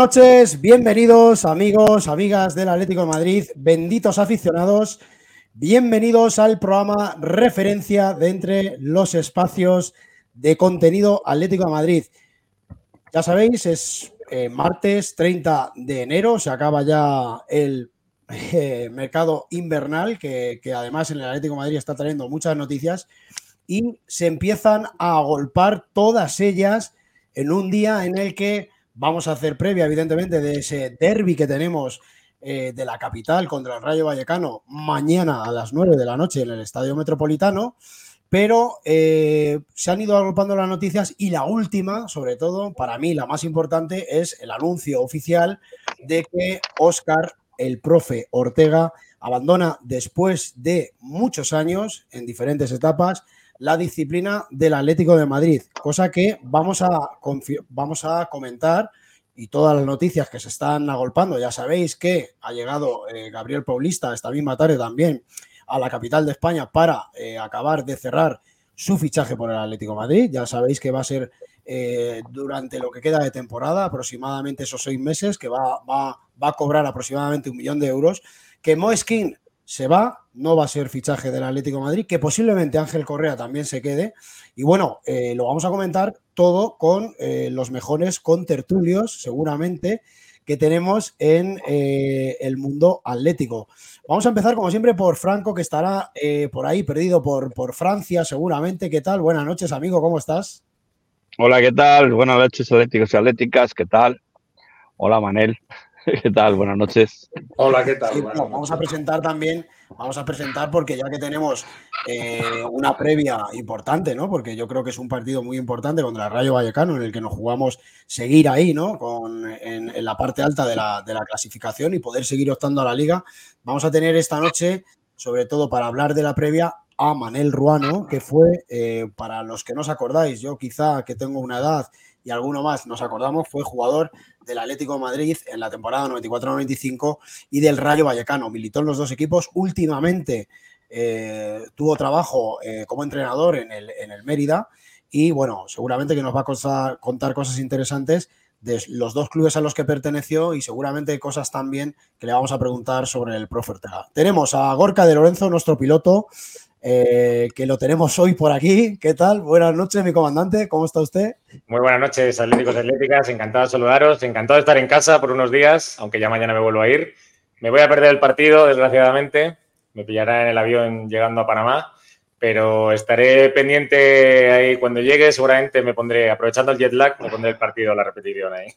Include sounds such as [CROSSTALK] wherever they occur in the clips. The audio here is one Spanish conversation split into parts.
noches, bienvenidos amigos, amigas del Atlético de Madrid, benditos aficionados, bienvenidos al programa referencia de entre los espacios de contenido Atlético de Madrid. Ya sabéis, es eh, martes 30 de enero, se acaba ya el eh, mercado invernal, que, que además en el Atlético de Madrid está trayendo muchas noticias y se empiezan a agolpar todas ellas en un día en el que Vamos a hacer previa, evidentemente, de ese derby que tenemos eh, de la capital contra el Rayo Vallecano mañana a las 9 de la noche en el Estadio Metropolitano. Pero eh, se han ido agrupando las noticias y la última, sobre todo, para mí la más importante, es el anuncio oficial de que Oscar, el profe Ortega, abandona después de muchos años en diferentes etapas la disciplina del Atlético de Madrid, cosa que vamos a, vamos a comentar y todas las noticias que se están agolpando. Ya sabéis que ha llegado eh, Gabriel Paulista esta misma tarde también a la capital de España para eh, acabar de cerrar su fichaje por el Atlético Madrid. Ya sabéis que va a ser eh, durante lo que queda de temporada, aproximadamente esos seis meses, que va, va, va a cobrar aproximadamente un millón de euros. Que Moeskin se va, no va a ser fichaje del Atlético Madrid, que posiblemente Ángel Correa también se quede. Y bueno, eh, lo vamos a comentar todo con eh, los mejores contertulios, seguramente, que tenemos en eh, el mundo atlético. Vamos a empezar, como siempre, por Franco, que estará por ahí perdido por, por Francia, seguramente. ¿Qué tal? Buenas noches, amigo, ¿cómo estás? Hola, ¿qué tal? Buenas noches, atléticos y atléticas, ¿qué tal? Hola, Manel. [LAUGHS] ¿Qué tal? Buenas noches. Hola, ¿qué tal? vamos a presentar también, vamos a presentar porque ya que tenemos eh, una previa importante, ¿no? Porque yo creo que es un partido muy importante contra el Rayo Vallecano en el que nos jugamos seguir ahí, ¿no? Con, en, la parte alta de la, de la clasificación y poder seguir optando a la liga. Vamos a tener esta noche, sobre todo para hablar de la previa, a Manel Ruano, que fue, eh, para los que no os acordáis, yo quizá que tengo una edad y alguno más nos acordamos, fue jugador del Atlético de Madrid en la temporada 94-95 y del Rayo Vallecano. Militó en los dos equipos. Últimamente eh, tuvo trabajo eh, como entrenador en el, en el, Mérida y bueno, seguramente que nos va a contar cosas interesantes de los dos clubes a los que perteneció y seguramente cosas también que le vamos a preguntar sobre el profe Ortega. Tenemos a Gorka de Lorenzo, nuestro piloto, eh, que lo tenemos hoy por aquí. ¿Qué tal? Buenas noches, mi comandante. ¿Cómo está usted? Muy buenas noches, atléticos y atléticas. Encantado de saludaros. Encantado de estar en casa por unos días, aunque ya mañana me vuelvo a ir. Me voy a perder el partido, desgraciadamente. Me pillará en el avión llegando a Panamá. Pero estaré pendiente ahí cuando llegue. Seguramente me pondré, aprovechando el jet lag, me pondré el partido, la repetición ahí.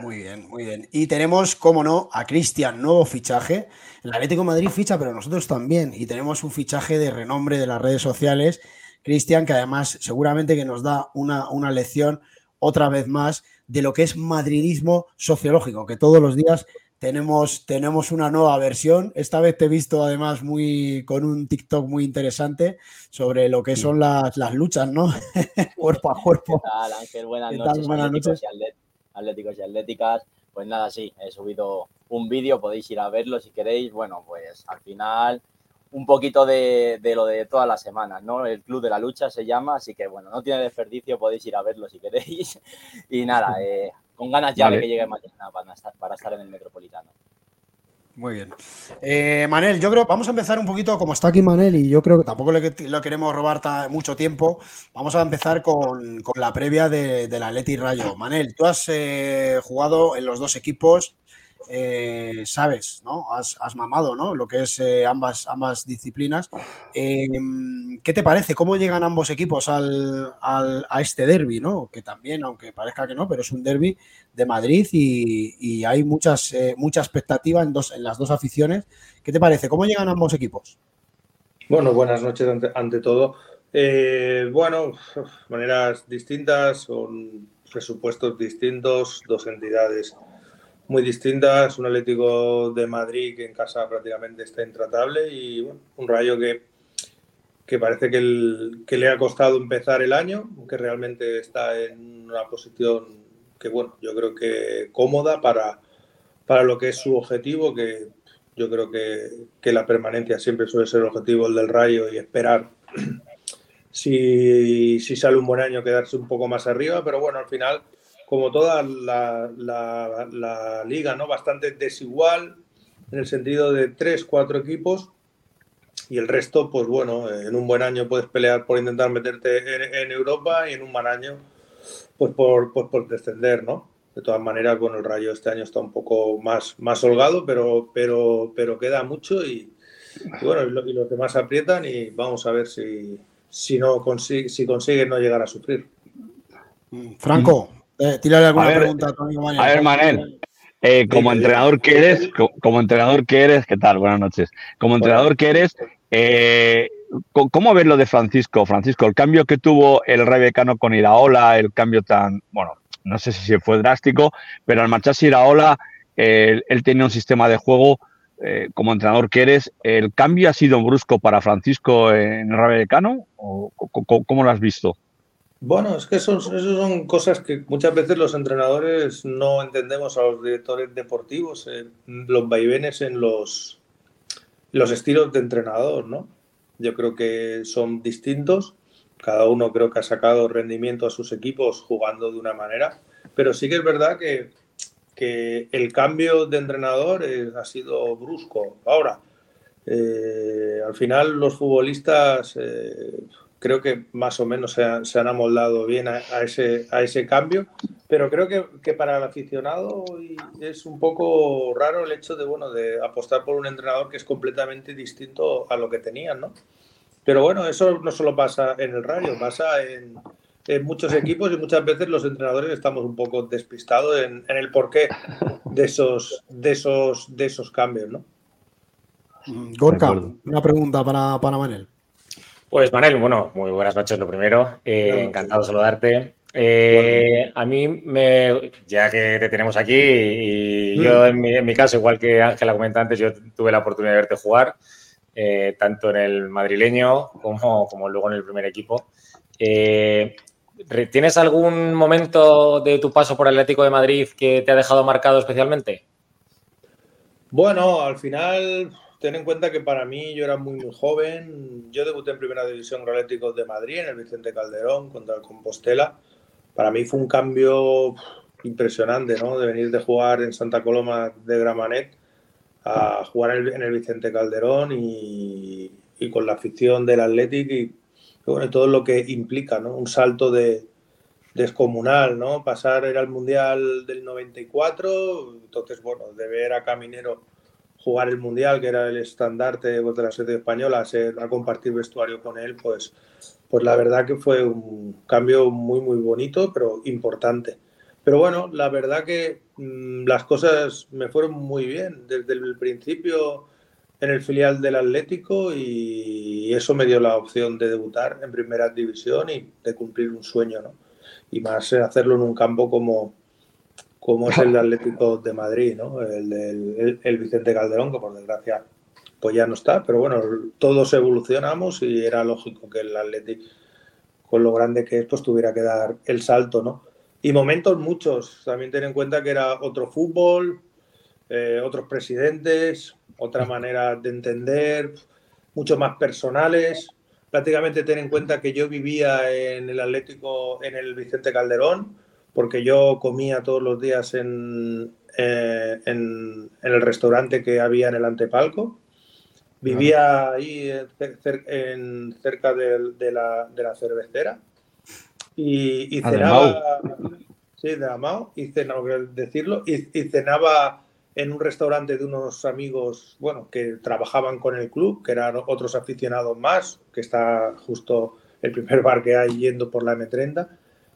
Muy bien, muy bien. Y tenemos, como no, a Cristian, nuevo fichaje. El Atlético de Madrid ficha, pero nosotros también. Y tenemos un fichaje de renombre de las redes sociales. Cristian, que además seguramente que nos da una, una lección otra vez más de lo que es madridismo sociológico, que todos los días tenemos, tenemos una nueva versión. Esta vez te he visto además muy con un TikTok muy interesante sobre lo que son las, las luchas, ¿no? [LAUGHS] cuerpo a cuerpo. ¿Qué tal, Ángel? Buenas noches. Buenas noches atléticos y atléticas. Pues nada, sí, he subido un vídeo, podéis ir a verlo si queréis. Bueno, pues al final un poquito de, lo de todas las semanas, ¿no? El Club de la Lucha se llama, así que bueno, no tiene desperdicio, podéis ir a verlo si queréis. [LAUGHS] Y nada, eh, con ganas ya de que llegue mañana para estar, para estar en el Metropolitano. Muy bien. Eh, Manel, yo creo, vamos a empezar un poquito, como está aquí Manel, y yo creo que tampoco le, queremos robar mucho tiempo, vamos a empezar con, la previa de, del Atleti Rayo. Manel, tú has eh, jugado en los dos equipos, eh, sabes, ¿no? Has, mamado, ¿no? Lo que es eh, ambas, ambas disciplinas. Em, ¿Qué te parece? ¿Cómo llegan ambos equipos al, a este derby, ¿no? Que también, aunque parezca que no, pero es un derby de Madrid y, hay muchas, eh, mucha expectativa en, dos, en las dos aficiones. ¿Qué te parece? ¿Cómo llegan ambos equipos? Bueno, buenas noches ante, todo. bueno, maneras distintas, son presupuestos distintos, dos entidades muy distintas, un Atlético de Madrid que en casa prácticamente está intratable y un Rayo que, que parece que, le ha costado empezar el año, que realmente está en una posición que, bueno, yo creo que cómoda para, para lo que es su objetivo, que yo creo que, que la permanencia siempre suele ser el objetivo del Rayo y esperar [CLEARS THROAT] si, si sale un buen año quedarse un poco más arriba, pero bueno, al final como toda la, liga, ¿no? Bastante desigual en el sentido de tres, cuatro equipos y el resto, pues bueno, en un buen año puedes pelear por intentar meterte en, Europa y en un mal año, pues por, pues por descender, ¿no? De todas maneras, bueno, el Rayo este año está un poco más, más holgado, pero, pero, pero queda mucho y, bueno, y, los demás aprietan y vamos a ver si, si, no consigue, si consiguen no llegar a sufrir. Franco, eh, alguna pregunta a tu amigo A ver, Manel. Eh, como entrenador que eres, como, entrenador que eres, ¿qué tal? Buenas noches. Como entrenador que eres, eh, ¿cómo ves lo de Francisco? Francisco, el cambio que tuvo el Rey Becano con Iraola, el cambio tan, bueno, no sé si fue drástico, pero al marcharse Iraola, él, tenía un sistema de juego, eh, como entrenador que eres, ¿el cambio ha sido brusco para Francisco en el? ¿O cómo lo has visto? Bueno, es que son, son cosas que muchas veces los entrenadores no entendemos a los directores deportivos, eh, los vaivenes en los, los estilos de entrenador, ¿no? Yo creo que son distintos, cada uno creo que ha sacado rendimiento a sus equipos jugando de una manera, pero sí que es verdad que, que el cambio de entrenador ha sido brusco. Ahora, eh, al final los futbolistas... Creo que más o menos se, han amoldado bien a, ese, a ese cambio, pero creo que, para el aficionado es un poco raro el hecho de, bueno, de apostar por un entrenador que es completamente distinto a lo que tenían, ¿no? Pero bueno, eso no solo pasa en el Rayo, pasa en, muchos equipos y muchas veces los entrenadores estamos un poco despistados en, el porqué de esos, de esos, de esos cambios, ¿no? Gorka, una pregunta para, para Manel. Pues Manel, bueno, muy buenas noches lo primero. Eh, encantado de saludarte. Eh, a mí, me, ya que te tenemos aquí, y yo en mi, caso, igual que Ángela comenta antes, yo tuve la oportunidad de verte jugar, eh, tanto en el madrileño como, como, luego en el primer equipo. ¿Tienes algún momento de tu paso por Atlético de Madrid que te ha dejado marcado especialmente? Bueno, al final ten en cuenta que para mí yo era muy, muy joven. Yo debuté en Primera División Atlético de Madrid, en el Vicente Calderón, contra el Compostela. Para mí fue un cambio impresionante, ¿no? De venir de jugar en Santa Coloma de Gramanet a jugar en el, Vicente Calderón y, con la afición del Atlético y, bueno, todo lo que implica, ¿no? Un salto de descomunal, ¿no? Pasar era el Mundial del 94, entonces, bueno, de ver a Caminero jugar el Mundial, que era el estandarte de la selección española, a, compartir vestuario con él, pues, pues la verdad que fue un cambio muy, muy bonito, pero importante. Pero bueno, la verdad que mm, las cosas me fueron muy bien desde el principio en el filial del Atlético y eso me dio la opción de debutar en primera división y de cumplir un sueño, ¿no? Y más hacerlo en un campo como, como es el [LAUGHS] Atlético de Madrid, ¿no? El, el, Vicente Calderón, que por desgracia pues ya no está, pero bueno, todos evolucionamos y era lógico que el Atlético, con lo grande que es, pues tuviera que dar el salto, ¿no? Y momentos muchos, también ten en cuenta que era otro fútbol, eh, otros presidentes, otra manera de entender, mucho más personales. Prácticamente ten en cuenta que yo vivía en el Atlético, en el Vicente Calderón, porque yo comía todos los días en, eh, en, el restaurante que había en el antepalco. Vivía ahí en, cerca de, la, de, la, cervecera y, ah, cenaba. Sí, de Amao, y cenaba, decirlo, y, cenaba en un restaurante de unos amigos, bueno, que trabajaban con el club, que eran otros aficionados más, que está justo el primer bar que hay yendo por la M30.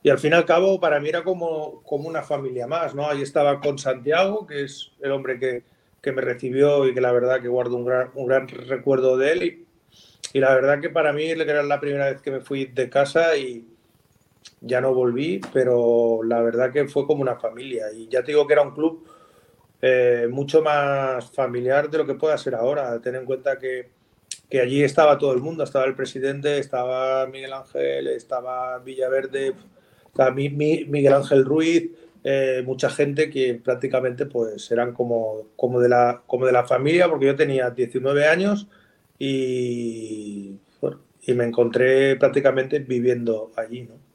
Y al fin y al cabo, para mí era como, como una familia más, ¿no? Ahí estaba con Santiago, que es el hombre que, que me recibió y que la verdad que guardo un gran, un gran recuerdo de él. Y, y, la verdad que para mí era la primera vez que me fui de casa y ya no volví, pero la verdad que fue como una familia. Y ya te digo que era un club eh, mucho más familiar de lo que pueda ser ahora. Ten en cuenta que, que, allí estaba todo el mundo, estaba el presidente, estaba Miguel Ángel, estaba Villaverde, estaba Miguel Ángel Ruiz, eh, mucha gente que prácticamente pues eran como, como, de la, como de la familia, porque yo tenía 19 años y, y me encontré prácticamente viviendo allí, ¿no?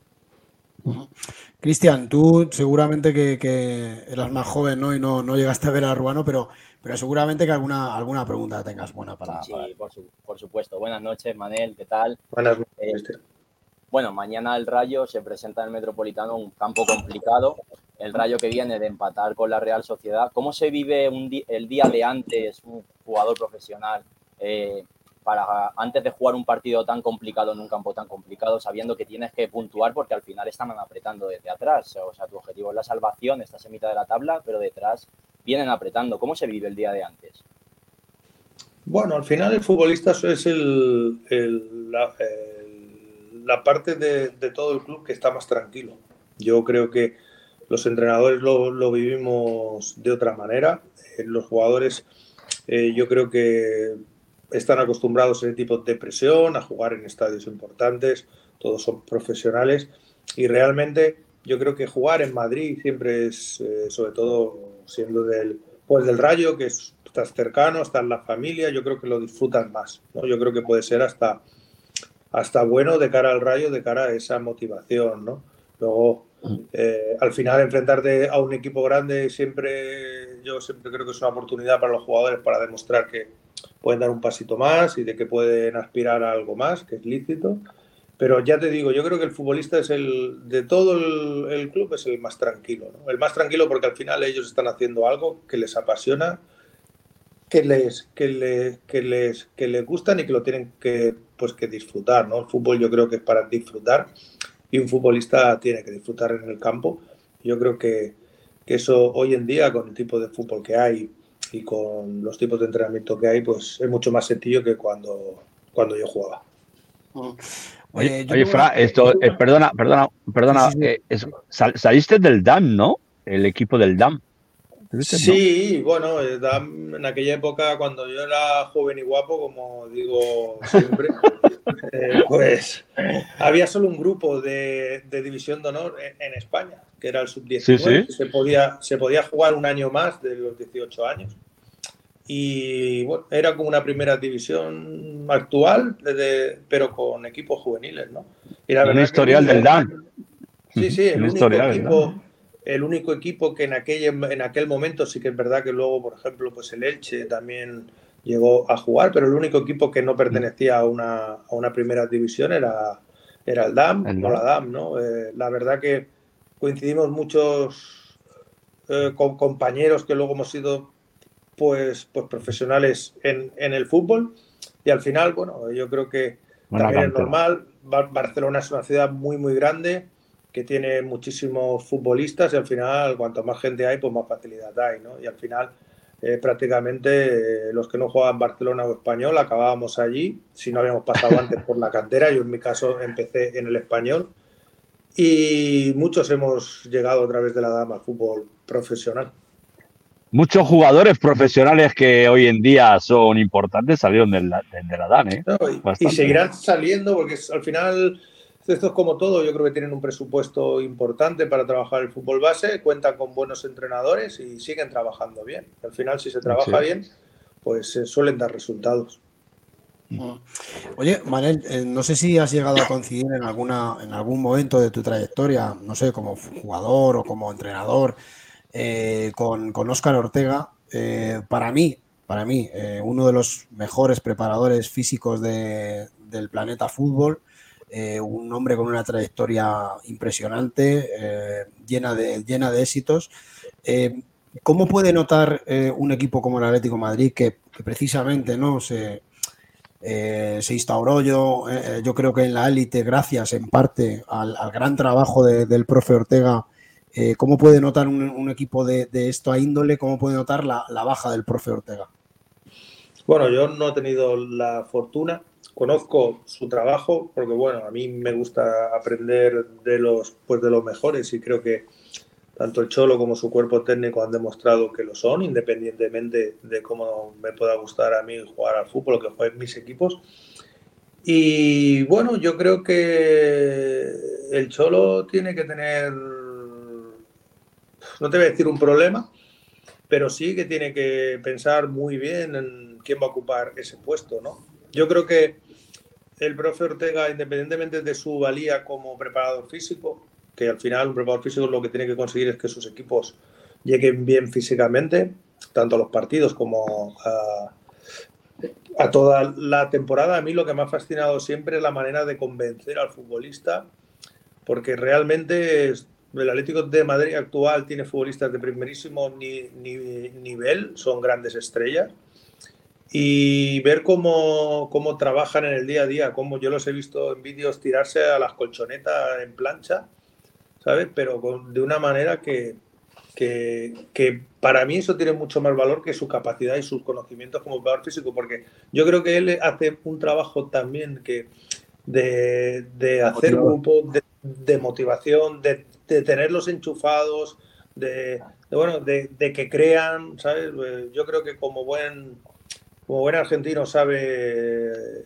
Cristian, tú seguramente que, eras más joven ¿no? y no, no, llegaste a ver a Ruano, pero, pero seguramente que alguna, alguna pregunta tengas buena para. Sí, Por, supuesto. Buenas noches, Manel, ¿qué tal? Buenas noches. Eh, bueno, mañana el Rayo se presenta en el Metropolitano, un campo complicado. El Rayo que viene de empatar con la Real Sociedad. ¿Cómo se vive un el día de antes un jugador profesional? Eh, para antes de jugar un partido tan complicado en un campo tan complicado, sabiendo que tienes que puntuar porque al final están apretando desde atrás. O sea, tu objetivo es la salvación, estás en mitad de la tabla, pero detrás vienen apretando. ¿Cómo se vive el día de antes? Bueno, al final el futbolista es el, la, la, parte de, todo el club que está más tranquilo. Yo creo que los entrenadores lo, lo vivimos de otra manera. Eh, los jugadores, eh, yo creo que están acostumbrados a ese tipo de presión, a jugar en estadios importantes, todos son profesionales y realmente yo creo que jugar en Madrid siempre es, eh, sobre todo siendo del, pues del Rayo, que es, estás cercano, estás en la familia, yo creo que lo disfrutan más. ¿no? Yo creo que puede ser hasta, hasta bueno de cara al Rayo, de cara a esa motivación. ¿no? Luego, eh, al final, enfrentarte a un equipo grande siempre, yo siempre creo que es una oportunidad para los jugadores para demostrar que, pueden dar un pasito más y de que pueden aspirar a algo más, que es lícito. Pero ya te digo, yo creo que el futbolista es el, de todo el, club, es el más tranquilo. ¿no? El más tranquilo porque al final ellos están haciendo algo que les apasiona, que les, que les, que les, que les gustan y que lo tienen que, pues, que disfrutar. ¿no? El fútbol yo creo que es para disfrutar y un futbolista tiene que disfrutar en el campo. Yo creo que, que eso hoy en día, con el tipo de fútbol que hay, y con los tipos de entrenamiento que hay, pues es mucho más sencillo que cuando, cuando yo jugaba. Oye, oye Fra, esto, eh, perdona, perdona, perdona, eh, saliste del DAM, ¿no? El equipo del DAM. Sí, bueno, en aquella época, cuando yo era joven y guapo, como digo siempre, [LAUGHS] eh, pues había solo un grupo de, división de honor en, España, que era el sub-19. Se, podía, se podía jugar un año más de los 18 años. Y bueno, era como una primera división actual, pero con equipos juveniles, ¿no? Era un historial del DAN. Sí, sí, el único equipo el único equipo que en aquel, en aquel momento sí que es verdad que luego, por ejemplo, pues el Elche también llegó a jugar, pero el único equipo que no pertenecía a una, a una primera división era, era el DAM, o la DAM, ¿no? Eh, la verdad que coincidimos muchos eh, con compañeros que luego hemos sido pues, pues profesionales en, en, el fútbol y al final, bueno, yo creo que también es normal. Barcelona es una ciudad muy, muy grande que tiene muchísimos futbolistas y al final, cuanto más gente hay, pues más facilidad hay, ¿no? Y al final, eh, prácticamente eh, los que no jugaban Barcelona o Español acabábamos allí, si no habíamos pasado antes por la cantera, yo en mi caso empecé en el Español y muchos hemos llegado a través de la dama al fútbol profesional. Muchos jugadores profesionales que hoy en día son importantes salieron de la, de la DAN, ¿eh? y, y, seguirán saliendo porque al final esto es como todo, yo creo que tienen un presupuesto importante para trabajar el fútbol base, cuentan con buenos entrenadores y siguen trabajando bien. Al final, si se trabaja bien, pues se suelen dar resultados. Oye, Manel, eh, no sé si has llegado a coincidir en alguna en algún momento de tu trayectoria, no sé, como jugador o como entrenador, eh, con, con Óscar Ortega. Eh, para mí, para mí, uno de los mejores preparadores físicos del planeta fútbol. Eh, un hombre con una trayectoria impresionante, eh, llena, de, llena de éxitos. Eh, ¿cómo puede notar un equipo como el Atlético Madrid que, precisamente no se, se instauró yo, yo creo que en la élite, gracias en parte al, gran trabajo del profe Ortega, ¿cómo puede notar un, equipo de, de, esta índole? ¿Cómo puede notar la, la baja del profe Ortega? Bueno, yo no he tenido la fortuna conozco su trabajo porque bueno, a mí me gusta aprender de los pues de los mejores y creo que tanto el Cholo como su cuerpo técnico han demostrado que lo son, independientemente de cómo me pueda gustar a mí jugar al fútbol o que jueguen mis equipos. Y bueno, yo creo que el Cholo tiene que tener, no te voy a decir un problema, pero sí que tiene que pensar muy bien en quién va a ocupar ese puesto, ¿no? Yo creo que el profe Ortega, independientemente de su valía como preparador físico, que al final un preparador físico lo que tiene que conseguir es que sus equipos lleguen bien físicamente, tanto a los partidos como a, toda la temporada. A mí lo que me ha fascinado siempre es la manera de convencer al futbolista, porque realmente el Atlético de Madrid actual tiene futbolistas de primerísimo nivel, son grandes estrellas y ver cómo, cómo, trabajan en el día a día, cómo yo los he visto en vídeos tirarse a las colchonetas en plancha, ¿sabes? Pero de una manera que, que, que, para mí eso tiene mucho más valor que su capacidad y sus conocimientos como jugador físico, porque yo creo que él hace un trabajo también que de, de hacer grupos de, de, motivación, de, de, tenerlos enchufados, de, bueno, de, que crean, ¿sabes? Yo creo que como buen como buen argentino sabe,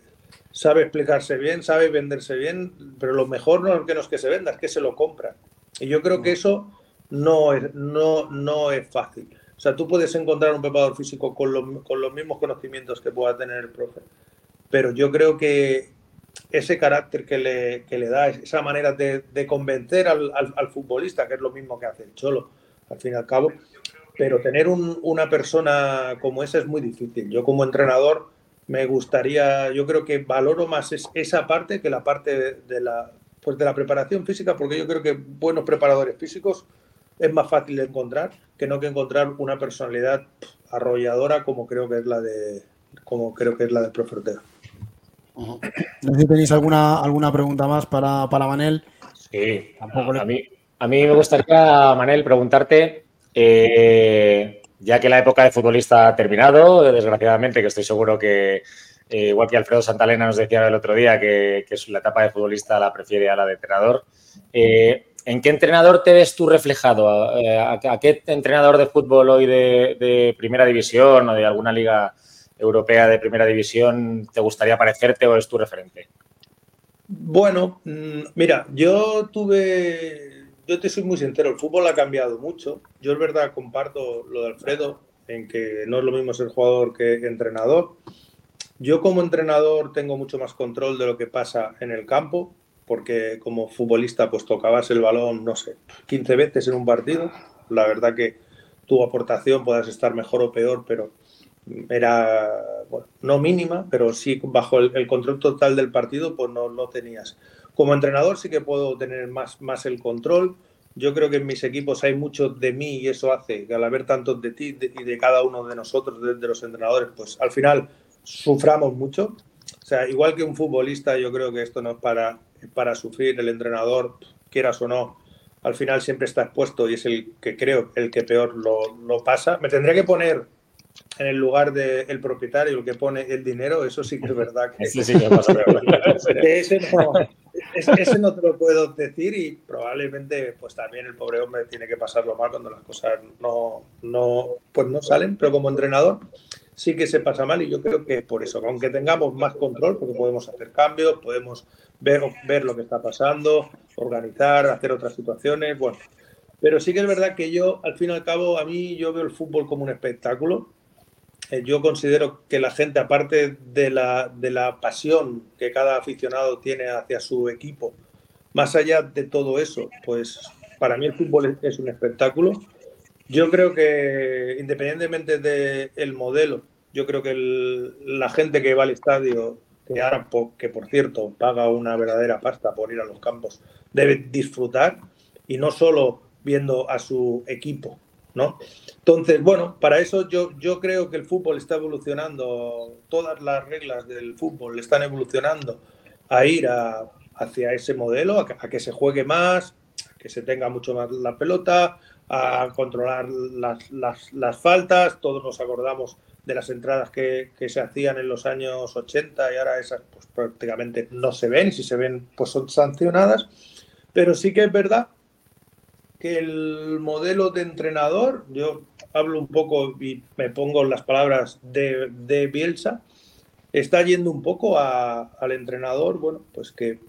sabe explicarse bien, sabe venderse bien, pero lo mejor no es que no es que se venda, es que se lo compra. Y yo creo que eso no es, no, no es fácil. O sea, tú puedes encontrar un preparador físico con, los mismos conocimientos que pueda tener el profe, pero yo creo que ese carácter que le, le da, esa manera de, convencer al, al, futbolista, que es lo mismo que hace el Cholo, al fin y al cabo, pero tener una persona como esa es muy difícil. Yo como entrenador me gustaría, yo creo que valoro más esa parte que la parte de, la, pues de la preparación física, porque yo creo que buenos preparadores físicos es más fácil de encontrar que no que encontrar una personalidad arrolladora como creo que es la de como creo que es la del profe Ortega. No sé si tenéis alguna, alguna pregunta más para, para Manel. Sí, a, mí, a mí me gustaría, Manel, preguntarte eh, ya que la época de futbolista ha terminado, desgraciadamente, que estoy seguro que, eh, igual que Alfredo Santalena nos decía el otro día, que, la etapa de futbolista la prefiere a la de entrenador. Eh, ¿En qué entrenador te ves tú reflejado? ¿A, qué entrenador de fútbol hoy de, primera división o de alguna liga europea de primera división te gustaría parecerte o es tu referente? Bueno, mm, mira, yo tuve yo te soy muy sincero, el fútbol ha cambiado mucho. Yo es verdad comparto lo de Alfredo en que no es lo mismo ser jugador que entrenador. Yo como entrenador tengo mucho más control de lo que pasa en el campo, porque como futbolista pues tocabas el balón, no sé, 15 veces en un partido. La verdad que tu aportación puedas estar mejor o peor, pero era, no mínima, pero sí bajo el, control total del partido, pues no, no tenías. Como entrenador sí que puedo tener más, más el control. Yo creo que en mis equipos hay mucho de mí y eso hace que al haber tantos de ti y de cada uno de nosotros, de, los entrenadores, pues al final suframos mucho. O sea, igual que un futbolista, yo creo que esto no es para, para sufrir. El entrenador, quieras o no, al final siempre está expuesto y es el que creo el que peor lo, lo pasa. Me tendría que poner en el lugar del propietario, el que pone el dinero, eso sí que es verdad que, sí, sí, pasa [LAUGHS] ese, no, ese, no, te lo puedo decir y probablemente pues también el pobre hombre tiene que pasarlo mal cuando las cosas no, no, pues no salen, pero como entrenador sí que se pasa mal y yo creo que por eso, aunque tengamos más control, porque podemos hacer cambios, podemos ver, ver lo que está pasando, organizar, hacer otras situaciones, bueno, pero sí que es verdad que yo, al fin y al cabo, a mí yo veo el fútbol como un espectáculo yo considero que la gente, aparte de la, de la pasión que cada aficionado tiene hacia su equipo, más allá de todo eso, pues para mí el fútbol es, un espectáculo. Yo creo que independientemente del modelo, yo creo que la gente que va al estadio, que ahora, que por cierto paga una verdadera pasta por ir a los campos, debe disfrutar y no solo viendo a su equipo ¿no? Entonces, bueno, para eso yo, creo que el fútbol está evolucionando, todas las reglas del fútbol están evolucionando a ir hacia ese modelo, a que, se juegue más, que se tenga mucho más la pelota, a controlar las, faltas. Todos nos acordamos de las entradas que, se hacían en los años 80 y ahora esas pues, prácticamente no se ven, si se ven pues son sancionadas. Pero sí que es verdad el modelo de entrenador, yo hablo un poco y me pongo las palabras de, Bielsa, está yendo un poco al entrenador, bueno, pues que,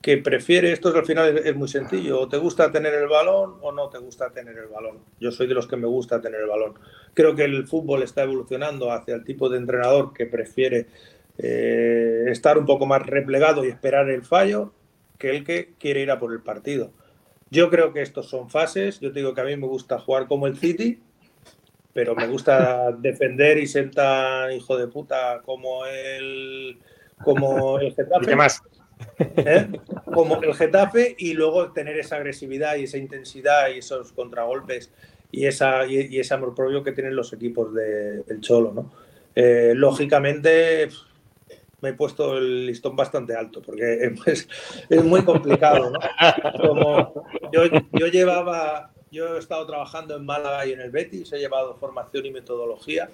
que prefiere, esto al final es, muy sencillo, o te gusta tener el balón o no te gusta tener el balón. Yo soy de los que me gusta tener el balón. Creo que el fútbol está evolucionando hacia el tipo de entrenador que prefiere eh, estar un poco más replegado y esperar el fallo que el que quiere ir a por el partido. Yo creo que estos son fases. Yo te digo que a mí me gusta jugar como el City, pero me gusta [LAUGHS] defender y ser tan hijo de puta como el, como el Getafe. [LAUGHS] ¿Eh? Como el Getafe y luego tener esa agresividad y esa intensidad y esos contragolpes y, esa, y, ese amor propio que tienen los equipos del Cholo. ¿no? Eh, lógicamente me he puesto el listón bastante alto porque es, es muy complicado. ¿no? Como yo, yo llevaba yo he estado trabajando en Málaga y en el Betis, he llevado formación y metodología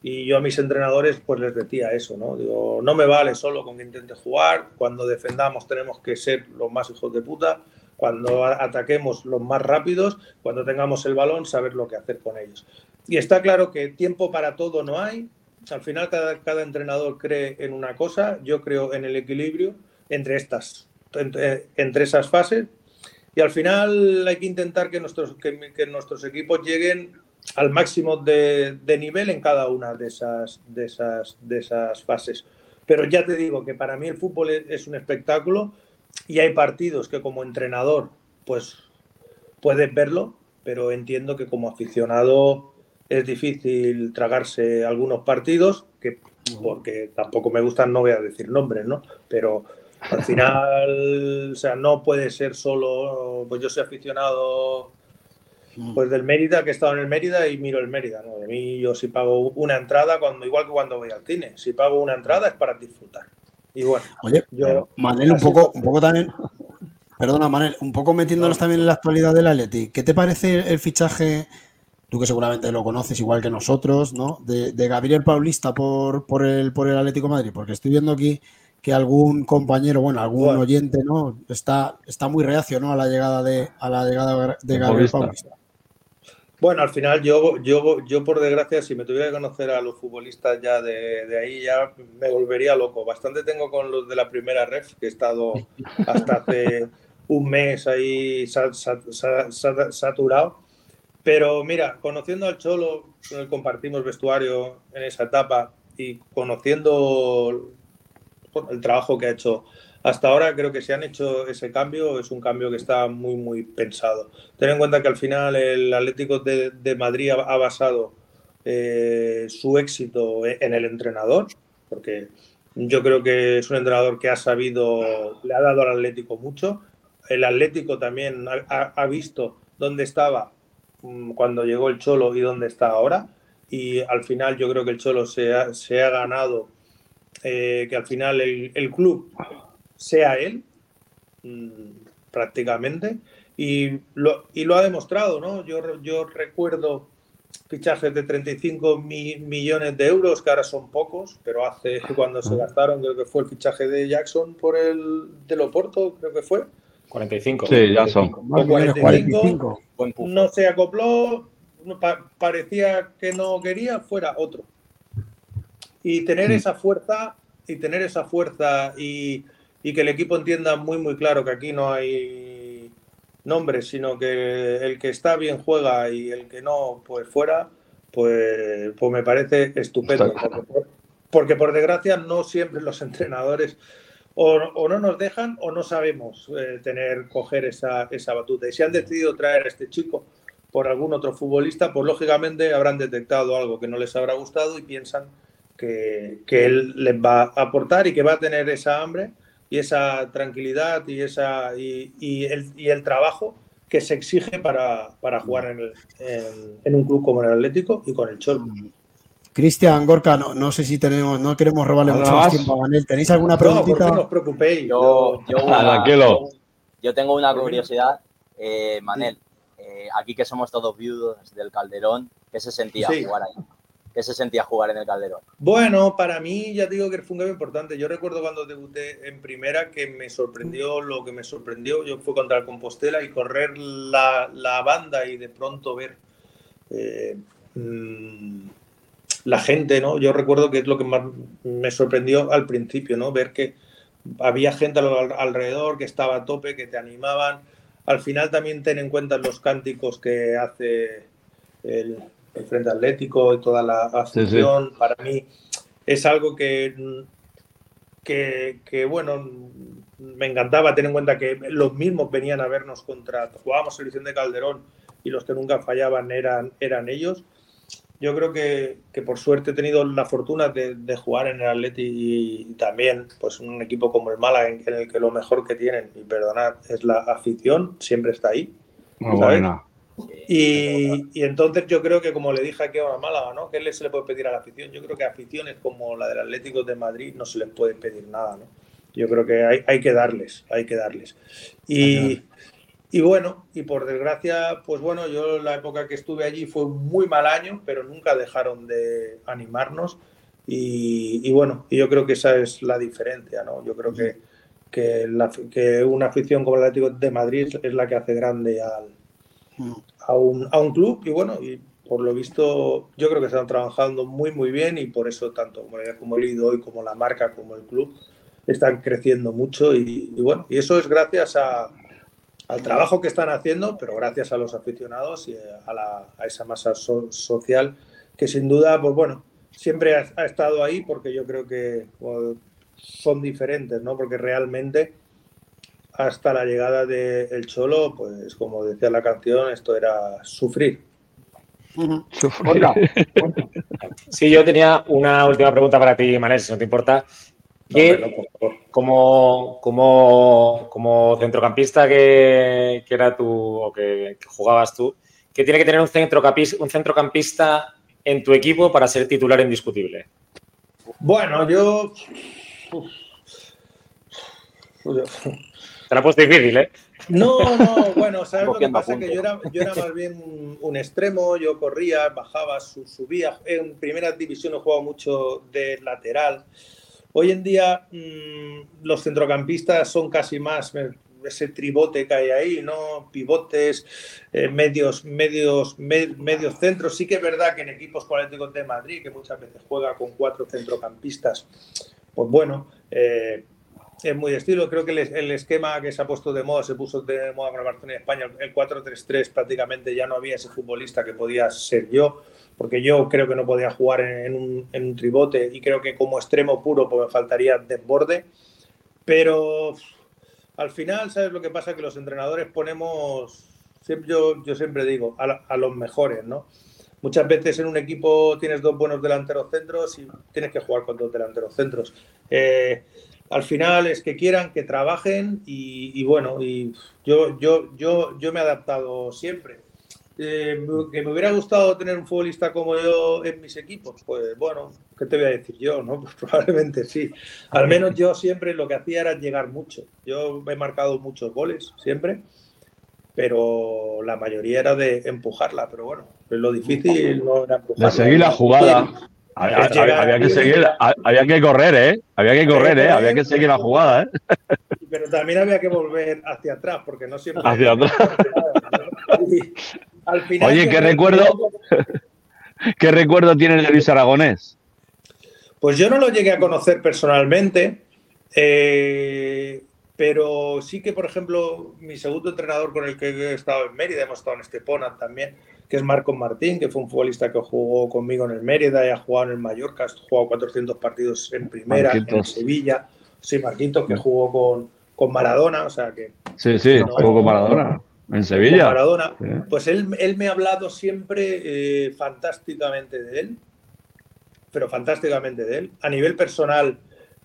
y yo a mis entrenadores pues les decía eso, ¿no? Digo, no me vale solo con que intente jugar, cuando defendamos tenemos que ser los más hijos de puta, cuando ataquemos los más rápidos, cuando tengamos el balón saber lo que hacer con ellos. Y está claro que tiempo para todo no hay, al final cada, entrenador cree en una cosa, yo creo en el equilibrio entre estas, entre, esas fases y al final hay que intentar que nuestros, que, nuestros equipos lleguen al máximo de, nivel en cada una de esas, de, esas, de esas fases. Pero ya te digo que para mí el fútbol es, un espectáculo y hay partidos que como entrenador pues puedes verlo, pero entiendo que como aficionado es difícil tragarse algunos partidos, que porque tampoco me gustan, no voy a decir nombres, ¿no? Pero al final, o sea, no puede ser solo, pues yo soy aficionado pues del Mérida, que he estado en el Mérida y miro el Mérida, ¿no? De mí yo si pago una entrada, cuando igual que cuando voy al cine, si pago una entrada es para disfrutar. Y bueno, Oye, yo... Manel, un poco, un poco también, perdona Manel, un poco metiéndonos también en la actualidad del Atleti, ¿qué te parece el fichaje, tú que seguramente lo conoces igual que nosotros, ¿no? De, Gabriel Paulista por, por, el, por el Atlético Madrid, porque estoy viendo aquí que algún compañero, bueno, algún oyente, ¿no? Está, está muy reacio, ¿no? A la llegada de, a la llegada de Gabriel Paulista. Bueno, al final yo, yo, yo por desgracia, si me tuviera que conocer a los futbolistas ya de, ahí, ya me volvería loco. Bastante tengo con los de la primera ref, que he estado hasta hace [LAUGHS] un mes ahí saturado. Pero mira, conociendo al Cholo, compartimos vestuario en esa etapa y conociendo el trabajo que ha hecho hasta ahora, creo que se han hecho ese cambio, es un cambio que está muy, muy pensado. Ten en cuenta que al final el Atlético de, Madrid ha, basado eh, su éxito en el entrenador, porque yo creo que es un entrenador que ha sabido, le ha dado al Atlético mucho. El Atlético también ha, visto dónde estaba cuando llegó el Cholo y dónde está ahora. Y al final yo creo que el Cholo se se ha ganado eh, que al final el, club sea él, mm, prácticamente, y lo, y lo ha demostrado, ¿no? Yo, yo recuerdo fichajes de 35 millones de euros, que ahora son pocos, pero hace [LAUGHS] cuando se gastaron, creo que fue el fichaje de Jackson por el de Loporto, creo que fue. 45. Sí, ya son. 45, no se acopló, parecía que no quería, fuera otro. Y tener esa fuerza, y tener esa fuerza y, que el equipo entienda muy, muy claro que aquí no hay nombres, sino que el que está bien juega y el que no, pues fuera, pues, pues me parece estupendo. Porque por, desgracia no siempre los entrenadores o, no nos dejan o no sabemos eh, tener, coger esa, esa batuta. Y si han decidido traer a este chico por algún otro futbolista, pues lógicamente habrán detectado algo que no les habrá gustado y piensan que, él les va a aportar y que va a tener esa hambre y esa tranquilidad y, esa, y, el, y el trabajo que se exige para, jugar en, en, un club como el Atlético y con el Cholo. Cristian Gorka, no, no, sé si tenemos, no queremos robarle mucho más tiempo a Manel. ¿Tenéis alguna preguntita? No, os preocupéis. Yo, yo, tengo una curiosidad. Eh, Manel, eh, aquí que somos todos viudos del Calderón, ¿qué se sentía jugar ahí? ¿Qué se sentía jugar en el Calderón? Bueno, para mí ya digo que fue un cambio importante. Yo recuerdo cuando debuté en primera que me sorprendió lo que me sorprendió. Yo fui contra el Compostela y correr la, banda y de pronto ver eh, mm, la gente, ¿no? Yo recuerdo que es lo que más me sorprendió al principio, ¿no? Ver que había gente alrededor que estaba a tope, que te animaban. Al final también ten en cuenta los cánticos que hace el, el Frente Atlético y toda la afición, para mí es algo que, que, bueno, me encantaba tener en cuenta que los mismos venían a vernos contra, jugábamos selección de Calderón y los que nunca fallaban eran, eran ellos. Yo creo que, por suerte he tenido la fortuna de, jugar en el Atleti y también pues un equipo como el Málaga en, el que lo mejor que tienen, y perdonad, es la afición, siempre está ahí. Muy buena. Y, entonces yo creo que, como le dije aquí a Málaga, ¿no? ¿Qué se le puede pedir a la afición? Yo creo que aficiones como la del Atlético de Madrid no se les puede pedir nada, ¿no? Yo creo que hay, hay que darles, hay que darles. Y, y, bueno, y por desgracia, pues bueno, yo la época que estuve allí fue un muy mal año, pero nunca dejaron de animarnos. Y, y bueno, y yo creo que esa es la diferencia, ¿no? Yo creo que, que, la, que una afición como el Atlético de Madrid es la que hace grande al, a un, a un club y bueno, y por lo visto yo creo que están trabajando muy muy bien y por eso tanto como el IDO y como la marca como el club están creciendo mucho y, bueno, y eso es gracias a, al trabajo que están haciendo, pero gracias a los aficionados y a, la, a esa masa social que sin duda, pues bueno, siempre ha, ha, estado ahí porque yo creo que pues, son diferentes, ¿no? Porque realmente hasta la llegada del el Cholo, pues como decía la canción, esto era sufrir. [LAUGHS] Sí, yo tenía una última pregunta para ti, Manel, si no te importa. Como, como, como, centrocampista que, era tú o que, jugabas tú, ¿qué tiene que tener un centrocampista, un centrocampista en tu equipo para ser titular indiscutible? Bueno, yo te la he puesto difícil, ¿eh? No, no, bueno, ¿sabes lo que pasa? Que yo era, yo era más bien un, extremo, yo corría, bajaba, subía. En primera división he jugado mucho de lateral. Hoy en día mm, los centrocampistas son casi más ese tribote que hay ahí, ¿no? Pivotes, eh, medios, medios, medios centros. Sí que es verdad que en equipos políticos de Madrid, que muchas veces juega con cuatro centrocampistas, pues bueno, eh, es muy de estilo. Creo que el, esquema que se ha puesto de moda, se puso de moda con el Barcelona en España, el 4-3-3, prácticamente ya no había ese futbolista que podía ser yo, porque yo creo que no podía jugar en, un, tribote y creo que como extremo puro pues me faltaría desborde. Pero al final, ¿sabes lo que pasa? Que los entrenadores ponemos, siempre, yo, yo siempre digo, a, los mejores, ¿no? Muchas veces en un equipo tienes dos buenos delanteros centros y tienes que jugar con dos delanteros centros. Eh, al final es que quieran, que trabajen y, bueno, y yo, yo, yo, yo me he adaptado siempre. Eh, que me hubiera gustado tener un futbolista como yo en mis equipos, pues bueno, ¿qué te voy a decir yo? No? [LAUGHS] Pues probablemente sí. Al menos yo siempre lo que hacía era llegar mucho. Yo he marcado muchos goles, siempre, pero la mayoría era de empujarla. Pero bueno, lo difícil no era empujarla. De seguir la jugada. Había, que seguir, había que correr, ¿eh? Había que correr, ¿eh? Había que seguir la jugada, ¿eh? Pero también había que volver hacia atrás, porque no siempre. Hacia atrás. [LAUGHS] Oye, [LAUGHS] ¿qué recuerdo? ¿Qué recuerdo tienes de Luis Aragonés? Pues yo no lo llegué a conocer personalmente, eh, pero sí que, por ejemplo, mi segundo entrenador con el que he estado en Mérida, hemos estado en Estepona también, que es Marcos Martín, que fue un futbolista que jugó conmigo en el Mérida y ha jugado en el Mallorca, ha jugado 400 partidos en primera, en Sevilla. Sí, Marquitos, que jugó con, con Maradona, o sea que... Sí, sí, jugó con Maradona. En Sevilla. Maradona. Pues él, él, me ha hablado siempre eh, fantásticamente de él, pero fantásticamente de él. A nivel personal,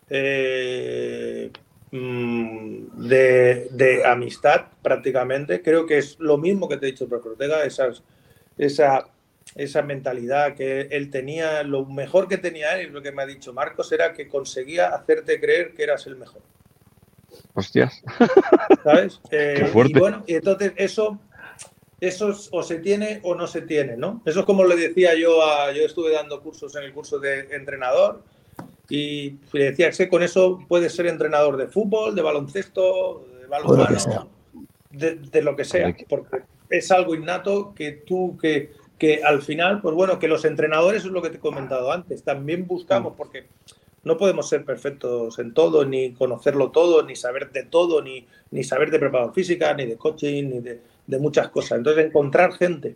eh, mm, de, amistad prácticamente. Creo que es lo mismo que te he dicho profesor Ortega, esas, esa, esa mentalidad que él tenía, lo mejor que tenía él, y lo que me ha dicho Marcos, era que conseguía hacerte creer que eras el mejor. Hostias. ¿Sabes? [LAUGHS] Eh, y bueno, y entonces eso eso o se tiene o no se tiene, ¿no? Eso es como le decía yo a, yo estuve dando cursos en el curso de entrenador y le decía que con eso puedes ser entrenador de fútbol, de baloncesto, de balonmano, de, lo que sea, porque es algo innato que tú, que, que al final, pues bueno, que los entrenadores, es lo que te he comentado antes, también buscamos, porque no podemos ser perfectos en todo, ni conocerlo todo, ni saber de todo, ni, ni saber de preparación física, ni de coaching, ni de, de muchas cosas. Entonces, encontrar gente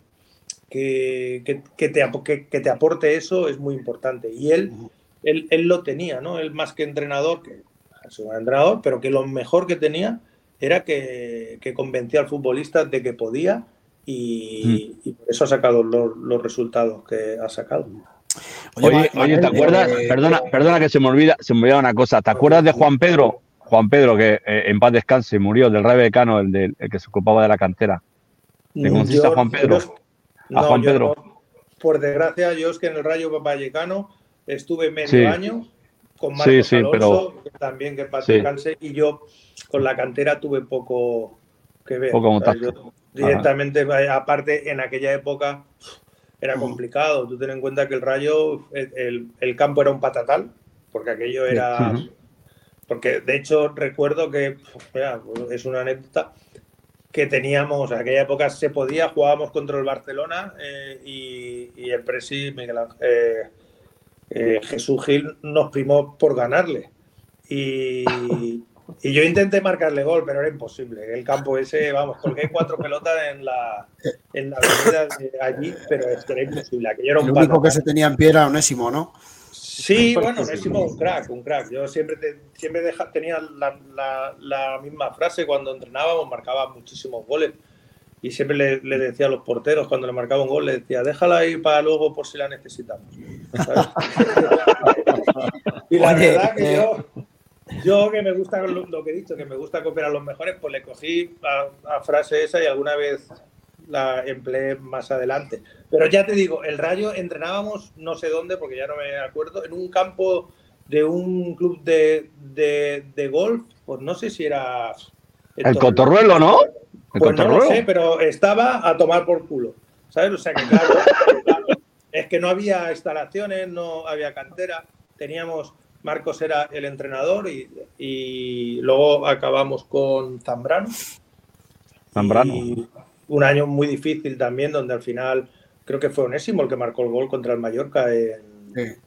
que, que, te, que, te, aporte eso es muy importante. Y él, él, él, lo tenía, ¿no? Él más que entrenador, que es un entrenador, pero que lo mejor que tenía era que, convencía al futbolista de que podía y, por eso ha sacado los, los, resultados que ha sacado. Oye, oye, ¿te acuerdas? Eh, perdona, perdona que se me olvida, se me olvida una cosa. ¿Te acuerdas de Juan Pedro? Juan Pedro, que eh, en paz descanse, murió del Rayo Decano, el, del, el que se ocupaba de la cantera. ¿Te conociste a Juan Pedro? a Juan Pedro. por desgracia, yo es que en el Rayo Vallecano estuve medio año con Marcos sí, Alonso, pero... también que paz descanse, y yo con la cantera tuve poco que ver. Poco directamente, aparte, en aquella época era complicado. Tú ten en cuenta que el Rayo, el, el campo era un patatal, porque aquello era porque de hecho recuerdo que, es una anécdota, que teníamos, en aquella época se podía, jugábamos contra el Barcelona eh, y, el presi Miguel eh, eh, Jesús Gil nos primó por ganarle. Y, yo intenté marcarle gol, pero era imposible. El campo ese, vamos, colgué cuatro pelotas en la, en la avenida de allí, pero es que era imposible. Aquello era un Lo único que se tenía en pie era Onésimo, ¿no? Sí, bueno, Onésimo un crack, un crack. Yo siempre, siempre tenía la, misma frase cuando entrenábamos, marcaba muchísimos goles. Y siempre le, decía a los porteros, cuando le marcaba un gol, le decía, déjala ahí para luego por si la necesitamos. [LAUGHS] y la verdad que yo, yo que me gusta lo, que he dicho, que me gusta copiar a los mejores, pues le cogí a, a frase esa y alguna vez la empleé más adelante. Pero ya te digo, el Rayo entrenábamos no sé dónde, porque ya no me acuerdo, en un campo de un club de, de, golf, pues no sé si era... El, Cotorruelo, ¿no? pues no lo sé, pero estaba a tomar por culo. ¿Sabes? O sea que claro, [LAUGHS] es que no había instalaciones, no había cantera, teníamos... Marcos era el entrenador y, y luego acabamos con Zambrano. Zambrano un año muy difícil también, donde al final creo que fue Onésimo el que marcó el gol contra el Mallorca en,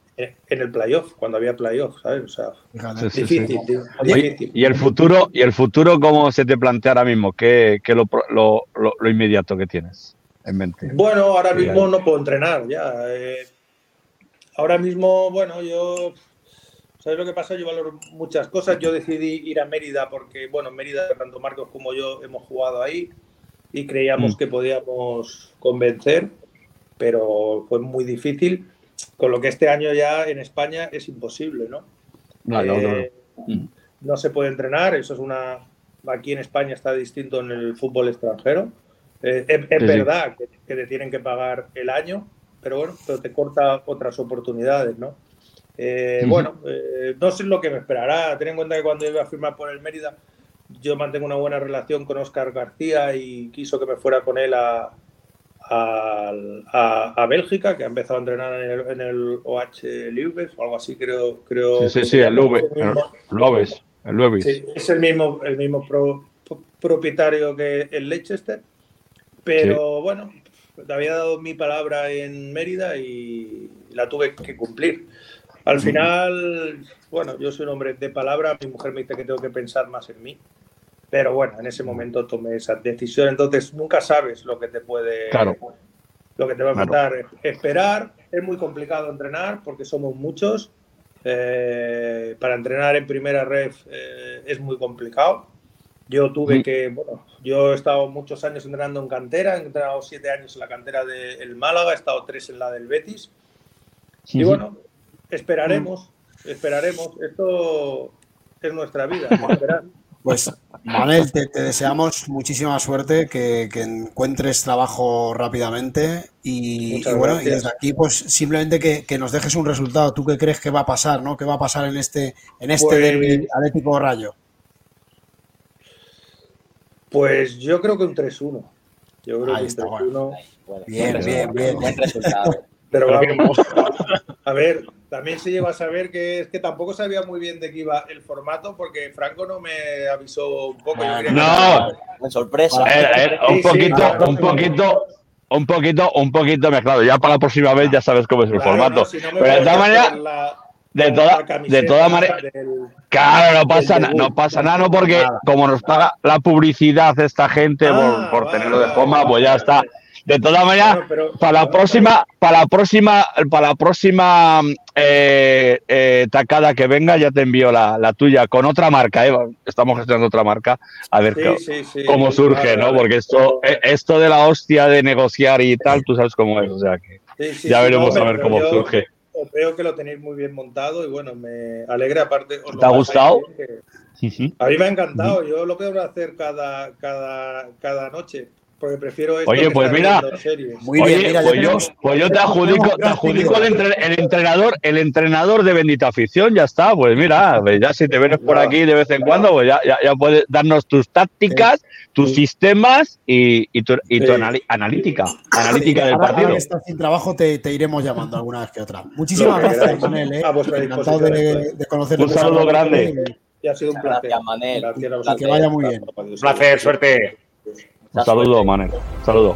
el playoff, cuando había playoff, ¿sabes? O sea, difícil, ¿Y el futuro, y el futuro cómo se te plantea ahora mismo? ¿Qué, qué lo, lo, lo, inmediato que tienes en mente? Bueno, ahora mismo no puedo entrenar ya. Eh, ahora mismo, bueno, yo ¿Sabes lo que pasa? Yo valoro muchas cosas. Yo decidí ir a Mérida porque, bueno, Mérida, tanto Marcos como yo hemos jugado ahí y creíamos mm. que podíamos convencer, pero fue muy difícil, con lo que este año ya en España es imposible, ¿no? No, eh, no, se puede entrenar, eso es una... Aquí en España está distinto en el fútbol extranjero. Eh, es, verdad Que, te tienen que pagar el año, pero bueno, pero te corta otras oportunidades, ¿no? Eh, bueno, no sé lo que me esperará. Ten en cuenta que cuando iba a firmar por el Mérida, yo mantengo una buena relación con Oscar García y quiso que me fuera con él a, a, Bélgica, que ha empezado a entrenar en el, en el OH Leuves o algo así, creo. creo sí, sí, sí, el Leuves. El Sí, es el mismo, el mismo propietario que el Leicester. Pero bueno, te había dado mi palabra en Mérida y la tuve que cumplir. Al final, bueno, yo soy un hombre de palabra, mi mujer me dice que tengo que pensar más en mí. Pero bueno, en ese momento tomé esa decisión, entonces nunca sabes lo que te puede, lo que te va a matar. Esperar, es muy complicado entrenar porque somos muchos. Eh, para entrenar en primera red eh, es muy complicado. Yo tuve que, bueno, yo he estado muchos años entrenando en cantera, he entrenado siete años en la cantera del Málaga, he estado tres en la del Betis. y bueno, esperaremos, esperaremos. Esto es nuestra vida. Pues, Manel, te, deseamos muchísima suerte, que, encuentres trabajo rápidamente y, bueno, y desde aquí, pues simplemente que, nos dejes un resultado. ¿Tú qué crees que va a pasar, no? ¿Qué va a pasar en este, en este pues derby Atlético Rayo? Pues yo creo que un 3-1. Yo creo que un 3-1. Bien, bien, bien. Buen resultado. Pero vamos, a ver, también se lleva a saber que es que tampoco sabía muy bien de qué iba el formato porque Franco no me avisó un poco. no, sorpresa. un poquito, un poquito, un poquito, un poquito mezclado. Ya para la próxima vez ya sabes cómo es el formato. Pero de todas maneras, de toda, de todas maneras, claro, no pasa, nada, no pasa nada, no porque como nos paga la publicidad esta gente por, por tenerlo de forma, pues ya está. De todas maneras, para la próxima, para la próxima, para la próxima eh, eh, tacada que venga, ya te envío la, tuya con otra marca. ¿eh? Estamos gestionando otra marca. A ver cómo surge, ¿no? Porque esto, eh, esto de la hostia de negociar y tal, tú sabes cómo es. O sea que ya veremos a ver cómo surge. Veo que lo tenéis muy bien montado y bueno, me alegra aparte. ¿Te ha gustado? A mí me ha encantado. Yo lo quiero hacer cada, cada, cada noche porque prefiero esto Oye, pues mira, Muy bien, mira, pues, yo, pues, yo, te adjudico, te adjudico el, entrenador, el entrenador de bendita afición, ya está. Pues mira, pues ya si te vienes por aquí de vez en cuando, pues ya, ya, puedes darnos tus tácticas, tus sistemas y, y tu, y tu analítica, analítica del partido. Estás sin trabajo, te, te, iremos llamando alguna vez que otra. Muchísimas gracias, Manel. ¿eh? Encantado de, de conocerte. Un saludo grande. Y ha sido un placer. Gracias, Manel. Gracias, que vaya muy bien. Un placer, suerte. Un saludo, Manel. saludo.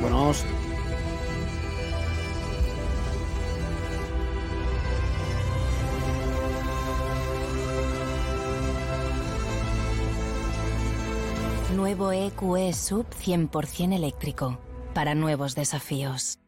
Buenos. Nuevo EQE Sub 100% eléctrico para nuevos desafíos.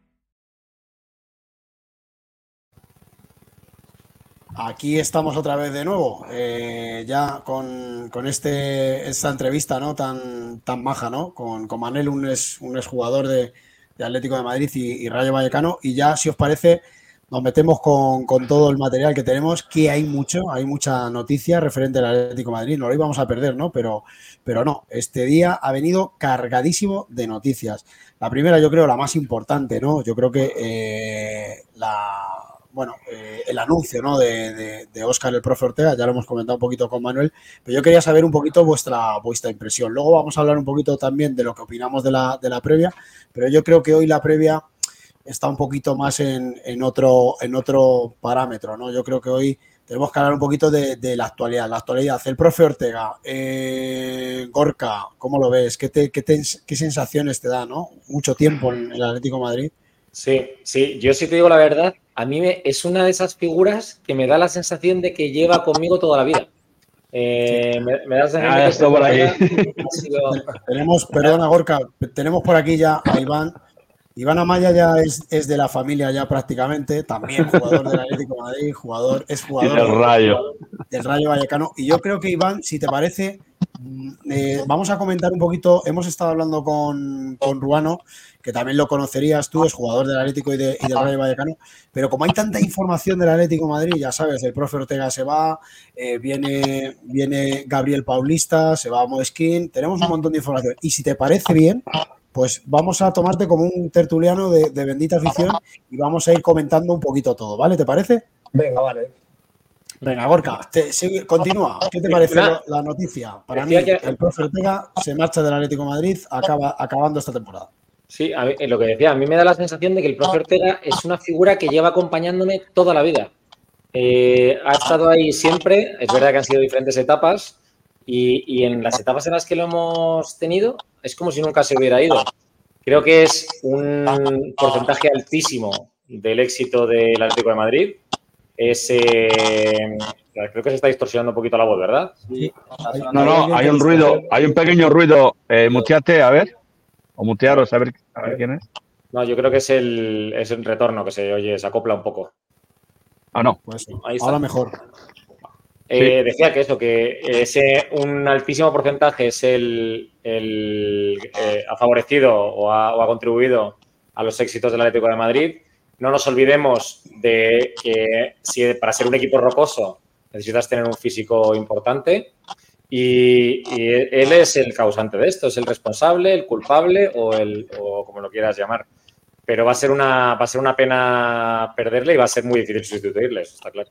Aquí estamos otra vez de nuevo, eh, ya con, este, esta entrevista ¿no? tan, tan maja, ¿no? Con, con Manel, un, un exjugador de, de Atlético de Madrid y, Rayo Vallecano. Y ya, si os parece, nos metemos con, todo el material que tenemos, que hay mucho, hay mucha noticia referente al Atlético de Madrid. No lo íbamos a perder, ¿no? Pero, pero no, este día ha venido cargadísimo de noticias. La primera, yo creo, la más importante, ¿no? Yo creo que eh, la bueno, eh, el anuncio ¿no? de, de, Oscar el profe Ortega, ya lo hemos comentado un poquito con Manuel, pero yo quería saber un poquito vuestra, vuestra impresión. Luego vamos a hablar un poquito también de lo que opinamos de la, de la previa, pero yo creo que hoy la previa está un poquito más en, en, otro, en otro parámetro, ¿no? Yo creo que hoy tenemos que hablar un poquito de, la actualidad. La actualidad, el profe Ortega, eh, Gorka, ¿cómo lo ves? ¿Qué, te, qué, ¿Qué sensaciones te da, no? Mucho tiempo en el Atlético Madrid. Sí, sí, yo sí te digo la verdad, a mí me, es una de esas figuras que me da la sensación de que lleva conmigo toda la vida. Eh, me, da la sensación ah, por aquí. [LAUGHS] tenemos, perdona Gorka, tenemos por aquí ya a Iván. Iván Amaya ya es, de la familia ya prácticamente, también jugador del Atlético de Madrid, jugador, es jugador del Rayo. Del Rayo Vallecano. Y yo creo que Iván, si te parece, eh, vamos a comentar un poquito, hemos estado hablando con, con Ruano que también lo conocerías tú, es jugador del Atlético y, de, del Rayo Vallecano, pero como hay tanta información del Atlético Madrid, ya sabes, el profe Ortega se va, eh, viene, viene Gabriel Paulista, se va Moeskin, tenemos un montón de información. Y si te parece bien, pues vamos a tomarte como un tertuliano de, bendita afición y vamos a ir comentando un poquito todo, ¿vale? ¿Te parece? Venga, vale. Venga, Gorka, continúa. [LAUGHS] ¿Qué te parece la, noticia? Para mí, el profe Ortega se marcha del Atlético Madrid acaba, acabando esta temporada. Sí, lo que decía, a mí me da la sensación de que el profe Ortega es una figura que lleva acompañándome toda la vida. Eh, ha estado ahí siempre, es verdad que han sido diferentes etapas y, en las etapas en las que lo hemos tenido es como si nunca se hubiera ido. Creo que es un porcentaje altísimo del éxito del Atlético de Madrid. Es, creo que se está distorsionando un poquito la voz, ¿verdad? No, no, hay un ruido, hay un pequeño ruido. Eh, muteate, a ver. O mutearos, a ver, a ver quién es. No, yo creo que es el, es el retorno que se oye, se acopla un poco. Ah, no. Pues ahora mejor. Eh, decía que eso, que ese un altísimo porcentaje es el, el eh, ha favorecido o ha, contribuido a los éxitos del Atlético de Madrid. No nos olvidemos de que si para ser un equipo rocoso necesitas tener un físico importante y, él es el causante de esto, es el responsable, el culpable o, el, o como lo quieras llamar. Pero va a ser una, va a ser una pena perderle y va a ser muy difícil sustituirle, está claro.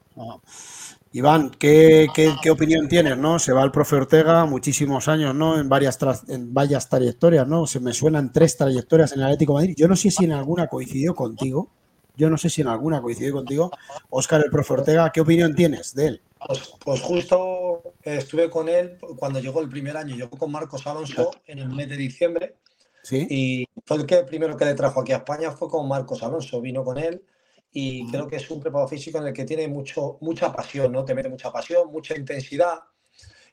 Iván, ¿qué, opinión tienes? ¿no? Se va el profe Ortega muchísimos años, ¿no? En varias, en varias trayectorias, ¿no? Se me suenan tres trayectorias en el Atlético Madrid. Yo no sé si en alguna coincidió contigo. Yo no sé si en alguna coincidió contigo. Óscar, el profe Ortega, ¿qué opinión tienes de él? Pues, pues justo estuve con él cuando llegó el primer año. Llegó con Marcos Alonso en el mes de diciembre. ¿Sí? Y fue el que primero que le trajo aquí a España fue con Marcos Alonso. Vino con él y creo que es un preparado físico en el que tiene mucho, mucha pasión, ¿no? Te mete mucha pasión, mucha intensidad.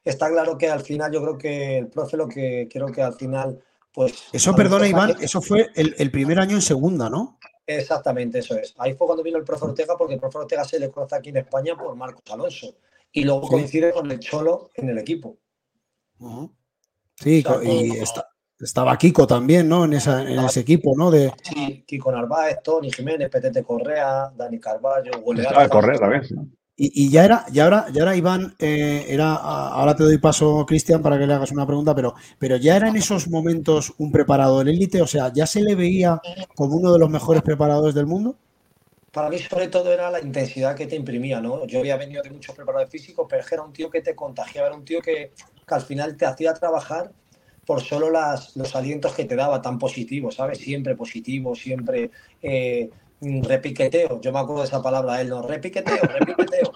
Está claro que al final yo creo que el profe lo que creo que al final, pues... Eso, perdona Iván, eso fue el, primer año en segunda, ¿no? Exactamente, eso es. Ahí fue cuando vino el profe Ortega, porque el profe Ortega se le conoce aquí en España por Marcos Alonso. Y luego coincide con el Cholo en el equipo. Sí, y está, estaba Kiko también, ¿no? En, esa, en ese equipo, ¿no? De... Sí, Kiko Narváez, Tony Jiménez, Petete Correa, Dani Carballo, Estaba Correa también. Y, ya era, ya ahora, ya era Iván, eh, era, ahora te doy paso, Cristian, para que le hagas una pregunta, pero, pero ya era en esos momentos un preparador élite, o sea, ya se le veía como uno de los mejores preparadores del mundo. Para mí, sobre todo, era la intensidad que te imprimía, ¿no? Yo había venido de muchos preparadores físicos, pero era un tío que te contagiaba, era un tío que, al final te hacía trabajar por solo los alientos que te daba tan positivos, ¿sabes? Siempre positivo, siempre eh, repiqueteo. Yo me acuerdo de esa palabra, él no, repiqueteo, repiqueteo.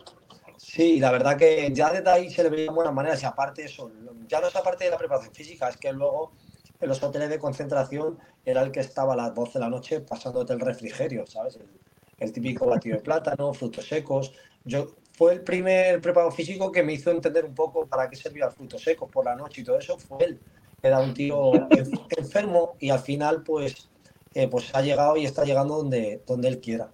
Sí, la verdad que ya desde ahí se le veía de buenas maneras y aparte eso, ya no es aparte de la preparación física, es que luego en los hoteles de concentración era el que estaba a las 12 de la noche pasándote el refrigerio, ¿sabes? El, típico batido de plátano, frutos secos. Yo, fue el primer preparado físico que me hizo entender un poco para qué servía el fruto seco por la noche y todo eso, fue él era un tío enfermo y al final pues, eh, pues ha llegado y está llegando donde, donde él quiera.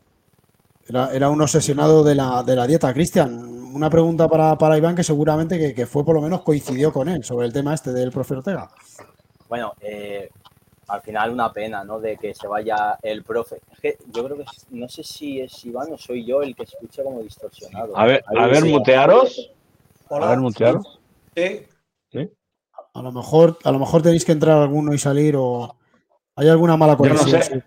Era, un obsesionado de la, de la dieta. Cristian, una pregunta para, Iván que seguramente que, fue por lo menos coincidió con él sobre el tema este del profe Ortega. Bueno, eh, al final una pena, ¿no? De que se vaya el profe. yo creo que no sé si es Iván o soy yo el que escucha como distorsionado. A ver, a ver, mutearos. A ver, mutearos. Sí. A lo mejor, a lo mejor tenéis que entrar alguno y salir o hay alguna mala conexión.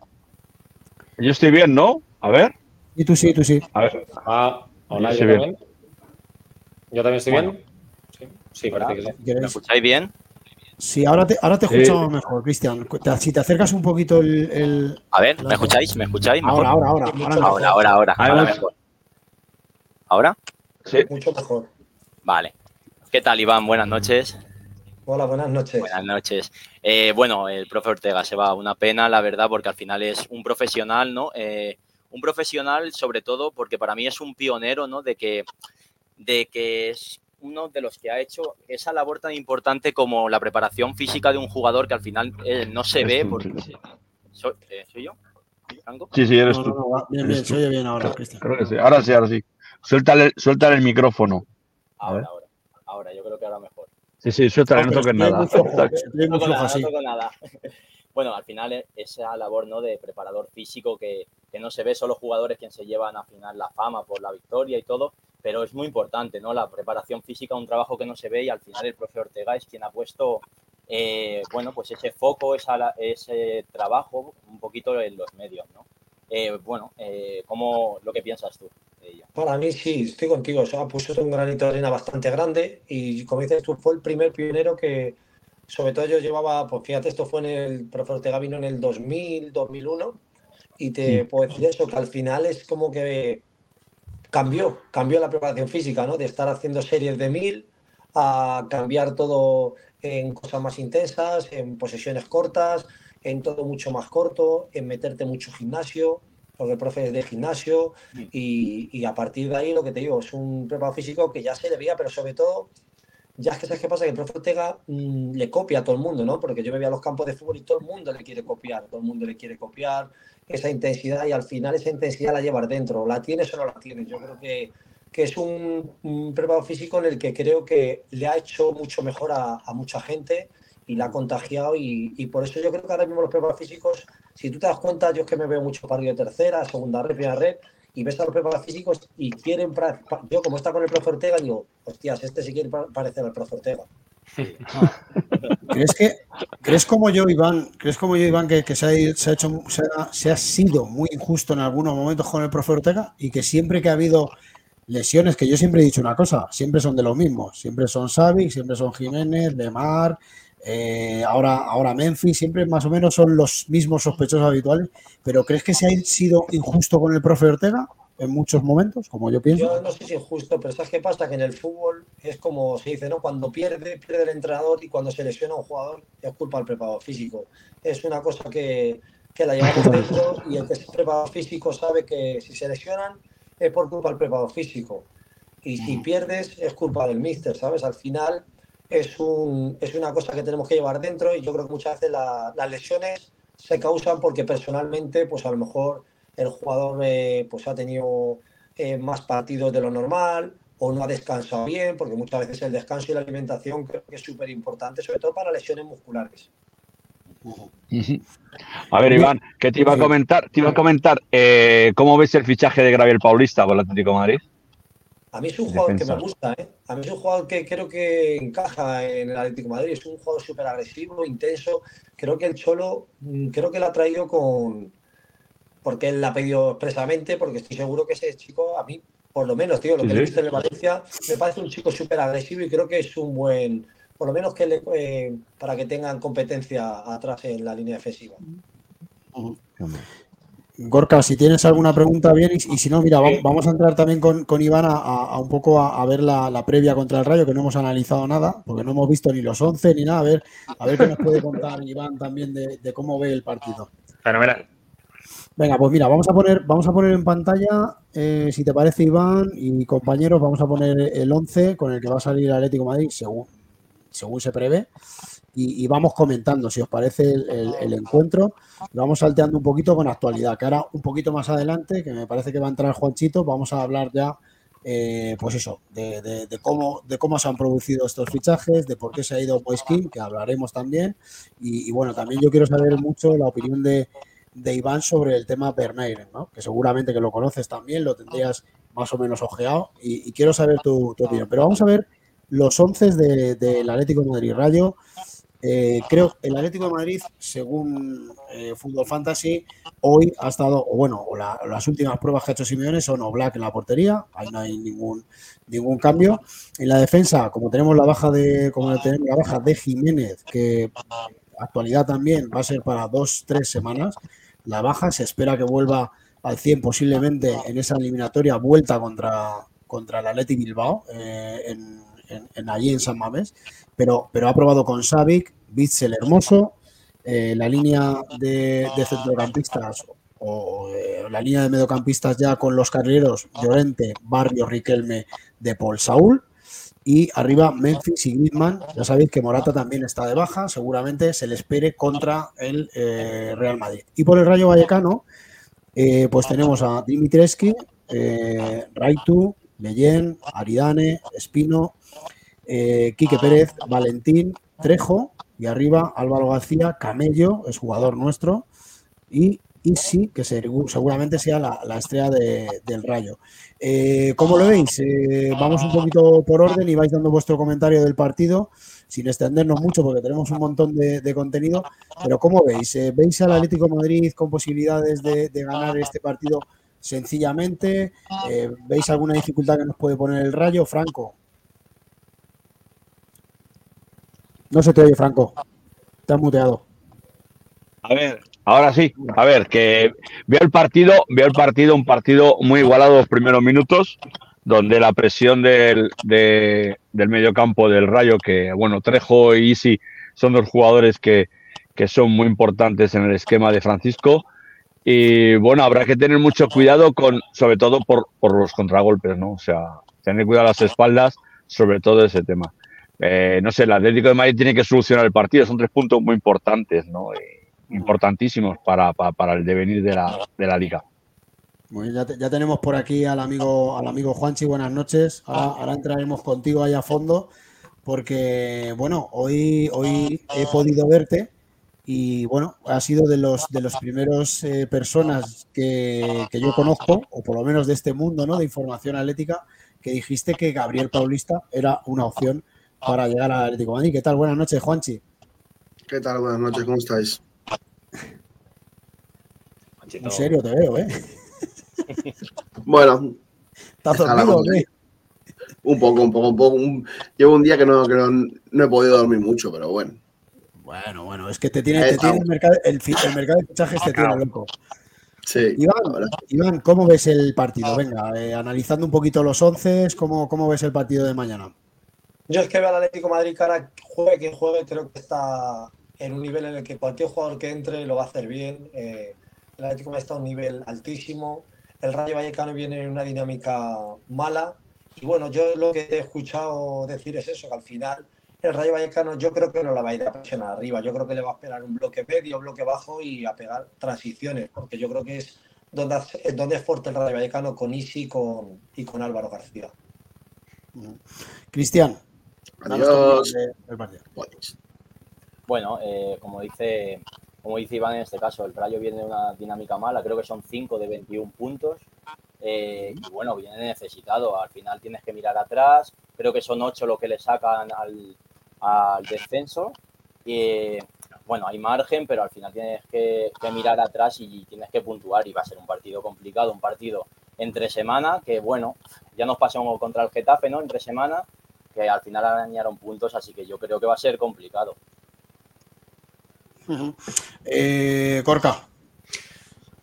Yo, estoy bien, ¿no? A ver. Y tú sí, tú sí. A ver. Ah, hola, yo, también. ¿Yo también estoy bien? Sí, sí parece que sí. ¿Me escucháis bien? Sí, ahora te, ahora te escuchamos mejor, Cristian. Si te acercas un poquito el, A ver, ¿me escucháis? ¿Me escucháis? Ahora, ahora, ahora. Ahora, ahora, ahora. Ahora, mejor. ¿Ahora? Sí. Mucho mejor. Vale. ¿Qué tal, Iván? Buenas noches. Hola, buenas noches. Buenas noches. Eh, bueno, el profe Ortega se va, una pena, la verdad, porque al final es un profesional, ¿no? Eh, un profesional, sobre todo, porque para mí es un pionero, ¿no? De que, de que es uno de los que ha hecho esa labor tan importante como la preparación física de un jugador que al final eh, no se ve. Porque, ¿Soy, yo? Sí, sí, eres tú. bien, bien, se oye bien ahora, Cristian. Creo que sí. Ahora sí, ahora sí. Suéltale, suéltale el micrófono. Ahora. Ahora, yo creo que ahora mejor. Sí, sí, suéltale, no, toques nada. Nada. [LAUGHS] Bueno, al final esa labor ¿no? de preparador físico que, que, no se ve solo jugadores quien se llevan al final la fama por la victoria y todo, pero es muy importante, ¿no? La preparación física, un trabajo que no se ve y al final el profe Ortega es quien ha puesto, eh, bueno, pues ese foco, esa, ese trabajo un poquito en los medios, ¿no? Eh, bueno, eh, ¿cómo lo que piensas tú? Para mí sí, estoy contigo. O sea, puso un granito de arena bastante grande y como dices tú, fue el primer pionero que, sobre todo yo llevaba, pues fíjate, esto fue en el, profesor Ortega vino en el 2000, 2001 y te puedo decir eso, que al final es como que cambió, cambió la preparación física, ¿no? De estar haciendo series de mil a cambiar todo en cosas más intensas, en posesiones cortas, en todo mucho más corto, en meterte mucho gimnasio, porque el profe es de gimnasio, y, a partir de ahí lo que te digo, es un preparado físico que ya se le veía, pero sobre todo, ya es que sabes qué pasa, que el profe Ortega mm, le copia a todo el mundo, ¿no? Porque yo me voy a los campos de fútbol y todo el mundo le quiere copiar, todo el mundo le quiere copiar esa intensidad y al final esa intensidad la llevas dentro, la tienes o no la tienes. Yo creo que, que es un, preparado físico en el que creo que le ha hecho mucho mejor a, a mucha gente y la ha contagiado y, por eso yo creo que ahora mismo los preparados físicos, si tú te das cuenta, yo es que me veo mucho partido de tercera, segunda red, primera red, y ves a los preparadores físicos y quieren. Yo, como está con el profe Ortega, digo, hostias, este sí quiere parecer al profe Ortega. ¿Crees que, crees como yo, Iván, crees como yo, Iván, que, se, ha, hecho, se ha, sido muy injusto en algunos momentos con el profe Ortega y que siempre que ha habido lesiones, que yo siempre he dicho una cosa, siempre son de los mismos, siempre son Xavi, siempre son Jiménez, Lemar, eh, ahora, ahora Memphis, siempre más o menos son los mismos sospechosos habituales, pero ¿crees que se ha sido injusto con el profe Ortega? en muchos momentos, como yo pienso. Yo no sé si es justo, pero ¿sabes qué pasa? Que en el fútbol es como se dice, ¿no? Cuando pierde, pierde el entrenador y cuando se lesiona un jugador es culpa del preparador físico. Es una cosa que, que la llevamos dentro y el que es preparador físico sabe que si se lesionan es por culpa del preparador físico. Y si pierdes es culpa del míster, ¿sabes? Al final es, un, es una cosa que tenemos que llevar dentro y yo creo que muchas veces las lesiones se causan porque personalmente, pues a lo mejor el jugador eh, pues ha tenido eh, más partidos de lo normal o no ha descansado bien, porque muchas veces el descanso y la alimentación creo que es súper importante, sobre todo para lesiones musculares. A ver, Iván, ¿qué te iba a comentar? Te iba a comentar eh, cómo ves el fichaje de Graviel Paulista por el Atlético Madrid. A mí es un jugador que me gusta, ¿eh? A mí es un jugador que creo que encaja en el Atlético de Madrid. Es un jugador súper agresivo, intenso. Creo que el Cholo, mm, creo que lo ha traído con, porque él la ha pedido expresamente, porque estoy seguro que ese chico, a mí, por lo menos, tío, lo que he visto en Valencia, me parece un chico súper agresivo y creo que es un buen, por lo menos que le, eh, para que tengan competencia atrás en la línea defensiva. Gorka, si tienes alguna pregunta, bien, y, si no, mira, vamos a entrar también con, Iván a, un poco a, ver la, previa contra el Rayo, que no hemos analizado nada, porque no hemos visto ni los 11 ni nada. A ver, a ver qué nos puede contar Iván también de, de cómo ve el partido. Fenomenal. Venga, pues mira, vamos a poner, vamos a poner en pantalla, eh, si te parece, Iván y compañeros, vamos a poner el 11 con el que va a salir el Atlético Madrid, según, según se prevé, y, vamos comentando, si os parece, el, encuentro. Vamos salteando un poquito con actualidad, que ahora un poquito más adelante, que me parece que va a entrar Juanchito, vamos a hablar ya, eh, pues eso, de, cómo, de cómo se han producido estos fichajes, de por qué se ha ido Poiskin, que hablaremos también, y, bueno, también yo quiero saber mucho la opinión de de Iván sobre el tema Bernayren, ¿no? que seguramente que lo conoces también, lo tendrías más o menos ojeado y, quiero saber tu, opinión. Pero vamos a ver los once del Atlético de Madrid Rayo. Eh, creo el Atlético de Madrid, según eh, Fútbol Fantasy, hoy ha estado, o bueno, las últimas pruebas que ha hecho Simeone son Oblak en la portería, ahí no hay ningún, ningún cambio. En la defensa, como tenemos la baja de, como tenemos la baja de Jiménez, que actualidad también va a ser para dos, tres semanas, la baja. Se espera que vuelva al 100 posiblemente en esa eliminatoria vuelta contra, contra el Atleti Bilbao eh, en, allí en San Mamés. Pero, pero ha probado con Savic, Bitzel Hermoso, eh, la línea de, centrocampistas o eh, la línea de mediocampistas ya con los carreros Llorente, Barrio, Riquelme, de Paul Saúl. Y arriba Memphis y Griezmann. Ya sabéis que Morata también está de baja. Seguramente se le espere contra el eh, Real Madrid. Y por el Rayo Vallecano, pues tenemos a Dimitreski, eh, Raitu, Leyen, Aridane, Espino, eh, Quique Pérez, Valentín, Trejo. Y arriba Álvaro García, Camello, es jugador nuestro. Y sí, que seguramente sea la, estrella del Rayo. Eh, ¿Cómo lo veis? Eh, vamos un poquito por orden y vais dando vuestro comentario del partido, sin extendernos mucho porque tenemos un montón de, contenido, pero ¿cómo veis? Eh, ¿Veis al Atlético Madrid con posibilidades de, ganar este partido sencillamente? ¿Veis alguna dificultad que nos puede poner el Rayo? Franco. No se te oye, Franco. Has muteado. A ver, Ahora sí, a ver, que veo el partido, veo el partido, un partido muy igualado los primeros minutos, donde la presión del, de, del mediocampo del Rayo, que bueno, Trejo y Isi son dos jugadores que, que son muy importantes en el esquema de Francisco. Y bueno, habrá que tener mucho cuidado con, sobre todo por, por los contragolpes, ¿no? O sea, tener cuidado las espaldas, sobre todo ese tema. Eh, no sé, el Atlético de Madrid tiene que solucionar el partido, son tres puntos muy importantes, ¿no? importantísimos para, para, el devenir de la, de la liga. ya, ya, tenemos por aquí al amigo, al amigo Juanchi, buenas noches. Ahora, entraremos contigo ahí a fondo, porque bueno, hoy, hoy he podido verte y bueno, ha sido de los de los primeros eh, personas que, que, yo conozco, o por lo menos de este mundo ¿no? de información atlética, que dijiste que Gabriel Paulista era una opción para llegar al Atlético Madrid. ¿Qué tal? Buenas noches, Juanchi. ¿Qué tal? Buenas noches, ¿cómo estáis? En serio te veo, ¿eh? bueno. ¿Estás dormido o qué? Un poco, un poco, un poco. Llevo un día que, no, que no, no he podido dormir mucho, pero bueno. Bueno, bueno, es que te tiene, te tiene el, mercado, el, el, mercado de fichajes te tiene loco. Sí. Iván, Iván, ¿cómo ves el partido? Venga, eh, analizando un poquito los once, ¿cómo, ¿cómo ves el partido de mañana? Yo es que veo al Atlético Madrid cara juegue quien juegue, creo que está en un nivel en el que cualquier jugador que entre lo va a hacer bien. Eh, el Atlético Madrid está a un nivel altísimo. El Rayo Vallecano viene en una dinámica mala. Y bueno, yo lo que he escuchado decir es eso, que al final el Rayo Vallecano yo creo que no la va a ir a presionar arriba, yo creo que le va a esperar un bloque medio, bloque bajo y a pegar transiciones, porque yo creo que es donde, donde es fuerte el Rayo Vallecano con Isi con, y con Álvaro García. Cristian. Adiós. Bueno, eh, como dice como dice Iván en este caso, el Rayo viene de una dinámica mala, creo que son 5 de 21 puntos. Eh, y bueno, viene necesitado. Al final tienes que mirar atrás. Creo que son 8 lo que le sacan al, al descenso. Y bueno, hay margen, pero al final tienes que, mirar atrás y tienes que puntuar y va a ser un partido complicado, un partido entre semana, que bueno, ya nos pasamos contra el Getafe, ¿no? Entre semana, que al final arañaron puntos, así que yo creo que va a ser complicado. eh, Corca.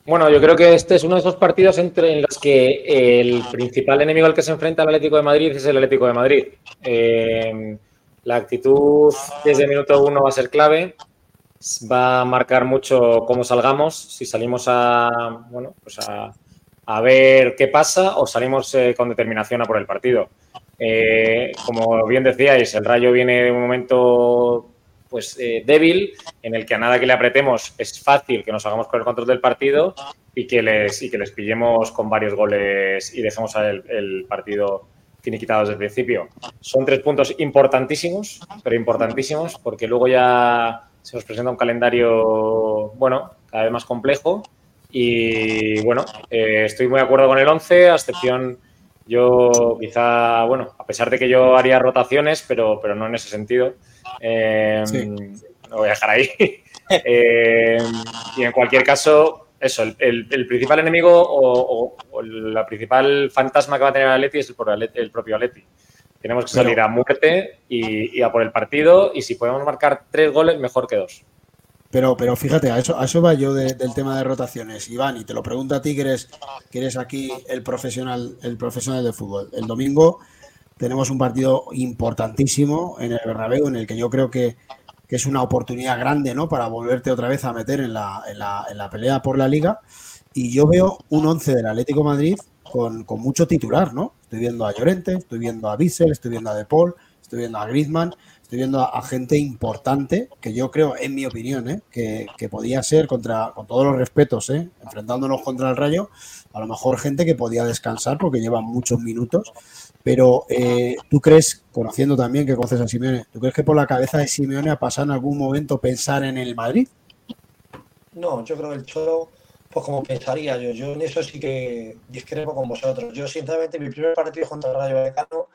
Bueno, yo creo que este es uno de esos partidos entre, en los que el principal enemigo al que se enfrenta el Atlético de Madrid es el Atlético de Madrid. Eh, la actitud desde el minuto uno va a ser clave. Va a marcar mucho cómo salgamos. Si salimos a, bueno, pues a, a ver qué pasa o salimos eh, con determinación a por el partido. Eh, como bien decíais, el Rayo viene de un momento pues eh, débil, en el que a nada que le apretemos es fácil que nos hagamos con el control del partido y que les, y que les pillemos con varios goles y dejemos el, partido finiquitado desde el principio. Son tres puntos importantísimos, pero importantísimos, porque luego ya se nos presenta un calendario, bueno, cada vez más complejo. Y bueno, eh, estoy muy de acuerdo con el 11, a excepción yo quizá, bueno, a pesar de que yo haría rotaciones, pero, pero no en ese sentido. Eh, Lo voy a dejar ahí. [LAUGHS] eh, y en cualquier caso, eso, el, el principal enemigo o, o, la principal fantasma que va a tener Atleti es el, el propio Atleti. Tenemos que salir pero, a muerte y, y, a por el partido y si podemos marcar tres goles, mejor que dos. Pero, pero fíjate, a eso, a eso va yo de, del tema de rotaciones. Iván, y te lo pregunto a ti que eres, que eres aquí el profesional, el profesional del fútbol. El domingo tenemos un partido importantísimo en el Bernabéu, en el que yo creo que, que es una oportunidad grande, ¿no? Para volverte otra vez a meter en la, en la, en la pelea por la liga. Y yo veo un 11 del Atlético Madrid con, con, mucho titular, ¿no? Estoy viendo a Llorente, estoy viendo a Bissell, estoy viendo a De Paul, estoy viendo a Griezmann, estoy viendo a, gente importante que yo creo, en mi opinión, ¿eh? que, que, podía ser contra, con todos los respetos, ¿eh? enfrentándonos contra el Rayo, a lo mejor gente que podía descansar porque llevan muchos minutos. Pero eh, tú crees, conociendo también que conoces a Simeone, ¿tú crees que por la cabeza de Simeone ha pasado en algún momento pensar en el Madrid? No, yo creo que el Cholo pues como pensaría yo, yo en eso sí que discrepo con vosotros. Yo, sinceramente, mi primer partido contra el Rayo Vallecano,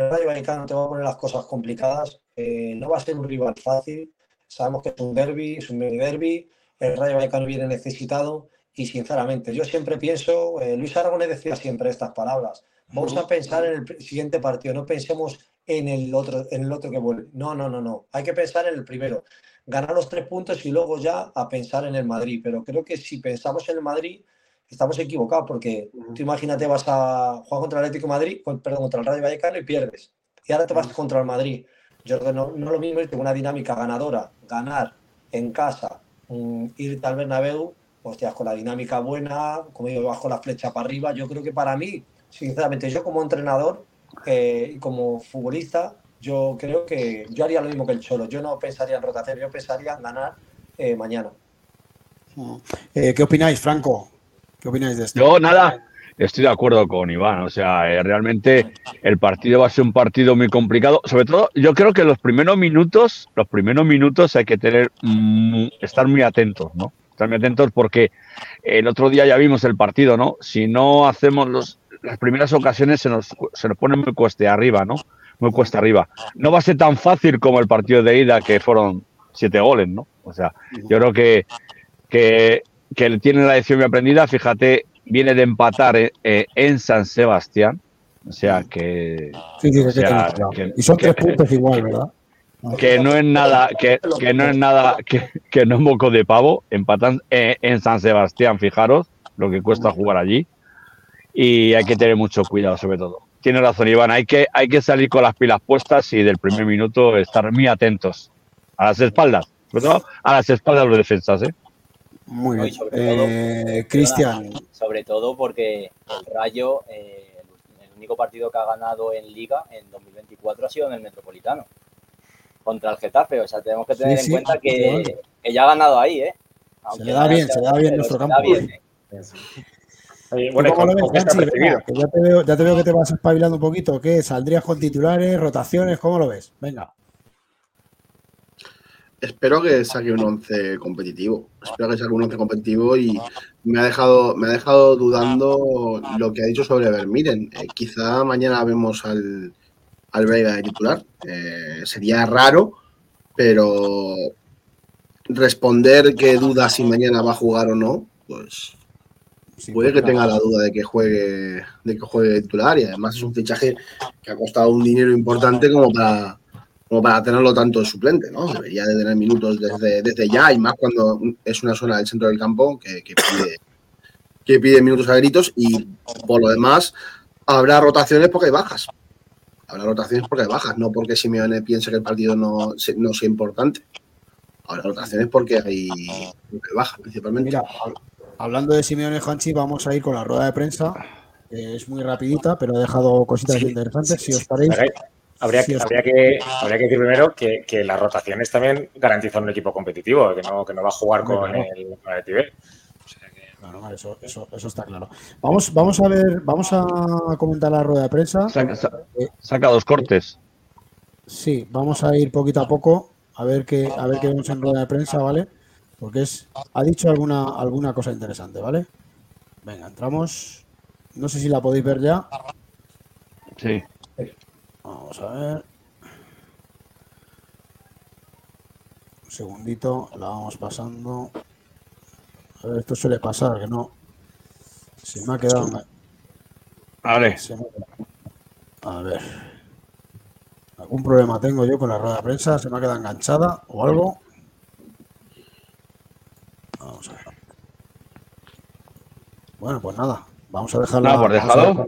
el Rayo Vallecano te va a poner las cosas complicadas, eh, no va a ser un rival fácil, sabemos que es un derby, es un mini derby, el Rayo Vallecano viene necesitado y, sinceramente, yo siempre pienso, eh, Luis Aragonés decía siempre estas palabras, vamos a pensar en el siguiente partido, no pensemos en el otro, en el otro que vuelve. No, no, no, no, hay que pensar en el primero ganar los tres puntos y luego ya a pensar en el Madrid. Pero creo que si pensamos en el Madrid, estamos equivocados, porque tú imagínate, vas a jugar contra el Atlético Madrid, perdón, contra el Rayo Vallecano y pierdes. Y ahora te vas contra el Madrid. Yo creo que no, no lo mismo es una dinámica ganadora, ganar en casa, um, irte al Bernabéu, hostias, con la dinámica buena, como digo, bajo la flecha para arriba. Yo creo que para mí, sinceramente, yo como entrenador eh, y como futbolista, yo creo que yo haría lo mismo que el Cholo. Yo no pensaría en rotación, yo pensaría en ganar eh, mañana. Eh, ¿Qué opináis, Franco? ¿Qué opináis de esto? Yo, nada. Estoy de acuerdo con Iván. O sea, eh, realmente el partido va a ser un partido muy complicado. Sobre todo, yo creo que los primeros minutos, los primeros minutos hay que tener, mm, estar muy atentos, ¿no? Estar muy atentos porque el otro día ya vimos el partido, ¿no? Si no hacemos los, las primeras ocasiones se nos, se nos pone muy cueste arriba, ¿no? Muy cuesta arriba. No va a ser tan fácil como el partido de ida que fueron siete goles, ¿no? O sea, yo creo que, que, que tiene la lección aprendida. Fíjate, viene de empatar eh, eh, en San Sebastián. O sea que. Sí, sí, o que sea, que- y son tres que- puntos igual, ¿verdad? que no es nada, que, que no es nada, que, que no es moco de pavo. Empatan eh, en San Sebastián, fijaros lo que cuesta jugar allí. Y hay que tener mucho cuidado, sobre todo. Tiene razón, Iván. Hay que, hay que salir con las pilas puestas y del primer minuto estar muy atentos a las espaldas. Sobre todo a las espaldas de los defensas, ¿eh? Muy No, bien. sobre todo, Eh, Cristian, Sobre todo porque el Rayo, eh, el único partido que ha ganado en Liga en 2024 ha sido en el Metropolitano. Contra el Getafe. O sea, tenemos que tener Sí, sí, en cuenta que, ya ha ganado ahí, ¿eh? Se le da bien, se le da bien nuestro se le da campo. bien, ¿eh? Oye, ¿tú bueno, cómo lo ves. Venga, que te veo, ya te veo que te vas espabilando un poquito. ¿Qué? ¿Saldrías con titulares, rotaciones? ¿Cómo lo ves? Venga. Espero que saque un 11 competitivo. Espero que saque un 11 competitivo y me ha dejado, me ha dejado dudando lo que ha dicho sobre Vermiren. Eh, quizá mañana vemos al, al Vega de titular. Eh, sería raro, pero responder que duda si mañana va a jugar o no, pues puede que tenga la duda de que juegue de que juegue de titular y además es un fichaje que ha costado un dinero importante como para como para tenerlo tanto de suplente, ¿no? Debería de tener minutos desde, desde ya y más cuando es una zona del centro del campo que, que pide que pide minutos a gritos y por lo demás habrá rotaciones porque hay bajas. Habrá rotaciones porque hay bajas, no porque Simeone piense que el partido no, no sea importante. Habrá rotaciones porque hay, porque hay bajas principalmente. Mira, hablando de Simeone Hanchi, vamos a ir con la rueda de prensa. que es muy rapidita, pero ha dejado cositas interesantes. Si os paréis, Habría, Sí, que, os- habría, que, habría que decir primero que, que las rotaciones también garantizan un equipo competitivo, que no, que no va a jugar con Claro. el, con el Tibet. Eso, eso, eso está claro. Vamos, vamos a ver, vamos a comentar la rueda de prensa. Saca, sa- saca dos cortes. Sí, vamos a ir poquito a poco a ver qué, a ver qué vemos en rueda de prensa, ¿vale? Porque es, ha dicho alguna, alguna cosa interesante, ¿vale? Venga, entramos. No sé si la podéis ver ya. Sí. Vamos a ver. Un segundito, la vamos pasando. A ver, esto suele pasar, que no. Se me ha quedado. Vale. se me ha quedado. A ver. ¿Algún problema tengo yo con la rueda de prensa? ¿Se me ha quedado enganchada o algo? Vamos a ver. Bueno, pues nada. Vamos a dejarla. Nada, por dejado.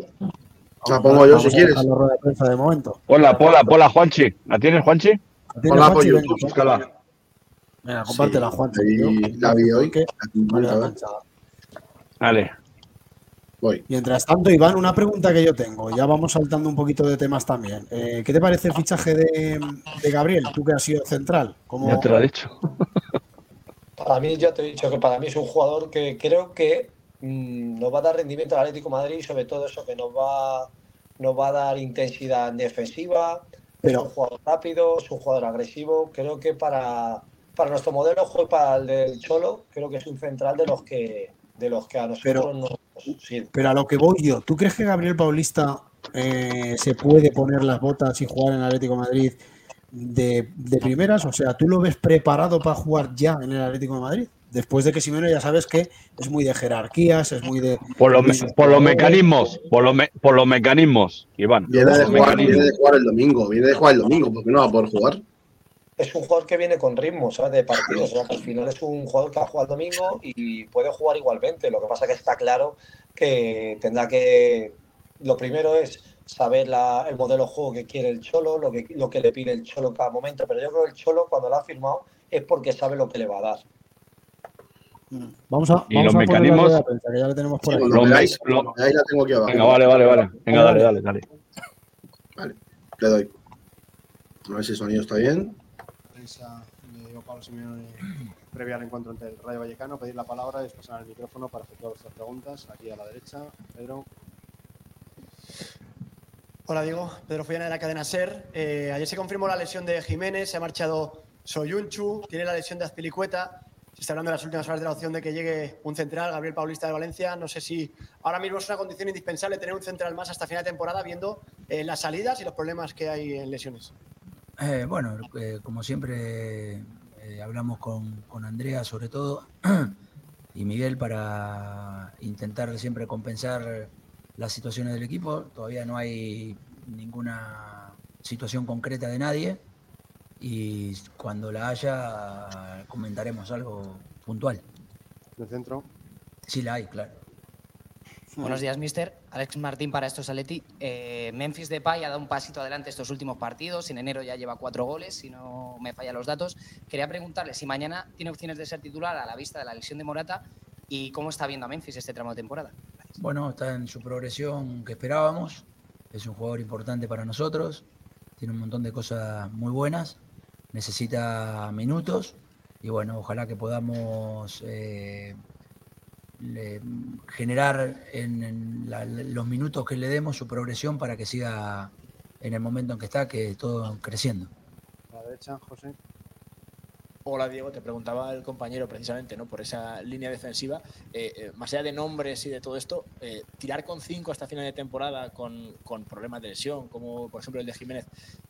La pongo yo si quieres. la rueda de prensa de momento. Ponla, ponla, ponla, Juanchi. ¿La tienes, Juanchi? ¿La tienes, Ponla por Juanchi? YouTube. Venga, Búscala. Venga, compártela, Sí, Juan. ahí la vi hoy. Que. Vale. Voy. Mientras tanto, Iván, una pregunta que yo tengo. Ya vamos saltando un poquito de temas también. Eh, ¿Qué te parece el fichaje de, de Gabriel? Tú que has sido central. ¿Cómo- Ya te lo he dicho. [LAUGHS] Para mí, ya te he dicho que para mí es un jugador que creo que mm, nos va a dar rendimiento al Atlético de Madrid y sobre todo eso, que nos va, nos va a dar intensidad defensiva. Pero- es un jugador rápido, es un jugador agresivo. Creo que para, para nuestro modelo de juego para el del Cholo, creo que es un central de los que, de los que a nosotros Pero- nos sirve. Pero a lo que voy yo, ¿tú crees que Gabriel Paulista eh, se puede poner las botas y jugar en el Atlético de Madrid de, de primeras? O sea, ¿tú lo ves preparado para jugar ya en el Atlético de Madrid? Después de que Simeone ya sabes que es muy de jerarquías, es muy de... Por, los me- por los mecanismos, por los, me- por los mecanismos, Iván. Viene de, jugar, mecanismos. viene de jugar el domingo. Viene de jugar el domingo. ¿Por qué no va a poder jugar? es un jugador que viene con ritmo, ¿sabes? De partidos. O sea, que al final es un jugador que ha jugado el domingo y puede jugar igualmente. Lo que pasa que está claro que tendrá que. Lo primero es saber la- el modelo de juego que quiere el Cholo, lo que, lo que le pide el Cholo en cada momento. Pero yo creo que el Cholo, cuando lo ha firmado, es porque sabe lo que le va a dar. Vamos a, Y vamos los a poner la mecanismos- prensa, que ya la tenemos por ahí. cuando Lo veáis, me- cuando lo- veáis la tengo aquí abajo. Venga, vale, vale, vale. Venga, dale, dale, dale. Le doy. A ver si el sonido está bien. prensa de Diego Pablo Simeone previa al encuentro entre el Rayo Vallecano. Pedir la palabra y después el micrófono para hacer todas vuestras preguntas. Aquí a la derecha, Pedro. Hola Diego, Pedro Follana de la cadena SER. Eh, ayer se confirmó la lesión de Jiménez, se ha marchado Soyunchu, tiene la lesión de Azpilicueta. Se está hablando en las últimas horas de la opción de que llegue un central, Gabriel Paulista de Valencia. No sé si ahora mismo es una condición indispensable tener un central más hasta final de temporada, viendo eh, las salidas y los problemas que hay en lesiones. Eh, bueno, eh, como siempre eh, hablamos con, con, Andrea sobre todo [CLEARS THROAT] y Miguel para intentar siempre compensar las situaciones del equipo. Todavía no hay ninguna situación concreta de nadie y cuando la haya comentaremos algo puntual. ¿En el centro? Sí la hay, claro. Buenos días, mister. Alex Martín para estos Aleti. Eh, Memphis Depay ha dado un pasito adelante estos últimos partidos. En enero ya lleva cuatro goles, si no me fallan los datos. Quería preguntarle si mañana tiene opciones de ser titular a la vista de la lesión de Morata y cómo está viendo a Memphis este tramo de temporada. Gracias. Bueno, está en su progresión que esperábamos. Es un jugador importante para nosotros. Tiene un montón de cosas muy buenas. Necesita minutos. Y bueno, ojalá que podamos eh, le, generar en, la, los minutos que le demos su progresión para que siga en el momento en que está, que todo creciendo. Hola Diego, te preguntaba el compañero precisamente ¿no? por esa línea defensiva. Eh, eh, más allá de nombres y de todo esto, eh, tirar con cinco hasta final de temporada con, con, problemas de lesión, como por ejemplo el de Jiménez,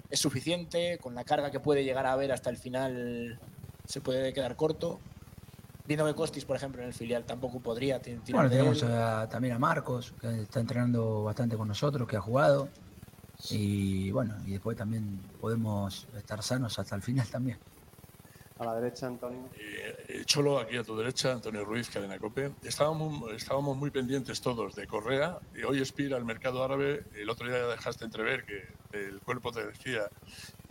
¿es suficiente? ¿Con la carga que puede llegar a haber hasta el final se puede quedar corto? Viendo que Costis, por ejemplo, en el filial tampoco podría tirar Bueno, tenemos a, también a Marcos, que está entrenando bastante con nosotros, que ha jugado. Y bueno, y después también podemos estar sanos hasta el final también. A la derecha, Antonio. Eh, Cholo, aquí a tu derecha, Antonio Ruiz, Cadena Cope. Estábamos, estábamos muy pendientes todos de Correa y hoy expira el mercado árabe. El otro día dejaste entrever que el cuerpo te decía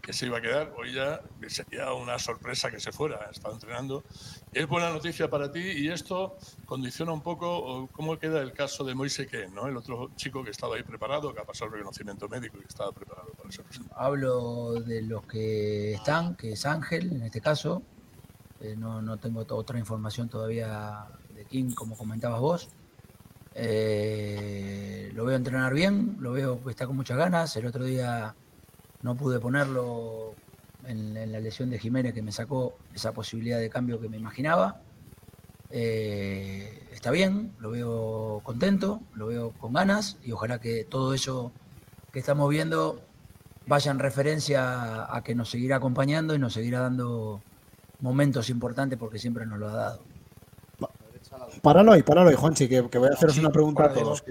que se iba a quedar. Hoy ya sería una sorpresa que se fuera. Estado entrenando. Es buena noticia para ti y esto condiciona un poco cómo queda el caso de Moise Ken, ¿no? el otro chico que estaba ahí preparado, que ha pasado el reconocimiento médico y que estaba preparado para ser presentado. Hablo de los que están, que es Ángel en este caso. Eh, no, no, tengo otra información todavía de King, como comentabas vos. Eh, lo veo entrenar bien, lo veo que está con muchas ganas. El otro día no pude ponerlo en, en, la lesión de Jiménez que me sacó esa posibilidad de cambio que me imaginaba. Eh, está bien, lo veo contento, lo veo con ganas y ojalá que todo eso que estamos viendo vaya en referencia a que nos seguirá acompañando y nos seguirá dando momentos importantes porque siempre nos lo ha dado. Páralo ahí, páralo ahí, Juanchi, que, que voy a haceros sí, una pregunta a todos.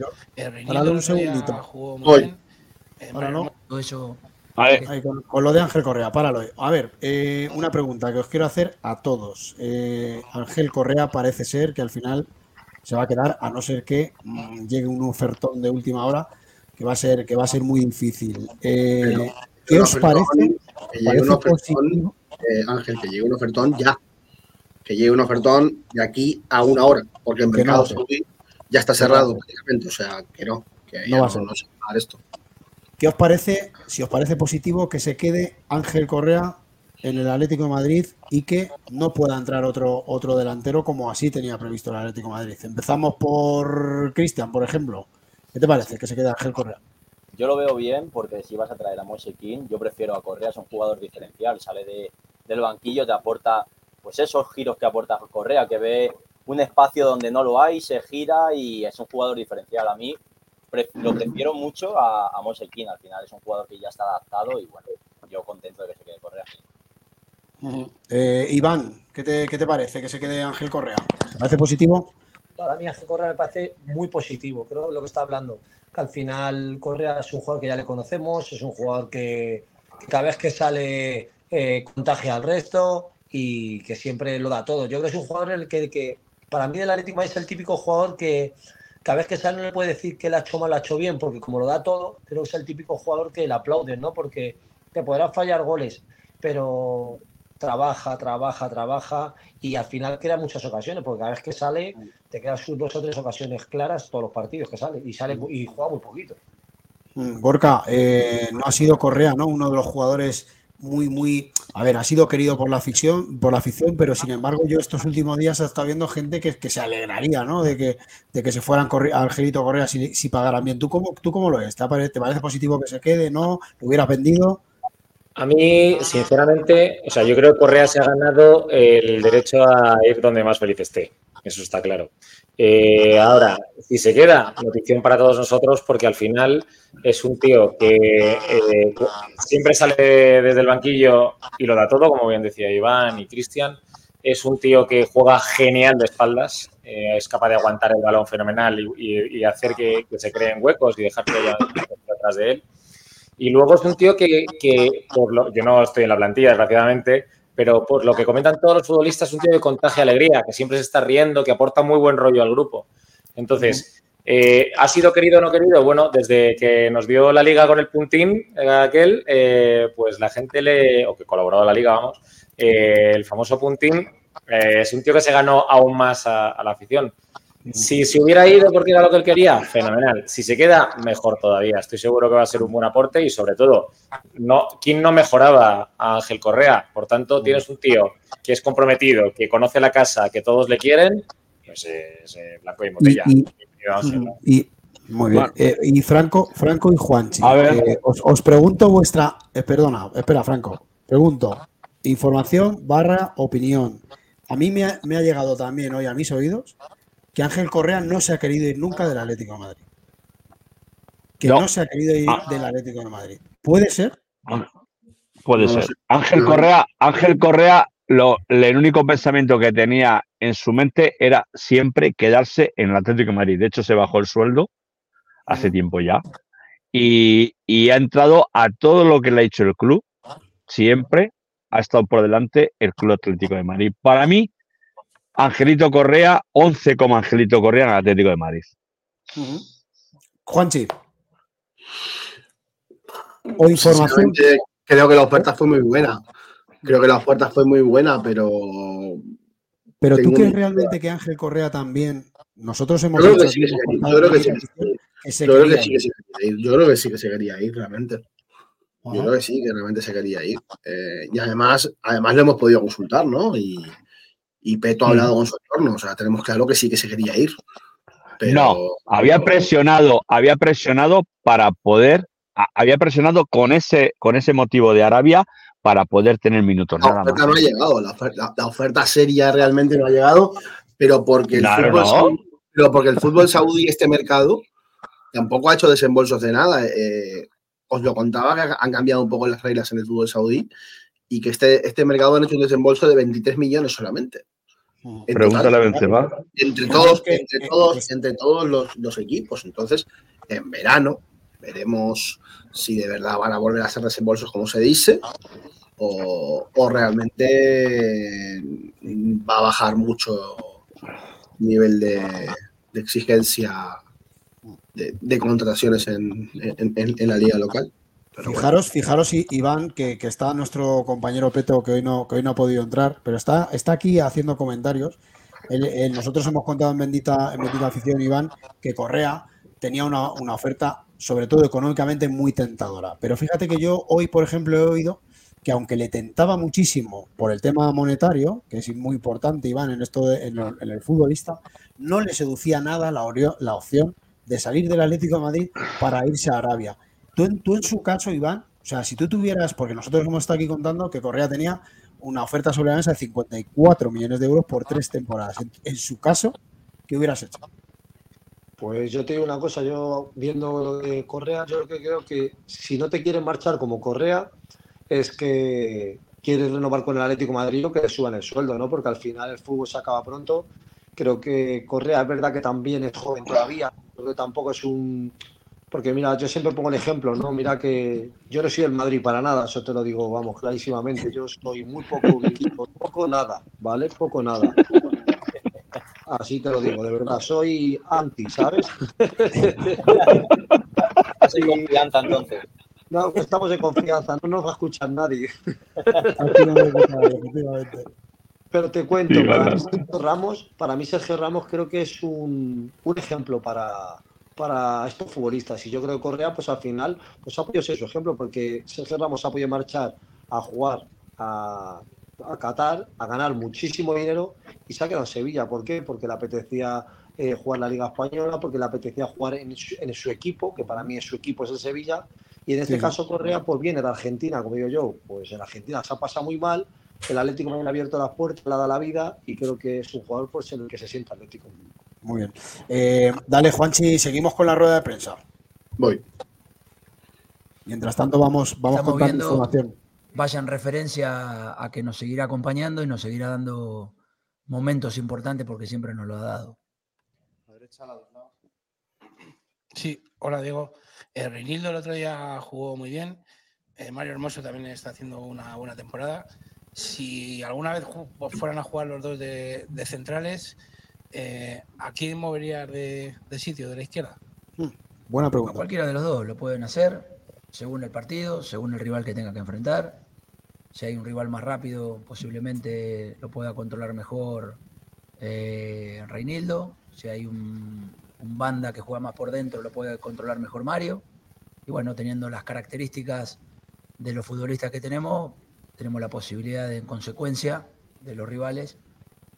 Páralo un segundito. Hoy. Páralo. Todo eso Ahí, con, con, lo de Ángel Correa, páralo. A ver, eh, una pregunta que os quiero hacer a todos. Eh, Ángel Correa parece ser que al final se va a quedar, a no ser que mmm, llegue un ofertón de última hora, que va a ser, que va a ser muy difícil. Eh, pero, ¿Qué pero os parece? Que llegue un ofertón, Ángel, que llegue un ofertón ya. Que llegue un ofertón de aquí a una hora, porque el mercado no, ya está cerrado prácticamente. O sea, que no, que no ya va a ser. no se va a dar esto. ¿Qué os parece, si os parece positivo, que se quede Ángel Correa en el Atlético de Madrid y que no pueda entrar otro, otro delantero como así tenía previsto el Atlético de Madrid? Empezamos por Cristian, por ejemplo. ¿Qué te parece que se quede Ángel Correa? Yo lo veo bien porque si vas a traer a Moise King, yo prefiero a Correa, es un jugador diferencial, sale de, del banquillo, te aporta pues esos giros que aporta Correa, que ve un espacio donde no lo hay, se gira y es un jugador diferencial. A mí lo prefiero mucho a, a. Al final es un jugador que ya está adaptado y bueno, yo contento de que se quede Correa. Uh -huh. eh, Iván, ¿qué te, ¿qué te, parece que se quede Ángel Correa? ¿Te parece positivo? Para mí Ángel Correa me parece muy positivo, creo lo que está hablando. Que al final Correa es un jugador que ya le conocemos, es un jugador que, que cada vez que sale eh, contagia al resto y que siempre lo da todo. Yo creo que es un jugador el que, que para mí el Atlético es el típico jugador que cada vez que sale no le puede decir que la ha hecho mal, la ha hecho bien, porque como lo da todo, creo que es el típico jugador que le aplauden, ¿no? Porque te podrán fallar goles, pero trabaja, trabaja, trabaja y al final crea muchas ocasiones, porque cada vez que sale te quedas sus dos o tres ocasiones claras todos los partidos que sale y sale y juega muy poquito. Gorka, eh, no ha sido Correa, ¿no? Uno de los jugadores muy, muy. A ver, ha sido querido por la afición, por la afición, pero sin embargo, yo estos últimos días he estado viendo gente que, que se alegraría, ¿no? De que, de que se fueran a Angelito Correa si, pagaran bien. ¿Tú cómo, ¿Tú cómo lo ves? ¿Te parece, ¿Te parece positivo que se quede? ¿No? ¿Lo hubieras vendido? A mí, sinceramente, o sea, yo creo que Correa se ha ganado el derecho a ir donde más feliz esté. Eso está claro. Eh, ahora, si se queda, notición para todos nosotros, porque al final es un tío que eh, siempre sale desde el banquillo y lo da todo, como bien decía Iván y Cristian. Es un tío que juega genial de espaldas, eh, es capaz de aguantar el balón fenomenal y, hacer que, se creen huecos y dejar que haya detrás de él. Y luego es un tío que, por lo, yo no estoy en la plantilla, desgraciadamente, pero por lo que comentan todos los futbolistas, es un tío de contagia alegría, que siempre se está riendo, que aporta muy buen rollo al grupo. Entonces, eh, ¿ha sido querido o no querido? Bueno, desde que nos dio la liga con el puntín eh, aquel, eh, pues la gente le, o que colaboró en la liga, vamos, el famoso puntín, es un tío que se ganó aún más a la afición. Si se hubiera ido porque era lo que él quería, fenomenal. Si se queda, mejor todavía. Estoy seguro que va a ser un buen aporte y sobre todo, no, ¿quién no mejoraba a Ángel Correa? Por tanto, tienes un tío que es comprometido, que conoce la casa, que todos le quieren, pues es blanco y botella. Y, muy bien. Eh, y Franco, Franco y Juanchi. A ver. Eh, os, pregunto vuestra. Eh, perdona, espera, Franco. Pregunto. Información barra opinión. A mí me ha, me ha llegado también hoy a mis oídos que Ángel Correa no se ha querido ir nunca del Atlético de Madrid. Que no, se ha querido ir ah. del Atlético de Madrid. ¿Puede ser? Puede ser. Ángel Correa, Ángel Correa, lo, el único pensamiento que tenía en su mente era siempre quedarse en el Atlético de Madrid. De hecho, se bajó el sueldo hace tiempo ya. Y, y ha entrado a todo lo que le ha hecho el club. Siempre ha estado por delante el Club Atlético de Madrid. Para mí, Angelito Correa, 11 como Angelito Correa en el Atlético de Madrid. Juanchi. O información. Creo que la oferta fue muy buena. Creo que la oferta fue muy buena, pero. Pero tú crees realmente que Ángel Correa también. Nosotros hemos. Yo creo que sí que se quería Yo creo que sí que se quería ir. Yo creo que sí que se quería ir, realmente. Yo creo que sí, que realmente se quería ir. Eh, y además, además lo hemos podido consultar, ¿no? Y, y Peto ha mm. hablado con su entorno. O sea, tenemos claro que sí que se quería ir. No, había presionado, había presionado para poder, había presionado con ese, con ese motivo de Arabia para poder tener minutos. La oferta no ha llegado, la oferta, seria realmente no ha llegado, pero porque el, fútbol, pero porque el fútbol saudí, este mercado, tampoco ha hecho desembolsos de nada. Eh, os lo contaba que han cambiado un poco las reglas en el fútbol saudí y que este, este mercado ha hecho un desembolso de 23 millones solamente. Pregúntale a Benzema. Entre todos, entre todos, entre todos los, equipos. Entonces, en verano veremos si de verdad van a volver a hacer desembolsos como se dice o, realmente va a bajar mucho el nivel de, exigencia de, contrataciones en, la liga local fijaros, fijaros, Iván, que, está nuestro compañero Peto, que hoy no, que hoy no ha podido entrar, pero está, está aquí haciendo comentarios. nosotros hemos contado en Bendita, en Bendita Afición, Iván, que Correa tenía una, oferta, sobre todo económicamente, muy tentadora. Pero fíjate que yo hoy, por ejemplo, he oído que aunque le tentaba muchísimo por el tema monetario, que es muy importante, Iván, en esto en, el, futbolista, no le seducía nada la, la opción de salir del Atlético de Madrid para irse a Arabia. Tú en, su caso, Iván, o sea, si tú tuvieras, porque nosotros hemos estado aquí contando que Correa tenía una oferta sobre la mesa de 54 millones de euros por tres temporadas. En, su caso, ¿qué hubieras hecho? Pues yo te digo una cosa, yo viendo lo de Correa, yo que creo que si no te quieren marchar como Correa, es que quieres renovar con el Atlético Madrid o que le suban el sueldo, ¿no? Porque al final el fútbol se acaba pronto. Creo que Correa es verdad que también es joven todavía, porque tampoco es un, porque mira, yo siempre pongo el ejemplo, ¿no? Mira que yo no soy el Madrid para nada, eso te lo digo, vamos, clarísimamente. Yo soy muy poco equipo, poco nada, ¿vale? Poco nada. Así te lo digo, de verdad, soy anti, ¿sabes? [LAUGHS] Soy confianza entonces. No, estamos en confianza, no nos va a escuchar nadie. Pero te cuento, para mí, Ramos, para mí Sergio Ramos creo que es un, un ejemplo para, para estos futbolistas. Y yo creo que Correa, pues al final, pues ha podido ser su ejemplo, porque Sergio Ramos ha podido marchar a jugar a, a Qatar, a ganar muchísimo dinero y se ha quedado en Sevilla. ¿Por qué? Porque le apetecía eh, jugar la Liga Española, porque le apetecía jugar en su, en su equipo, que para mí es su equipo, es el Sevilla. Y en este Sí. caso Correa pues viene de Argentina, como digo yo, pues en Argentina se ha pasado muy mal, el Atlético me ha abierto las puertas, le ha dado la vida y creo que es un jugador pues, en el que se siente Atlético. Muy bien. Eh, dale, Juanchi, seguimos con la rueda de prensa. Voy. Mientras tanto, vamos, vamos Estamos contando viendo- información. Vaya en referencia a que nos seguirá acompañando y nos seguirá dando momentos importantes porque siempre nos lo ha dado. A la derecha, a la dos lados. Sí, hola Diego. Eh, Reinildo el otro día jugó muy bien. Eh, Mario Hermoso también está haciendo una buena temporada. Si alguna vez fueran a jugar los dos de, de centrales, eh, ¿a quién moverías de, de sitio, de la izquierda? Buena pregunta. Cualquiera de los dos lo pueden hacer según el partido, según el rival que tenga que enfrentar. Si hay un rival más rápido, posiblemente lo pueda controlar mejor eh, Reinildo. Si hay un, un banda que juega más por dentro, lo puede controlar mejor Mario. Y bueno, teniendo las características de los futbolistas que tenemos, tenemos la posibilidad de, en consecuencia de los rivales,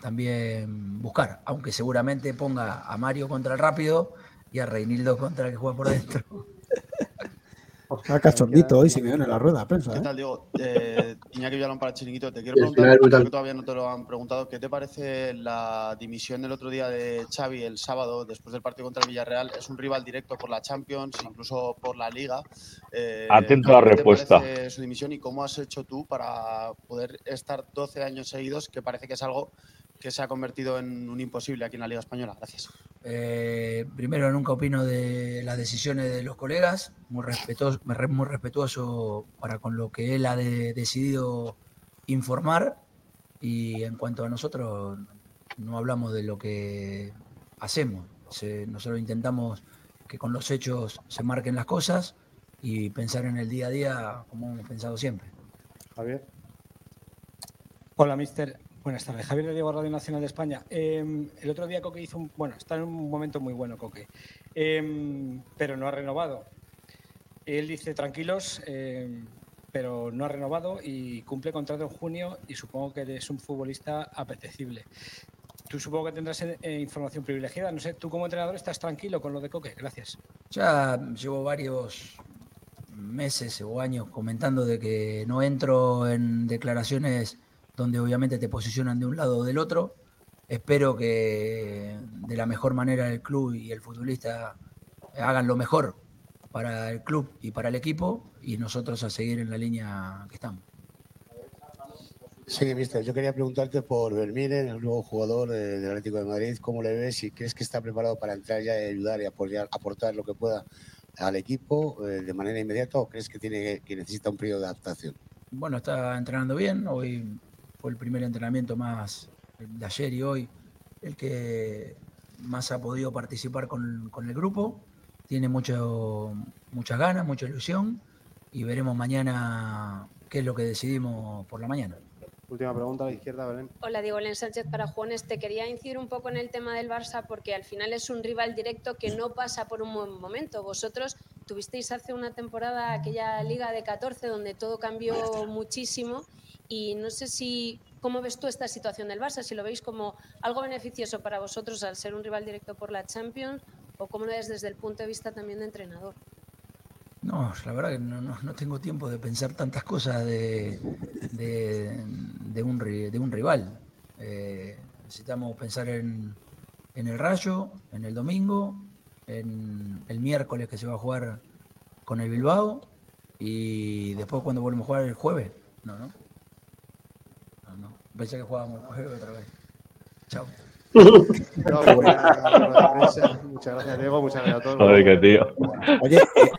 también buscar, aunque seguramente ponga a Mario contra el rápido y a Reinildo contra el que juega por dentro. [LAUGHS] Está cachondito hoy, Simeone, en la rueda de prensa. ¿Qué ¿eh? tal, Diego? Eh, Iñaki Villalón para Chiringuito. Te quiero preguntar, final brutal. creo que todavía no te lo han preguntado, ¿qué te parece la dimisión del otro día de Xavi el sábado después del partido contra el Villarreal? Es un rival directo por la Champions, incluso por la Liga. Eh, Atento a la ¿qué te respuesta. parece su dimisión y cómo has hecho tú para poder estar 12 años seguidos, que parece que es algo que se ha convertido en un imposible aquí en la Liga Española? Gracias. Eh, primero, nunca opino de las decisiones de los colegas, muy respetuoso, muy respetuoso para con lo que él ha de- decidido informar. Y en cuanto a nosotros, no hablamos de lo que hacemos. Se- nosotros intentamos que con los hechos se marquen las cosas y pensar en el día a día como hemos pensado siempre. Javier. Hola, mister. Buenas tardes. Javier de Diego Radio Nacional de España. Eh, el otro día Coque hizo un. Bueno, está en un momento muy bueno, Coque. Eh, pero no ha renovado. Él dice tranquilos, eh, pero no ha renovado y cumple contrato en junio y supongo que es un futbolista apetecible. Tú supongo que tendrás eh, información privilegiada. No sé, tú como entrenador estás tranquilo con lo de Coque. Gracias. Ya llevo varios meses o años comentando de que no entro en declaraciones donde obviamente te posicionan de un lado o del otro. Espero que de la mejor manera el club y el futbolista hagan lo mejor para el club y para el equipo y nosotros a seguir en la línea que estamos. Sí, mister, yo quería preguntarte por Vermiren, el nuevo jugador del Atlético de Madrid, ¿cómo le ves y crees que está preparado para entrar ya y ayudar y apoyar, aportar lo que pueda al equipo eh, de manera inmediata o crees que tiene que necesita un periodo de adaptación? Bueno, está entrenando bien. Hoy fue el primer entrenamiento más de ayer y hoy el que más ha podido participar con, con el grupo. Tiene mucho, muchas ganas, mucha ilusión y veremos mañana qué es lo que decidimos por la mañana. Última pregunta a la izquierda, Belén. Hola, Diego Len Sánchez para Juanes. Te quería incidir un poco en el tema del Barça porque al final es un rival directo que no pasa por un buen momento. Vosotros tuvisteis hace una temporada aquella Liga de 14 donde todo cambió muchísimo y no sé si cómo ves tú esta situación del Barça, si lo veis como algo beneficioso para vosotros al ser un rival directo por la Champions o cómo lo ves desde el punto de vista también de entrenador. No, la verdad que no, no- no tengo tiempo de pensar tantas cosas de, de, de un, de un rival. Eh, necesitamos pensar en, en el Rayo, en el domingo, en el miércoles que se va a jugar con el Bilbao y después cuando volvemos a jugar el jueves. No, no. No, no. Pensé que jugábamos el jueves otra vez. Chao. [LAUGHS] No. Muchas gracias, Diego. Muchas gracias a todos. Joder, qué tío. Oye, eh,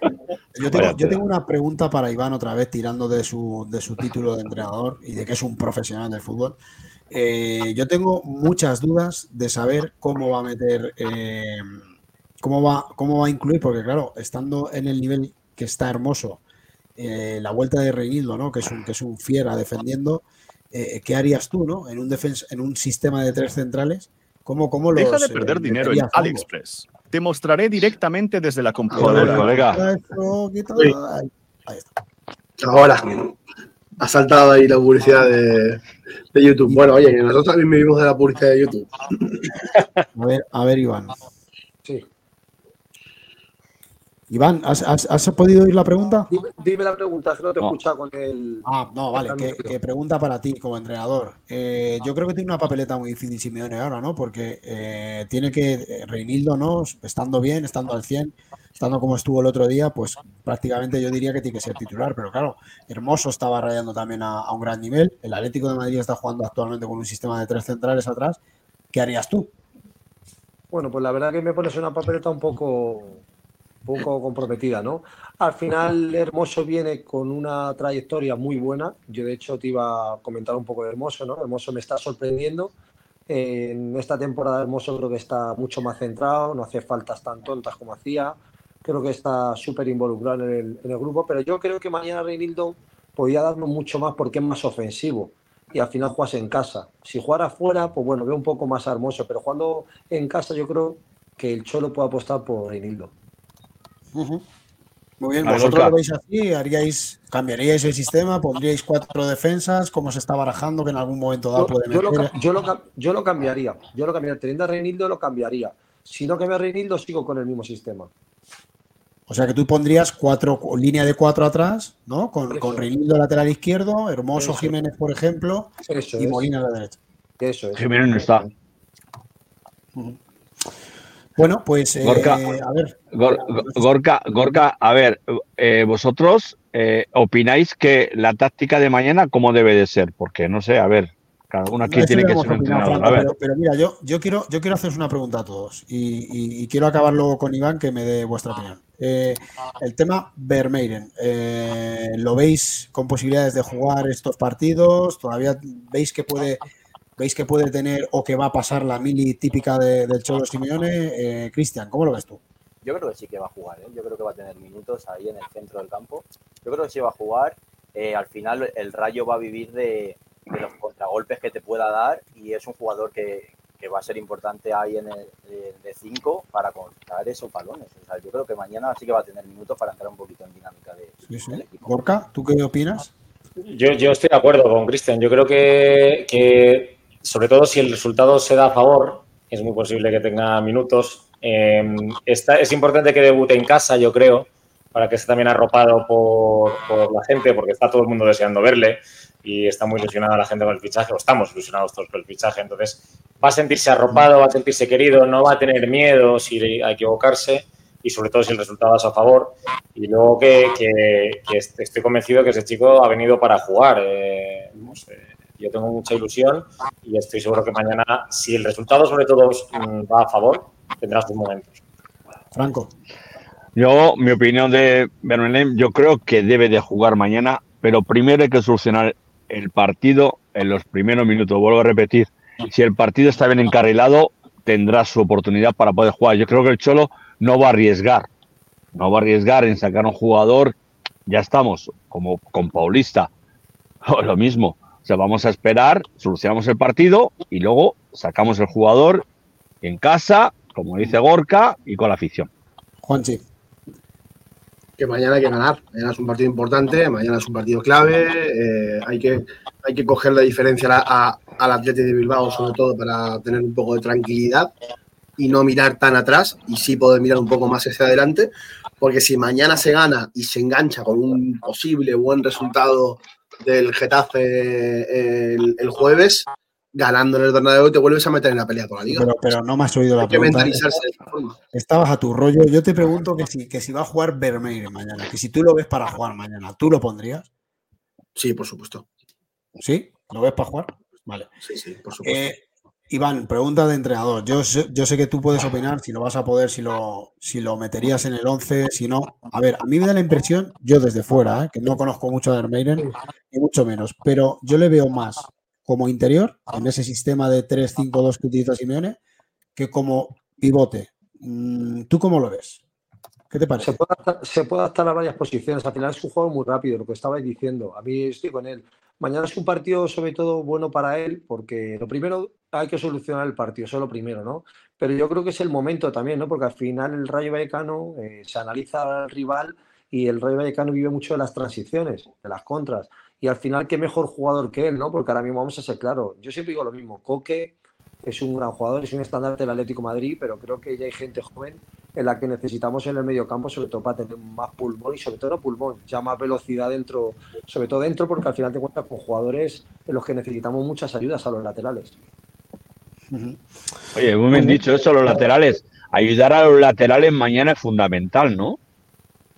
yo, tengo, yo una pregunta para Iván otra vez, tirando de su, de su título de entrenador y de que es un profesional del fútbol. Eh, yo tengo muchas dudas de saber cómo va a meter, eh, cómo, va, cómo va a incluir, porque claro, estando en el nivel que está hermoso, eh, la vuelta de Reinildo, ¿no? que, es un, que es un fiera defendiendo, eh, ¿qué harías tú ¿no? en, un en un sistema de tres centrales? ¿Cómo, cómo los, Deja de eh, perder dinero en? AliExpress. Te mostraré directamente desde la computadora. colega. Ahí- está. Ahora. Ha saltado ahí la publicidad de, de YouTube. Bueno, oye, nosotros también vivimos de la publicidad de YouTube. A ver, a ver, Iván. Sí. Iván, ¿has, has- has podido oír la pregunta? Dime, dime la pregunta, que no te he No. escuchado con el. Ah, no, vale, que, que pregunta para ti como entrenador. Eh, yo creo que tiene una papeleta muy difícil Simeone ahora, ¿no? Porque eh, tiene que, eh, Reinildo, ¿no? Estando bien, estando al 100, estando como estuvo el otro día, pues prácticamente yo diría que tiene que ser titular. Pero claro, Hermoso estaba rayando también a, a un gran nivel. El Atlético de Madrid está jugando actualmente con un sistema de tres centrales atrás. ¿Qué harías tú? Bueno, pues la verdad que me pones una papeleta un poco, poco comprometida, ¿no? Al final, Hermoso viene con una trayectoria muy buena. Yo, de hecho, te iba a comentar un poco de Hermoso, ¿no? Hermoso me está sorprendiendo. En esta temporada, Hermoso creo que está mucho más centrado, no hace faltas tan tontas como hacía. Creo que está súper involucrado en el, en el grupo, pero yo creo que mañana Reinildo podía darnos mucho más porque es más ofensivo y al final juegas en casa. Si jugara fuera, pues bueno, veo un poco más hermoso, pero jugando en casa yo creo que el Cholo puede apostar por Reinildo. Muy bien, vosotros lo veis así, haríais, cambiaríais el sistema, pondríais cuatro defensas, como se está barajando, que en algún momento dado Yo, puede yo lo, yo lo yo lo cambiaría, yo lo cambiaría. Teniendo a Reinildo lo cambiaría. Si no cambia a Reinildo, sigo con el mismo sistema. O sea que tú pondrías cuatro, línea de cuatro atrás, ¿no? Con, con Reinildo lateral izquierdo, Hermoso Eso. Jiménez, por ejemplo, Eso y es. Molina a la derecha. Eso es. Jiménez no está. Bueno, pues eh, Gorka, a ver, Gor- Gor- Gorka, Gorka, a ver, eh, vosotros eh, opináis que la táctica de mañana cómo debe de ser, porque no sé, a ver, cada uno aquí tiene que ser un entrenador. Franco, A ver, pero, pero mira, yo, yo, quiero, yo quiero haceros una pregunta a todos y, y- y quiero acabar luego con Iván que me dé vuestra opinión. Eh, el tema Vermeiren, ¿lo veis con posibilidades de jugar estos partidos? ¿Todavía veis que puede, veis que puede tener o que va a pasar la mili típica de- del Cholo Simeone? Eh, Cristian, ¿cómo lo ves tú? Yo creo que sí que va a jugar, ¿eh? yo creo que va a tener minutos ahí en el centro del campo. Yo creo que sí va a jugar. Eh, al final el Rayo va a vivir de, de los contragolpes que te pueda dar y es un jugador que, que va a ser importante ahí en el de 5 para contar esos balones. O sea, yo creo que mañana sí que va a tener minutos para entrar un poquito en dinámica de, Sí, sí. Gorka, ¿tú qué opinas? Yo, yo estoy de acuerdo con Cristian. Yo creo que, que, sobre todo si el resultado se da a favor, es muy posible que tenga minutos. Eh, está- es importante que debute en casa, yo creo, para que esté también arropado por, la gente, porque está todo el mundo deseando verle y está muy ilusionada la gente con el fichaje, o estamos ilusionados todos con el fichaje. Entonces, va a sentirse arropado, va a sentirse querido, no va a tener miedo si a equivocarse y sobre todo si el resultado es a favor. Y luego que, que- que est- estoy convencido que ese chico ha venido para jugar. eh, no sé, yo tengo mucha ilusión y estoy seguro que mañana, si el resultado sobre todo mm, va a favor, tendrá sus momentos. Franco. yo, mi opinión de Vermeulen, yo creo que debe de jugar mañana, pero primero hay que solucionar el partido en los primeros minutos. Vuelvo a repetir, si el partido está bien encarrilado, tendrá su oportunidad para poder jugar. Yo creo que el Cholo no va a arriesgar, no va a arriesgar en sacar a un jugador. Ya estamos, como con Paulista, [LAUGHS] lo mismo. O sea, vamos a esperar, solucionamos el partido y luego sacamos el jugador en casa, como dice Gorka, y con la afición. Juanchi. que mañana hay que ganar. Mañana es un partido importante, mañana es un partido clave. eh, hay, que, hay que coger la diferencia a- a- al Atlético de Bilbao, sobre todo para tener un poco de tranquilidad y no mirar tan atrás y sí poder mirar un poco más hacia adelante. Porque si mañana se gana y se engancha con un posible buen resultado del Getafe el, el jueves, ganando en el Bernabéu te vuelves a meter en la pelea con la liga. Pero, pero no me has oído la hay pregunta. Estabas a tu rollo. Yo te pregunto que si, que si va a jugar Vermeer mañana, que si tú lo ves para jugar mañana, ¿tú lo pondrías? Sí, por supuesto. ¿Sí? ¿Lo ves para jugar? Vale. Sí, sí, por supuesto. Eh, Iván, pregunta de entrenador. Yo sé, yo sé que tú puedes opinar si lo vas a poder, si lo, si lo meterías en el 11, si no. A ver, a mí me da la impresión, yo desde fuera, ¿eh? que no conozco mucho a Vermeeren, ni mucho menos, pero yo le veo más como interior en ese sistema de 3-5-2 que utiliza Simeone que como pivote. Mm, ¿Tú cómo lo ves? ¿Qué te parece? Se puede, adaptar, se puede adaptar a varias posiciones. Al final es un juego muy rápido, lo que estabais diciendo. A mí estoy con él. Mañana es un partido sobre todo bueno para él, porque lo primero hay que solucionar el partido, eso es lo primero, ¿no? Pero yo creo que es el momento también, ¿no? Porque al final el Rayo Vallecano eh, se analiza al rival y el Rayo Vallecano vive mucho de las transiciones, de las contras. Y al final, qué mejor jugador que él, ¿no? Porque ahora mismo vamos a ser claros. Yo siempre digo lo mismo. Coque es un gran jugador, es un estandarte del Atlético de Madrid, pero creo que ya hay gente joven en la que necesitamos en el medio campo, sobre todo para tener más pulmón y sobre todo pulmón, ya más velocidad dentro, sobre todo dentro, porque al final te encuentras con jugadores en los que necesitamos muchas ayudas a los laterales. Oye, muy bien dicho eso, los laterales. Ayudar a los laterales mañana es fundamental, ¿no?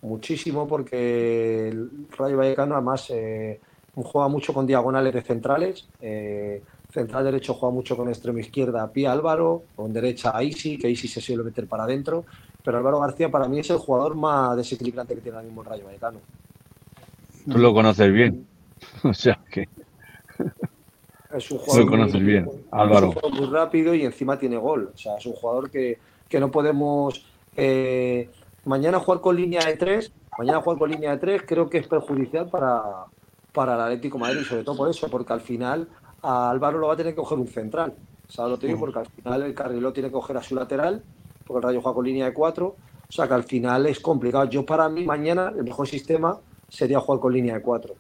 Muchísimo, porque el Rayo Vallecano además eh, juega mucho con diagonales de centrales. Eh, central derecho juega mucho con extremo izquierda Pía Álvaro, con derecha a Isi, que Isi se suele meter para adentro. Pero Álvaro García para mí es el jugador más desequilibrante que tiene ahora mismo el Rayo Vallecano. Tú lo conoces bien. [LAUGHS] O sea que. Es un Lo jugador conoces muy, bien, es un Álvaro. jugador muy rápido y encima tiene gol. O sea, es un jugador que, que no podemos. eh, mañana jugar con línea de tres, mañana jugar con línea de tres creo que es perjudicial para, para el Atlético de Madrid, sobre todo por eso, porque al final a Álvaro lo va a tener que coger un central. ¿Sabes lo? Porque al final el carriló tiene que coger a su lateral, porque el Rayo juega con línea de cuatro. O sea que al final es complicado. Yo para mí mañana el mejor sistema sería jugar con línea de cuatro.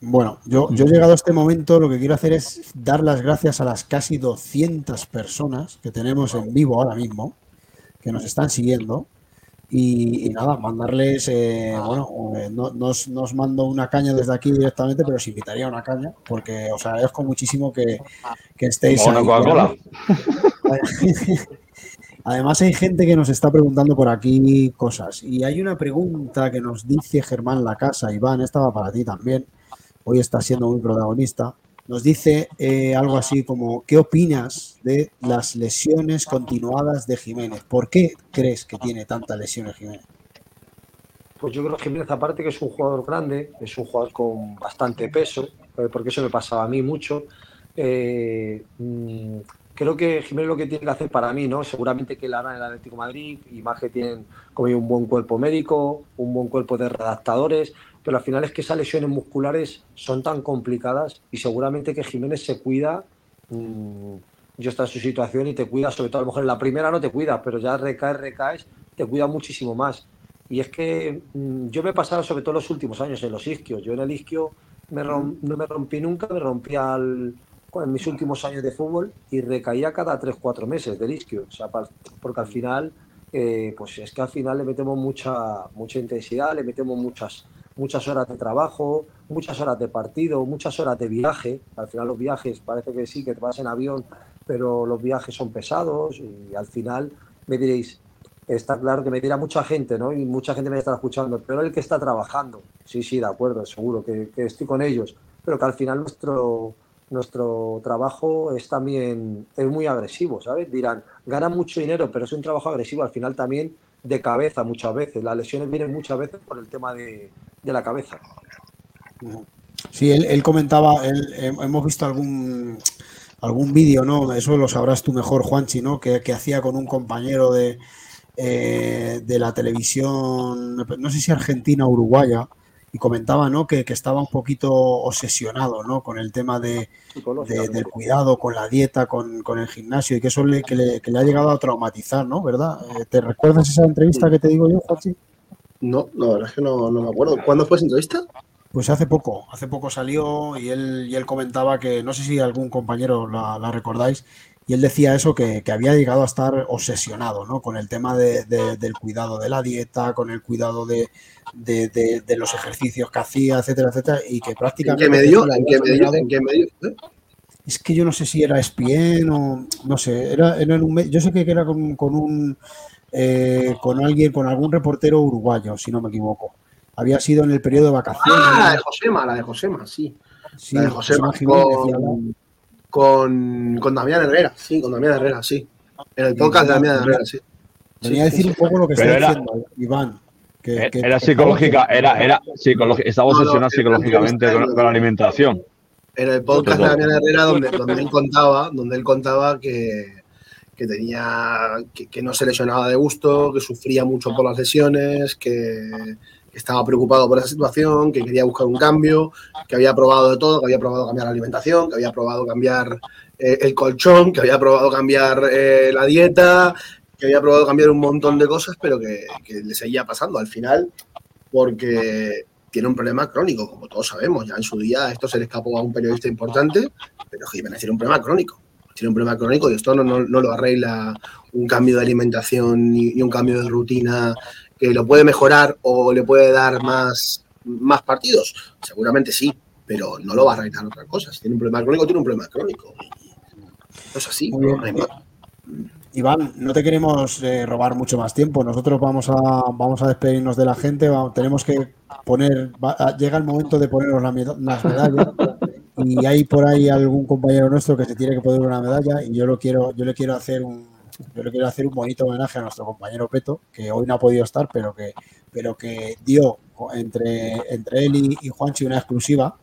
Bueno, yo, yo he llegado a este momento, lo que quiero hacer es dar las gracias a las casi 200 personas que tenemos en vivo ahora mismo, que nos están siguiendo. Y, y nada, mandarles, eh, bueno, eh, no, no os, no os mando una caña desde aquí directamente, pero os invitaría a una caña, porque os agradezco muchísimo que, que estéis O una ahí. Coca-Cola. [LAUGHS] Además hay gente que nos está preguntando por aquí cosas. Y hay una pregunta que nos dice Germán La Casa, Iván, esta va para ti también. Hoy está siendo muy protagonista. Nos dice eh, algo así como, ¿qué opinas de las lesiones continuadas de Jiménez? ¿Por qué crees que tiene tantas lesiones Jiménez? Pues yo creo que Jiménez, aparte que es un jugador grande, es un jugador con bastante peso, eh, porque eso me pasaba a mí mucho. eh, mm, creo que Jiménez lo que tiene que hacer para mí, ¿no? Seguramente que le hará en el Atlético Madrid, y más que tienen como un buen cuerpo médico, un buen cuerpo de redactadores, pero al final es que esas lesiones musculares son tan complicadas y seguramente que Jiménez se cuida. mm, yo está en su situación y te cuida, sobre todo a lo mejor en la primera no te cuida, pero ya recaes, recaes, te cuida muchísimo más. Y es que mm, yo me he pasado sobre todo los últimos años en los isquios. Yo en el isquio me rom- no me rompí nunca, me rompí al, en mis últimos años de fútbol y recaía cada 3-4 meses del isquio. O sea, porque al final, eh, pues es que al final le metemos mucha, mucha intensidad, le metemos muchas, muchas horas de trabajo, muchas horas de partido, muchas horas de viaje. Al final los viajes parece que sí, que te vas en avión, pero los viajes son pesados y al final me diréis, está claro que me dirá mucha gente, ¿no? Y mucha gente me está escuchando, pero el que está trabajando, sí, sí, de acuerdo, seguro que, que estoy con ellos, pero que al final nuestro, nuestro trabajo es también es muy agresivo, ¿sabes? Dirán, gana mucho dinero, pero es un trabajo agresivo al final también de cabeza muchas veces. Las lesiones vienen muchas veces por el tema de, de la cabeza. Sí, él, comentaba, eh, hemos visto algún, algún vídeo, ¿no? Eso lo sabrás tú mejor, Juanchi, ¿no? Que, que hacía con un compañero de, eh, de la televisión, no sé si argentina o uruguaya, y comentaba, ¿no? Que, que estaba un poquito obsesionado, ¿no? Con el tema de, de- del cuidado, con la dieta, con, con el gimnasio, y que eso le, que le, que le ha llegado a traumatizar, ¿no? ¿Verdad? Eh, ¿Te recuerdas esa entrevista que te digo yo, Juanchi? No, no, la verdad es que no, no me acuerdo. ¿Cuándo fue esa entrevista? Pues hace poco, hace poco salió y él, y él comentaba que, no sé si algún compañero la, la recordáis, y él decía eso, que, que había llegado a estar obsesionado, ¿no? Con el tema de- de- del cuidado de la dieta, con el cuidado de, de- de- de los ejercicios que hacía, etcétera, etcétera, y que ¿En prácticamente... qué medio? ¿En qué medio? generado- ¿En qué medio? fue? es que yo no sé si era ESPN o no sé, era, era en un yo sé que era con, con un eh, con alguien, con algún reportero uruguayo, si no me equivoco. Había sido en el periodo de vacaciones. Ah, la de Josema, la de Josema, sí. Sí, la de Josema con, con, con Damián Herrera, sí, con Damián Herrera, sí. En el podcast de Damián Herrera, sí. Venía a decir un poco lo que está era- diciendo Iván. Que- que- Era psicológica, era, era psicológica, estaba No, no, obsesionado era psicológicamente con, con la alimentación. En el podcast de. Damián Herrera, donde, donde él contaba, donde él contaba que, que tenía, que, que no se lesionaba de gusto, que sufría mucho por las lesiones, que, que estaba preocupado por esa situación, que quería buscar un cambio, que había probado de todo, que había probado cambiar la alimentación, que había probado cambiar eh, el colchón, que había probado cambiar eh, la dieta, que había probado cambiar un montón de cosas, pero que, que le seguía pasando. Al final, porque tiene un problema crónico, como todos sabemos. Ya en su día esto se le escapó a un periodista importante, pero Jiménez tiene un problema crónico. Tiene un problema crónico y esto no, no, no lo arregla un cambio de alimentación ni, ni, un cambio de rutina que lo puede mejorar o le puede dar más, más partidos. Seguramente sí, pero no lo va a arreglar otra cosa. Si tiene un problema crónico, tiene un problema crónico. Y es así. ¿no? Iván, no te queremos eh, robar mucho más tiempo. Nosotros vamos a, vamos a despedirnos de la gente. Tenemos que poner. Va, llega el momento de ponernos la, las medallas. Y hay por ahí algún compañero nuestro que se tiene que poner una medalla. Y yo lo quiero, yo le quiero hacer un, yo le quiero hacer un bonito homenaje a nuestro compañero Peto, que hoy no ha podido estar, pero que, pero que dio entre, entre él y, y Juanchi una exclusiva.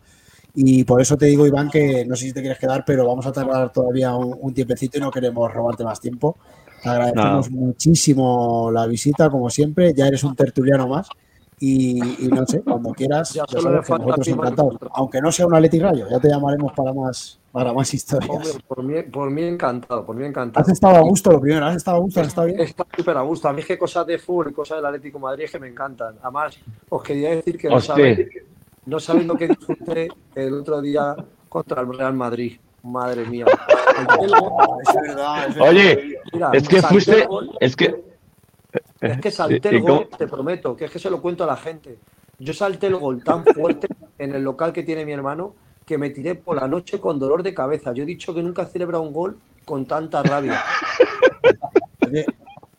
Y por eso te digo, Iván, que no sé si te quieres quedar, pero vamos a tardar todavía un, un tiempecito y no queremos robarte más tiempo. Te agradecemos no. muchísimo la visita, como siempre. Ya eres un tertuliano más. Y, y no sé, cuando quieras, ya sabes que nosotros encantados. Aunque no sea un Atleti Rayo, ya te llamaremos para más, para más historias. Hombre, por, mí, por mí encantado, por mí encantado. Has estado a gusto lo primero, has estado a gusto, has estado bien. Está súper a gusto. A mí es que cosas de fútbol y cosas del Atlético de Madrid es que me encantan. Además, os quería decir que no sabéis, no sabéis lo que disfruté el otro día contra el Real Madrid. Madre mía. es verdad, es verdad. Oye, Mira, es que fuiste. Es que. Es que salté el gol, te prometo, que es que se lo cuento a la gente. Yo salté el gol tan fuerte en el local que tiene mi hermano que me tiré por la noche con dolor de cabeza. Yo he dicho que nunca he celebrado un gol con tanta rabia. Oye,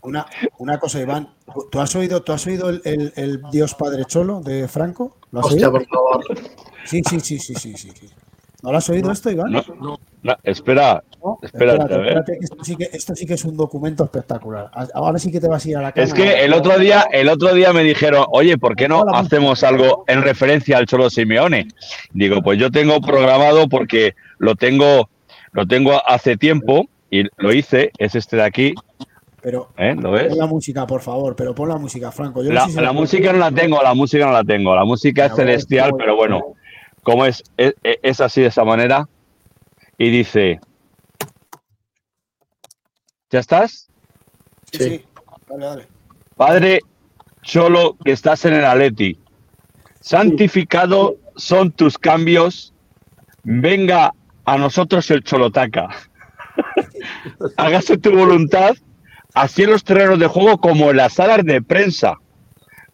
una, una cosa, Iván. ¿Tú has oído, tú has oído el, el, el Dios Padre Cholo de Franco? ¿Lo has Hostia, oído? por favor. Sí, sí, sí, sí, sí, sí. sí. ¿No lo has oído no, esto, Iván? No, no. no espera, no, espérate, espérate, a ver. espérate que esto, sí que, esto sí que es un documento espectacular. Ahora sí que te vas a ir a la cama. Es que el otro día, el otro día me dijeron, oye, ¿por qué no hacemos algo en referencia al Cholo Simeone? Digo, pues yo tengo programado porque lo tengo, lo tengo hace tiempo y lo hice, es este de aquí. Pero ¿Eh? ¿Lo ves? pon la música, por favor, pero pon la música, Franco. Yo la, no sé si la música no la tengo, la música no la tengo. La música es celestial, pero bueno, como es, es, es así de esa manera. Y dice, ¿ya estás? Sí, sí. Dale, dale. Padre Cholo, que estás en el Atleti, santificado son tus cambios, venga a nosotros el Cholotaca. [LAUGHS] Hágase tu voluntad, así en los terrenos de juego como en las salas de prensa.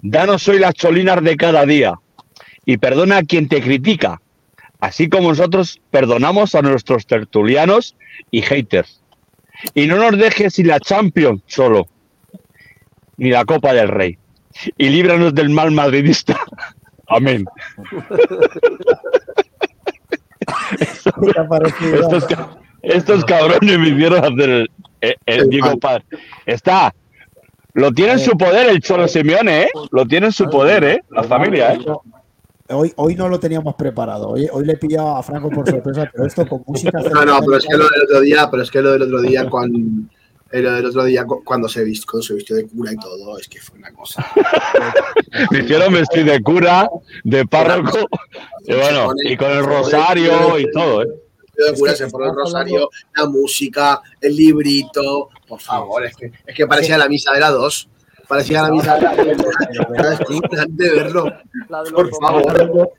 Danos hoy las cholinas de cada día y perdona a quien te critica, así como nosotros perdonamos a nuestros tertulianos y haters. Y no nos dejes sin la Champions solo, ni la Copa del Rey. Y líbranos del mal madridista. [LAUGHS] Amén. estos, estos, cabrones me hicieron hacer el, el, el Diego Paz. Está. Lo tiene en su poder el Cholo Simeone, ¿eh? Lo tiene en su poder, ¿eh? La familia, ¿eh? Hoy, hoy no lo teníamos preparado. Hoy, hoy le he pillado a Franco por sorpresa, pero esto con música. No, no, pero es que lo del otro día, pero es que lo del otro día cuando lo del otro día cuando se vistió, cuando se vistió de cura y todo, es que fue una cosa. [LAUGHS] Me hicieron vestir de cura, de párroco, y bueno, y con el rosario y todo, ¿eh? De cura se pone el rosario, la música, el librito, por favor, es que, es que parecía la misa de la dos parecía la misa de [LAUGHS] verlo. Por favor.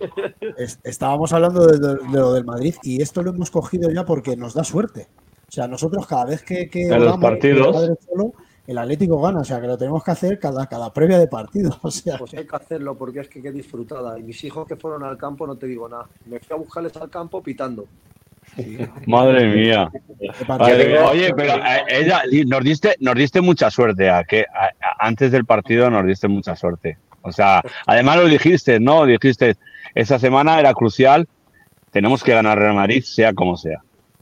Estábamos hablando de, de, de, lo del Madrid y esto lo hemos cogido ya porque nos da suerte. O sea, nosotros cada vez que, que en los partidos el, solo, el Atlético gana, o sea, que lo tenemos que hacer cada, cada previa de partido. [LAUGHS] O sea, pues hay que hacerlo porque es que qué disfrutada. Y mis hijos que fueron al campo, no te digo nada. Me fui a buscarles al campo pitando. Madre mía. Vale, oye, pero eh, ella nos diste, nos diste mucha suerte a que a, a, antes del partido nos diste mucha suerte. O sea, además lo dijiste, ¿no? Dijiste, esa semana era crucial, tenemos que ganar Real Madrid, sea como sea.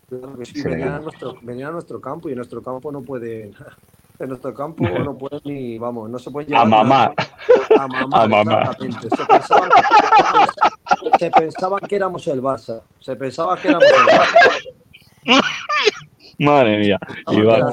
Claro que sí, venían a, nuestro, venían a nuestro campo y en nuestro campo no puede, en nuestro campo no puede ni, vamos, no se puede llevar. A mamar. A. Se pensaban, se pensaban que éramos el Barça. Se pensaba que éramos el Barça. Madre mía, Iván.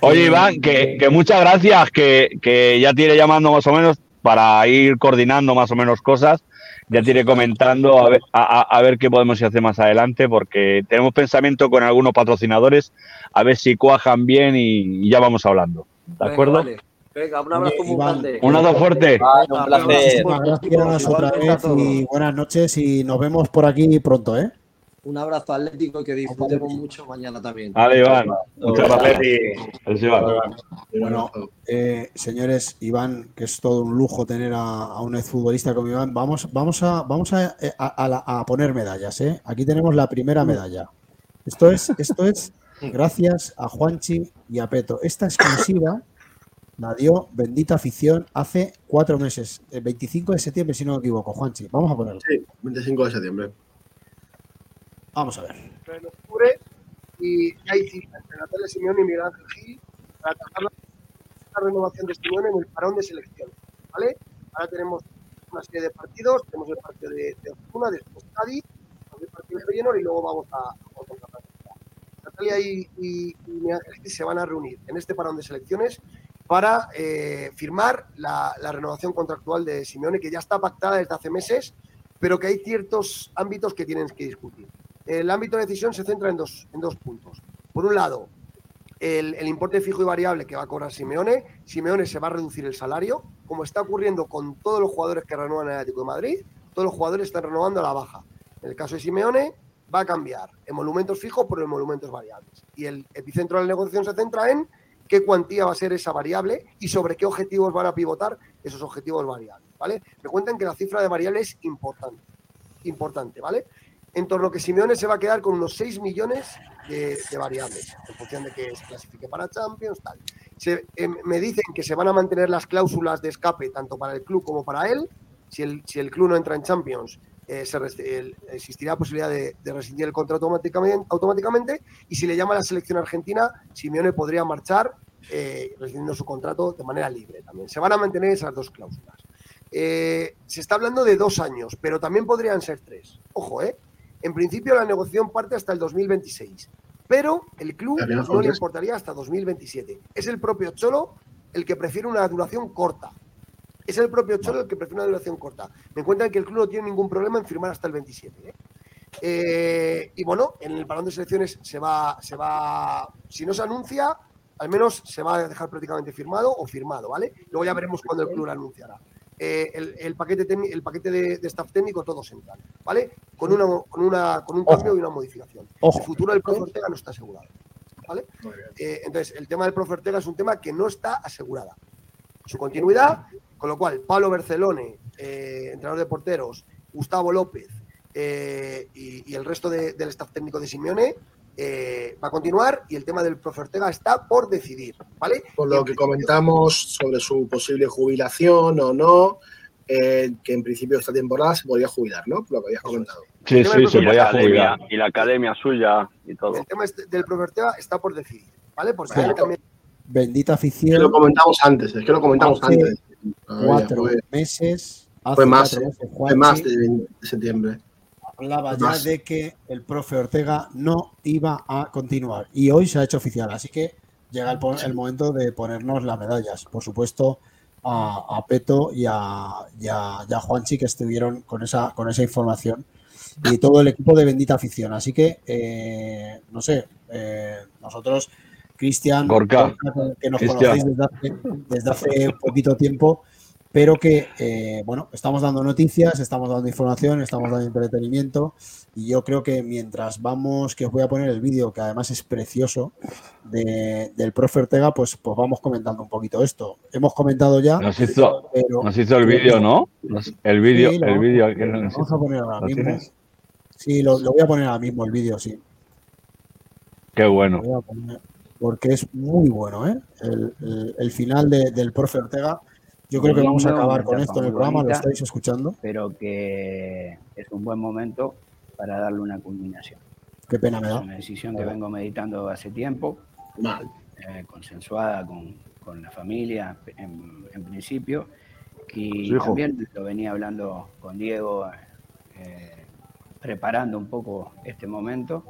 Oye, Iván, que, que muchas gracias, que, que, ya tiene llamando más o menos para ir coordinando más o menos cosas. Ya te iré comentando a ver, a, a ver qué podemos hacer más adelante, porque tenemos pensamiento con algunos patrocinadores, a ver si cuajan bien y, y ya vamos hablando. ¿De acuerdo? Venga, vale. Venga, un abrazo muy grande. Un abrazo fuerte. un placer. Muchísimas gracias otra vez y buenas noches y nos vemos por aquí pronto, ¿eh? Un abrazo atlético y que disfrutemos mucho mañana también. Vale, Iván. Muchas gracias. Iván. Bueno, eh, señores, Iván, que es todo un lujo tener a, a un exfutbolista como Iván, vamos, vamos, a, vamos a, a- a la- a poner medallas. ¿eh? Aquí tenemos la primera medalla. Esto es, esto es gracias a Juanchi y a Peto. Esta exclusiva la dio Bendita Afición hace cuatro meses, el 25 de septiembre, si no me equivoco. Juanchi, vamos a ponerlo. Sí, 25 de septiembre. Vamos a ver. en octubre y ya cita entre Natalia Simeone y Miguel Ángel Gil para tratar la, renovación de Simeone en el parón de selección. ¿vale? Ahora tenemos una serie de partidos, tenemos el partido de, de Osasuna, después Cádiz, el partido de Feyenoord y luego vamos a, a contra Francia. Natalia y, y, y se van a reunir en este parón de selecciones para eh, firmar la, la renovación contractual de Simeone, que ya está pactada desde hace meses, pero que hay ciertos ámbitos que tienen que discutir. El ámbito de decisión se centra en dos, en dos puntos. Por un lado, el, importe fijo y variable que va a cobrar Simeone. Simeone se va a reducir el salario, como está ocurriendo con todos los jugadores que renuevan en el Atlético de Madrid. Todos los jugadores están renovando a la baja. En el caso de Simeone, va a cambiar emolumentos fijos por emolumentos variables. Y el epicentro de la negociación se centra en qué cuantía va a ser esa variable y sobre qué objetivos van a pivotar esos objetivos variables. ¿vale? Me cuentan que la cifra de variable es importante. Importante, ¿vale? En torno a que Simeone se va a quedar con unos 6 millones de, variables, en función de que se clasifique para Champions, tal. Eh, me dicen que se van a mantener las cláusulas de escape tanto para el club como para él. Si el, club no entra en Champions, eh, se existirá posibilidad de, rescindir el contrato automáticamente, automáticamente. Y si le llama a la selección argentina, Simeone podría marchar eh, rescindiendo su contrato de manera libre también. Se van a mantener esas dos cláusulas. Eh, se está hablando de dos años, pero también podrían ser tres. Ojo, ¿eh? En principio la negociación parte hasta el 2026, pero el club no le importaría hasta 2027. Es el propio Cholo el que prefiere una duración corta. Es el propio Cholo el que prefiere una duración corta. Me cuentan que el club no tiene ningún problema en firmar hasta el 27. ¿eh? Eh, y bueno, en el parón de selecciones se va, se va, si no se anuncia, al menos se va a dejar prácticamente firmado o firmado, ¿vale? Luego ya veremos cuándo el club lo anunciará. Eh, el, el paquete, el paquete de, de staff técnico todos entran, ¿vale? Con, una, con, una, con un cambio y una modificación. Ojo. El futuro del profe Ortega no está asegurado, ¿vale? Eh, entonces, el tema del profe Ortega es un tema que no está asegurada. Su continuidad, con lo cual, Pablo Bercelone, eh, entrenador de porteros, Gustavo López y, y el resto de- del staff técnico de Simeone eh, va a continuar y el tema del profe Ortega está por decidir, ¿vale? Por lo que comentamos sobre su posible jubilación o no, eh, que en principio esta temporada se podría jubilar, ¿no? Por lo que habías comentado. Sí, sí, se podía jubilar. y la academia suya y todo. El tema del profe Ortega está por decidir, ¿vale? Porque Claro. él también Bendita Es que afición. lo comentamos antes, es que lo comentamos Hace antes. Cuatro Fue- meses. hace Fue más, cuatro meses, fue más Juanchi, de 20 de septiembre. Hablaba ya más. de que el profe Ortega no iba a continuar y hoy se ha hecho oficial, así que llega el, el momento de ponernos las medallas. Por supuesto, a, a Peto y a, y a- y a Juanchi que estuvieron con esa, con esa información y todo el equipo de Bendita Afición. Así que, eh, no sé, eh, nosotros, Cristian, que- que nos conocéis desde hace, desde hace poquito tiempo, pero que, eh, bueno, estamos dando noticias, estamos dando información, estamos dando entretenimiento y yo creo que mientras vamos, que os voy a poner el vídeo, que además es precioso, de- del profe Ortega, pues, pues vamos comentando un poquito esto. Hemos comentado ya. Nos hizo, pero- nos hizo el vídeo, ¿no? El vídeo, Sí, el vamos- vídeo. vamos hizo. a poner ahora ¿Lo mismo. tienes? Sí, lo, lo voy a poner ahora mismo el vídeo, sí. Qué bueno. Poner, porque es muy bueno, ¿eh? El, el- el final de- del profe Ortega. Yo creo que vamos a acabar con esto en el programa, lo estáis escuchando. Pero que es un buen momento para darle una culminación. Qué pena me Es da. una decisión que vengo meditando hace tiempo, eh, consensuada con, con la familia en, en principio, y Su hijo. también lo venía hablando con Diego, eh, preparando un poco este momento.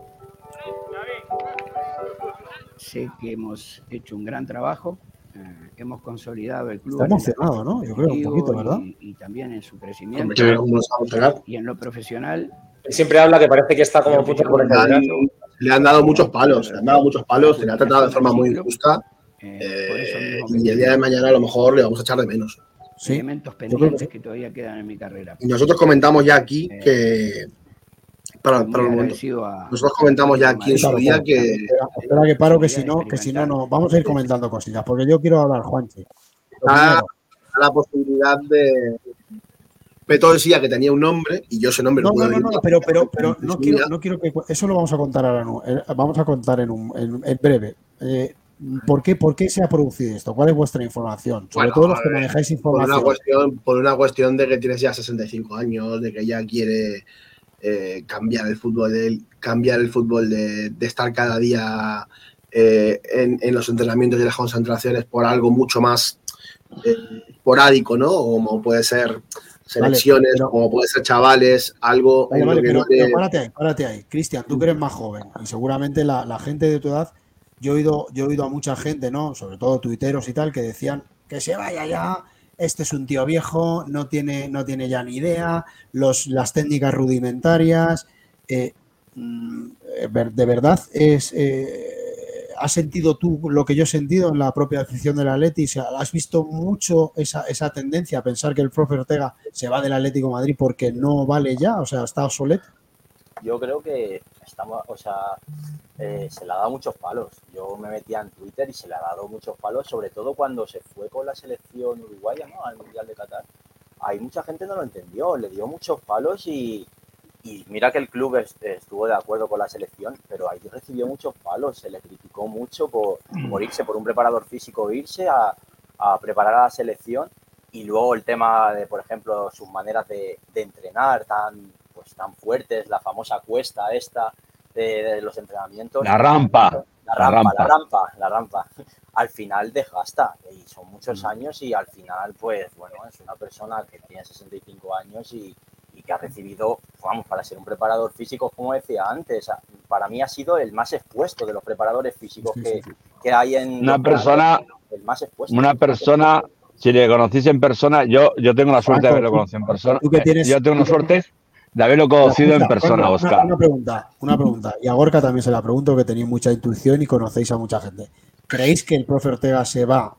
Sé que hemos hecho un gran trabajo, eh, hemos consolidado el club. Está emocionado, ¿no? Yo creo, un poquito, ¿verdad? Y, y también en su crecimiento. Y en lo profesional. Él siempre habla que parece que está como puta por el Le han, le han dado muchos palos, le han dado muchos palos, se le ha tratado de forma muy injusta Eh, y el día de mañana a lo mejor le vamos a echar de menos. ¿Sí? Elementos pendientes que todavía quedan en mi carrera. Y nosotros comentamos ya aquí que. Para, para el momento. Nosotros comentamos ya aquí en su día que. Espera, que paro, que si no, que si no, no. Vamos a ir comentando cosillas, porque yo quiero hablar, Juanchi. A, la posibilidad de. Peto decía que tenía un nombre y yo ese nombre no, lo puedo no, no, no, pero, pero, pero no, quiero, no quiero que. Eso lo vamos a contar ahora, no. Vamos a contar en, un, en, en breve. Eh, ¿Por qué, ¿Por qué se ha producido esto? ¿Cuál es vuestra información? Sobre Bueno, todo los que manejáis Por información. una, cuestión, por una cuestión de que tienes ya 65 años, de que ya quiere eh, cambiar el fútbol, de, cambiar el fútbol de, de estar cada día eh, en, en los entrenamientos y las concentraciones por algo mucho más eh, esporádico, ¿no? Como puede ser selecciones, pero- como puede ser chavales, algo Vale, vale, que pero, no te- pero párate ahí, párate ahí. Cristian, tú que eres más joven y seguramente la, la gente de tu edad, yo he, oído, yo he oído a mucha gente, ¿no? Sobre todo tuiteros y tal, que decían que se vaya ya, este es un tío viejo, no tiene, no tiene ya ni idea, los, las técnicas rudimentarias. eh, mm, eh, ¿De verdad es, eh, has sentido tú lo que yo he sentido en la propia afición del Atleti? O ¿Has visto mucho esa, esa tendencia a pensar que el profe Ortega se va del Atlético Madrid porque no vale ya? O sea, está obsoleto. Yo creo que estamos, o sea, eh, se le ha dado muchos palos. Yo me metía en Twitter y se le ha dado muchos palos, sobre todo cuando se fue con la selección uruguaya, ¿no? Al Mundial de Qatar. Ahí mucha gente no lo entendió, le dio muchos palos y, y mira que el club es- estuvo de acuerdo con la selección, pero ahí recibió muchos palos, se le criticó mucho por, por irse, por un preparador físico irse a, a preparar a la selección y luego el tema de, por ejemplo, sus maneras de, de entrenar tan, pues, tan fuertes, la famosa cuesta esta de, de los entrenamientos. La rampa. La La rampa, la rampa. la rampa. [LAUGHS] Al final desgasta y son muchos años y al final, pues bueno, es una persona que tiene 65 años y, y que ha recibido, vamos, para ser un preparador físico, como decía antes, para mí ha sido el más expuesto de los preparadores físicos que, que hay en... Una persona- El más expuesto. Una persona, si le conocís en persona, yo, yo tengo la suerte de haberlo conocido en persona. tú que tienes- yo tengo la suerte de haberlo conocido en persona, Oscar. Una, una pregunta, una pregunta. Y a Gorka también se la pregunto, que tenéis mucha intuición y conocéis a mucha gente. ¿Creéis que el profe Ortega se va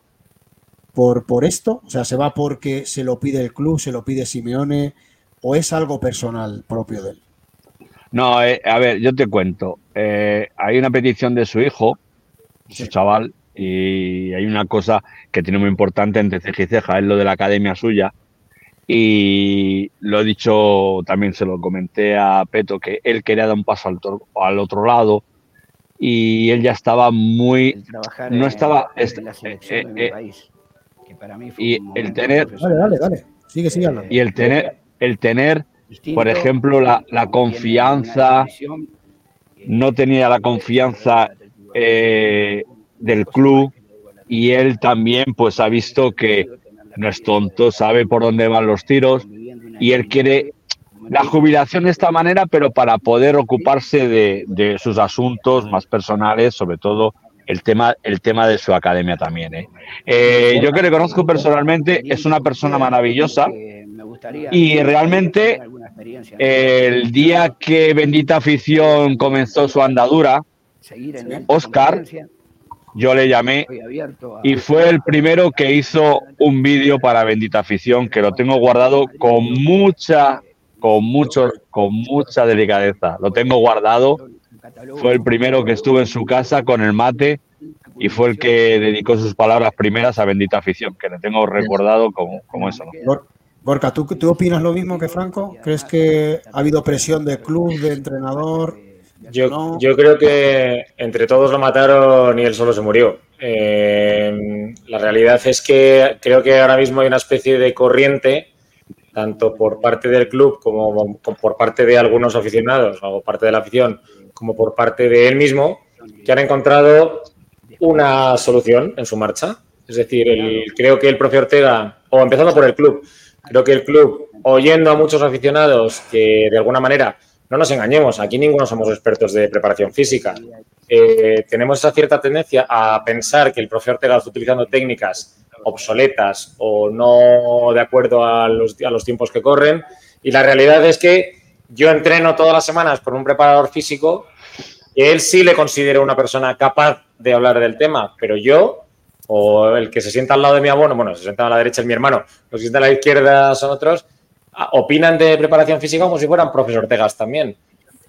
por, por esto? O sea, ¿se va porque se lo pide el club, se lo pide Simeone o es algo personal propio de él? No, eh, a ver, yo te cuento. Eh, hay una petición de su hijo, su chaval, y hay una cosa que tiene muy importante entre ceja y ceja, es lo de la academia suya. Y lo he dicho, también se lo comenté a Peto, que él quería dar un paso al, al otro lado y él ya estaba muy... Trabajar No en- estaba... en est- la selección de eh, mi eh, país, que para mí fue y un el tener... Dale, dale, dale. Sigue, sigue hablando. Y el tener, el tener, Distinto, por ejemplo, la, la confianza, no tenía la confianza eh, del club y él también pues ha visto que no es tonto, sabe por dónde van los tiros y él quiere la jubilación de esta manera, pero para poder ocuparse de, de sus asuntos más personales, sobre todo el tema, el tema de su academia también. ¿eh? Eh, yo que le conozco personalmente, es una persona maravillosa y realmente el día que Bendita Afición comenzó su andadura, Oscar, yo le llamé y fue el primero que hizo un vídeo para Bendita Afición que lo tengo guardado con mucha, con mucho, con mucha delicadeza. Lo tengo guardado. Fue el primero que estuvo en su casa con el mate y fue el que dedicó sus palabras primeras a Bendita Afición, que le tengo recordado como, como eso. ¿no? Gor- Gorka, ¿tú, ¿tú opinas lo mismo que Franco? ¿Crees que ha habido presión de club, de entrenador? Yo, yo creo que entre todos lo mataron y él solo se murió. Eh, la realidad es que creo que ahora mismo hay una especie de corriente, tanto por parte del club como, como por parte de algunos aficionados o parte de la afición, como por parte de él mismo, que han encontrado una solución en su marcha. Es decir, el- creo que el profe Ortega, o empezando por el club, creo que el club, oyendo a muchos aficionados que de alguna manera, no nos engañemos, aquí ninguno somos expertos de preparación física, eh, tenemos esa cierta tendencia a pensar que el profe Ortega está utilizando técnicas obsoletas o no de acuerdo a los, tiempos que corren. Y la realidad es que yo entreno todas las semanas por un preparador físico que él sí le considero una persona capaz de hablar del tema, pero yo o el que se sienta al lado de mi abono, bueno, se sienta a la derecha es mi hermano, los que se sientan a la izquierda son otros, opinan de preparación física como si fueran profesor Ortegas también.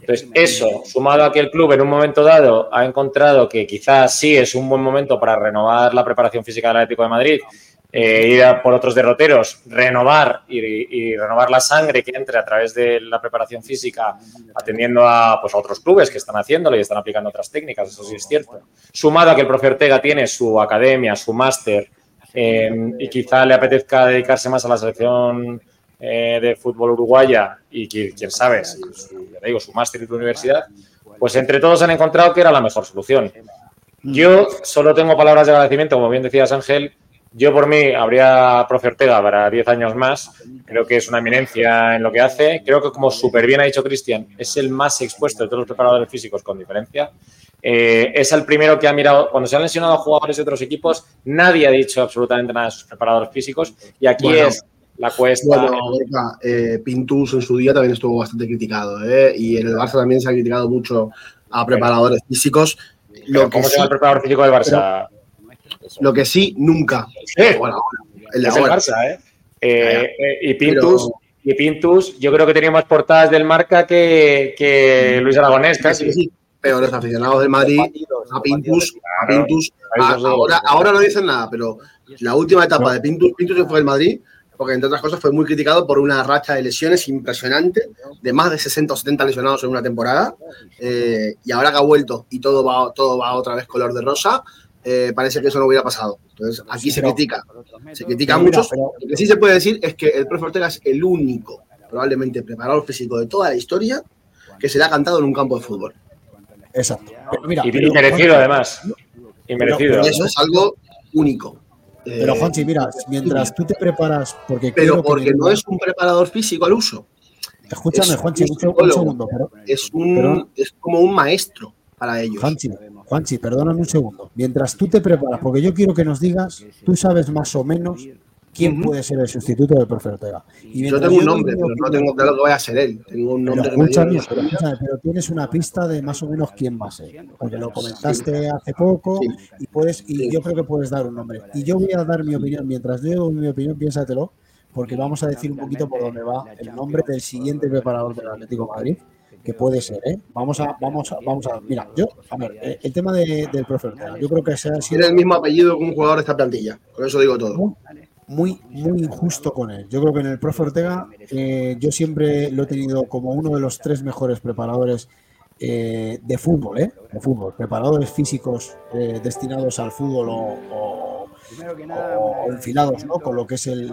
Entonces, eso, sumado a que el club en un momento dado ha encontrado que quizás sí es un buen momento para renovar la preparación física del Atlético de Madrid, eh, ir a por otros derroteros, renovar y, y renovar la sangre que entre a través de la preparación física, atendiendo a, pues, a otros clubes que están haciéndolo y están aplicando otras técnicas, eso sí es cierto. Sumado a que el profe Ortega tiene su academia, su máster, eh, y quizá le apetezca dedicarse más a la selección eh, de fútbol uruguaya y qui- quién sabe, si, si, ya te digo, su máster y su universidad, pues entre todos han encontrado que era la mejor solución. Yo solo tengo palabras de agradecimiento, como bien decías Ángel. Yo por mí habría profe Ortega para 10 años más. Creo que es una eminencia en lo que hace. Creo que, como súper bien ha dicho Cristian, es el más expuesto de todos los preparadores físicos con diferencia. Eh, es el primero que ha mirado, cuando se han lesionado jugadores de otros equipos, nadie ha dicho absolutamente nada de sus preparadores físicos. Y aquí Bueno. es la cuesta. Bueno, eh, Pintus en su día también estuvo bastante criticado, ¿eh? Y en el Barça también se ha criticado mucho a preparadores físicos. Lo que, ¿Cómo se sí, llama el preparador físico del Barça? lo que sí, nunca. Bueno, el de es el ahora. Barça, ¿eh? Eh, eh, y Pero- Pintus, y Pintus, yo creo que tenía más portadas del marca que, que Luis Aragonés, casi. Sí, sí, Pero los aficionados del Madrid, a Pintus, a Pintus, a- sí. ahora, ahora no dicen nada, pero la última etapa de Pintus, Pintus se fue del Madrid, porque entre otras cosas fue muy criticado por una racha de lesiones impresionante, de más de 60 o 70 lesionados en una temporada, eh, y ahora que ha vuelto y todo va, todo va otra vez color de rosa, eh, parece que eso no hubiera pasado. Entonces, aquí se Pero- critica, se critica Pero mira, mucho. pero- Lo que sí se puede decir es que el profe Ortega es el único, probablemente, preparador físico de toda la historia que se le ha cantado en un campo de fútbol. Exacto. Pero mira, Y, pero- y merecido, además. Y merecido. Pero eso es algo único. Pero, Eh, Juanchi, mira, [LAUGHS] mientras tú te preparas, porque pero porque no es un preparador físico al uso. Escúchame, es Juanchi, un segundo. Pero, Es, un, es como un maestro para ellos. Juanchi, Juanchi, perdóname un segundo. Mientras tú te preparas, porque yo quiero que nos digas, tú sabes más o menos quién puede ser el sustituto del profe Ortega. Y Yo tengo un nombre, pero no tengo claro que vaya a ser él. Tengo un Pero nombre que me escúchame, dio- pero, escúchame, pero tienes una pista de más o menos quién va a ser. Porque lo comentaste hace poco y puedes y yo creo que puedes dar un nombre. Y yo voy a dar mi opinión. Mientras yo doy mi opinión, piénsatelo, porque vamos a decir un poquito por dónde va el nombre del siguiente preparador del Atlético de Madrid, que puede ser, ¿eh? Vamos a, vamos a, vamos a. Mira, yo, a ver, eh, el tema de- del profe Ortega, yo creo que se ha sido Tiene el mismo apellido que un jugador de esta plantilla. Con eso digo todo. Muy, muy injusto con él. Yo creo que en el profe Ortega eh, yo siempre lo he tenido como uno de los tres mejores preparadores eh, de fútbol, ¿eh? De fútbol, preparadores físicos eh, destinados al fútbol o, o- o enfilados ¿no? con lo que es el,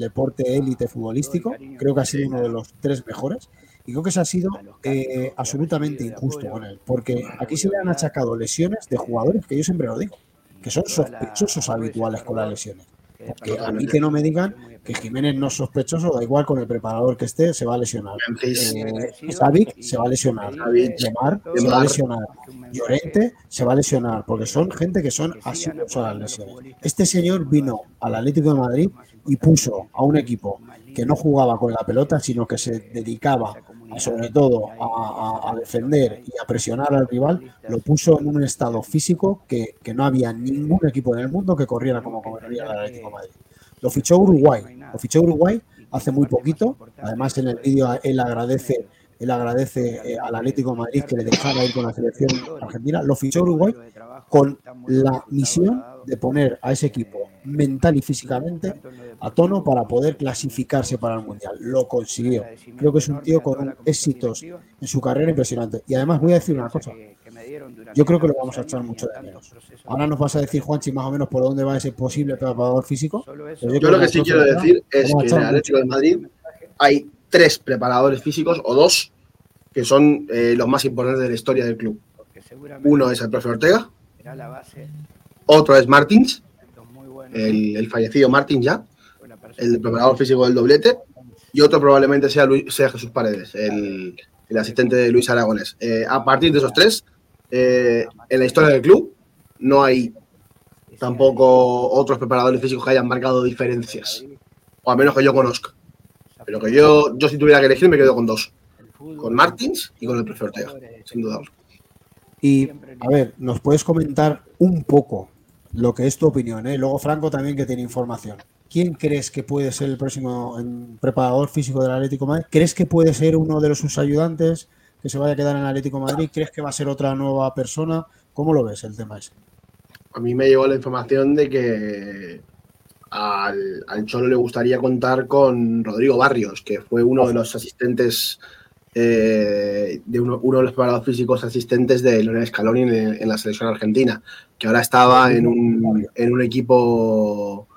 deporte élite futbolístico. Creo que ha sido uno de los tres mejores. Y creo que se ha sido eh, absolutamente injusto con él, porque aquí se le han achacado lesiones de jugadores que yo siempre lo digo, que son sospechosos habituales con las lesiones. Porque a mí que no me digan que Jiménez no es sospechoso, da igual con el preparador que esté, se va a lesionar. Eh, Savic se va a lesionar. Lemar se va a lesionar. Llorente se va a lesionar, porque son gente que son asiduos a las lesiones. Este señor vino al Atlético de Madrid y puso a un equipo que no jugaba con la pelota, sino que se dedicaba a, sobre todo a defender y a presionar al rival, lo puso en un estado físico que, que no había ningún equipo en el mundo que corriera como corría el Atlético de Madrid. Lo fichó Uruguay, lo fichó Uruguay hace muy poquito. Además, en el vídeo él agradece, él agradece eh, al Atlético de Madrid que le dejara ir con la selección argentina. Lo fichó Uruguay con la misión de poner a ese equipo mental y físicamente a tono para poder clasificarse para el mundial. Lo consiguió. Creo que es un tío con un éxitos en su carrera impresionante. Y además voy a decir una cosa. Yo creo que lo vamos a echar mucho de menos. Ahora nos vas a decir, Juanchi, más o menos por dónde va ese posible preparador físico. Yo creo lo que sí quiero decir es que en el Atlético de Madrid hay tres preparadores físicos o dos que son eh, los más importantes de la historia del club. Uno es el profe Ortega, otro es Martins, el, el fallecido Martins ya, el preparador físico del doblete, y otro probablemente sea, Luis- sea Jesús Paredes, el, el asistente de Luis Aragones. Eh, a partir de esos tres, eh, en la historia del club no hay tampoco otros preparadores físicos que hayan marcado diferencias, o al menos que yo conozca. Pero que yo, yo si tuviera que elegir me quedo con dos, con Martins y con el profe Ortega, sin dudarlo. Y, a ver, ¿nos puedes comentar un poco lo que es tu opinión, ¿eh? Luego Franco también que tiene información. ¿Quién crees que puede ser el próximo preparador físico del Atlético de Madrid? ¿Crees que puede ser uno de los sus ayudantes que se vaya a quedar en el Atlético de Madrid? ¿Crees que va a ser otra nueva persona? ¿Cómo lo ves el tema ese? A mí me llegó la información de que al, al Cholo le gustaría contar con Rodrigo Barrios, que fue uno de los asistentes, eh, de uno, uno de los preparados físicos asistentes de Leonel Scaloni en, en la selección argentina, que ahora estaba en un, en un equipo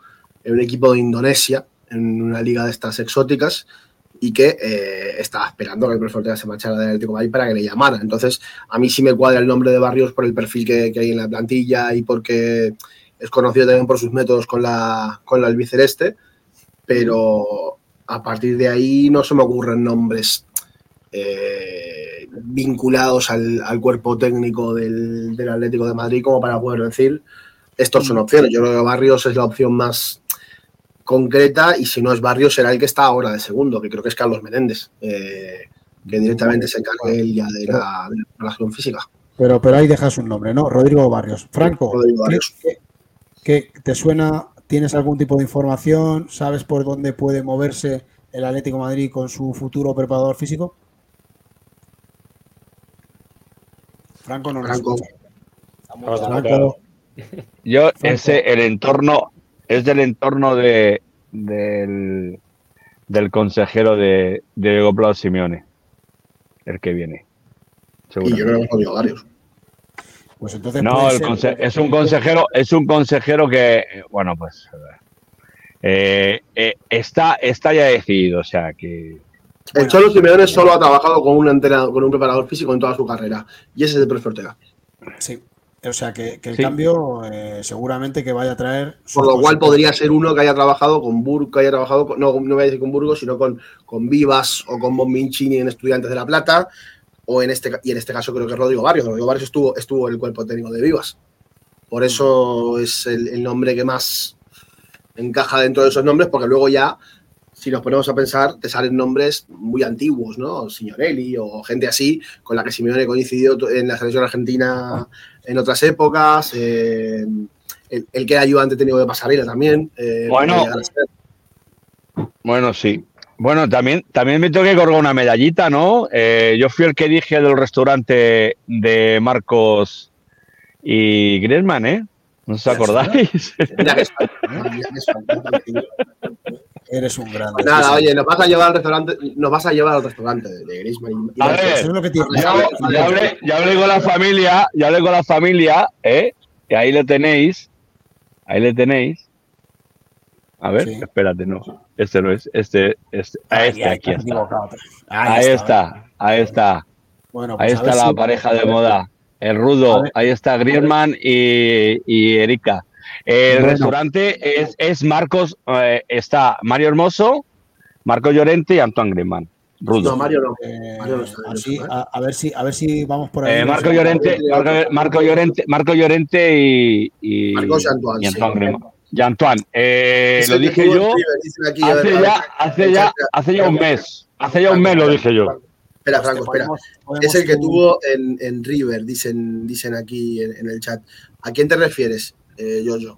en un equipo de Indonesia, en una liga de estas exóticas, y que eh, estaba esperando que el profesor Ortega se marchara del Atlético de Madrid para que le llamara. Entonces, a mí sí me cuadra el nombre de Barrios por el perfil que, que hay en la plantilla y porque es conocido también por sus métodos con la, con la albiceleste, pero a partir de ahí no se me ocurren nombres eh, vinculados al, al, cuerpo técnico del, del, Atlético de Madrid como para poder decir estos son opciones. Yo creo que Barrios es la opción más concreta y si no es Barrios será el que está ahora de segundo, que creo que es Carlos Menéndez, eh, que directamente se encargue él ya de la, de la relación física. Pero, pero ahí dejas un nombre, ¿no? Rodrigo Barrios. Franco, Rodrigo Barrios. ¿qué, qué, ¿te suena? ¿Tienes algún tipo de información? ¿Sabes por dónde puede moverse el Atlético de Madrid con su futuro preparador físico? Franco no Franco. Franco. Yo, ese, el entorno, es del entorno de, del, del consejero de, de Diego Plau Simeone, el que viene. Y yo creo que hemos varios. Pues entonces no, el es un consejero, es un consejero que, bueno, pues eh, eh, está, está ya decidido, o sea que. El Cholo Simeone solo ha trabajado con un entrenador, con un preparador físico en toda su carrera, y ese es el profe Ortega. Sí. O sea que, que el sí. cambio eh, seguramente que vaya a traer. Por lo cual podría ser uno que haya trabajado con Burgos, que haya trabajado con, no, no voy a decir con Burgos, sino con, con Vivas o con Bombincini en Estudiantes de La Plata, o en este y en este caso creo que es Rodrigo Barrios. Rodrigo Barrios estuvo, estuvo en el cuerpo técnico de Vivas. Por eso es el, el nombre que más encaja dentro de esos nombres, porque luego ya si nos ponemos a pensar, te salen nombres muy antiguos, ¿no? Signorelli o gente así, con la que Simeone coincidió en la selección argentina en otras épocas. Eh, el, el, que era ayudante técnico de pasarela también. Eh, bueno, bueno, sí. Bueno, también, también me tengo que colgar una medallita, ¿no? Eh, yo fui el que dije del restaurante de Marcos y Griezmann, ¿eh? ¿No os acordáis? Eres un gran. Pues nada, oye, nos vas a llevar al restaurante, nos vas a llevar al restaurante de Griezmann. Y, a ver, eso es lo que tiene. Ya, ya, hablé, ya, hablé, con la familia, ya hablé con la familia, ¿eh? Y ahí lo tenéis. Ahí le tenéis. A ver, sí. espérate, no. Este no es. Este, este, a este Ay, aquí está. Ahí, ahí está, ahí está. Bueno, pues ahí está la si... pareja de moda. El rudo, ahí está Griezmann y, y Erika. El bueno. restaurante es, es Marcos, eh, está Mario Hermoso, Marco Llorente y Antoine Griezmann. Rudo. No, Mario no. Eh, Mario no está así, a, a, ver si, a ver si vamos por ahí. Eh, Marco, Llorente, Marco, Marco, Llorente, Marco Llorente y, y, Marcos y Antoine. Y Antoine sí. Griezmann. Y Antoine, eh, lo dije yo aquí, hace, ya, hace, ya, hace ya un mes. Hace ya un mes lo dije yo. Espera, Franco, espera. Es el que tuvo en, en River, dicen, dicen aquí en, en, el chat. ¿A quién te refieres, eh, yo, yo?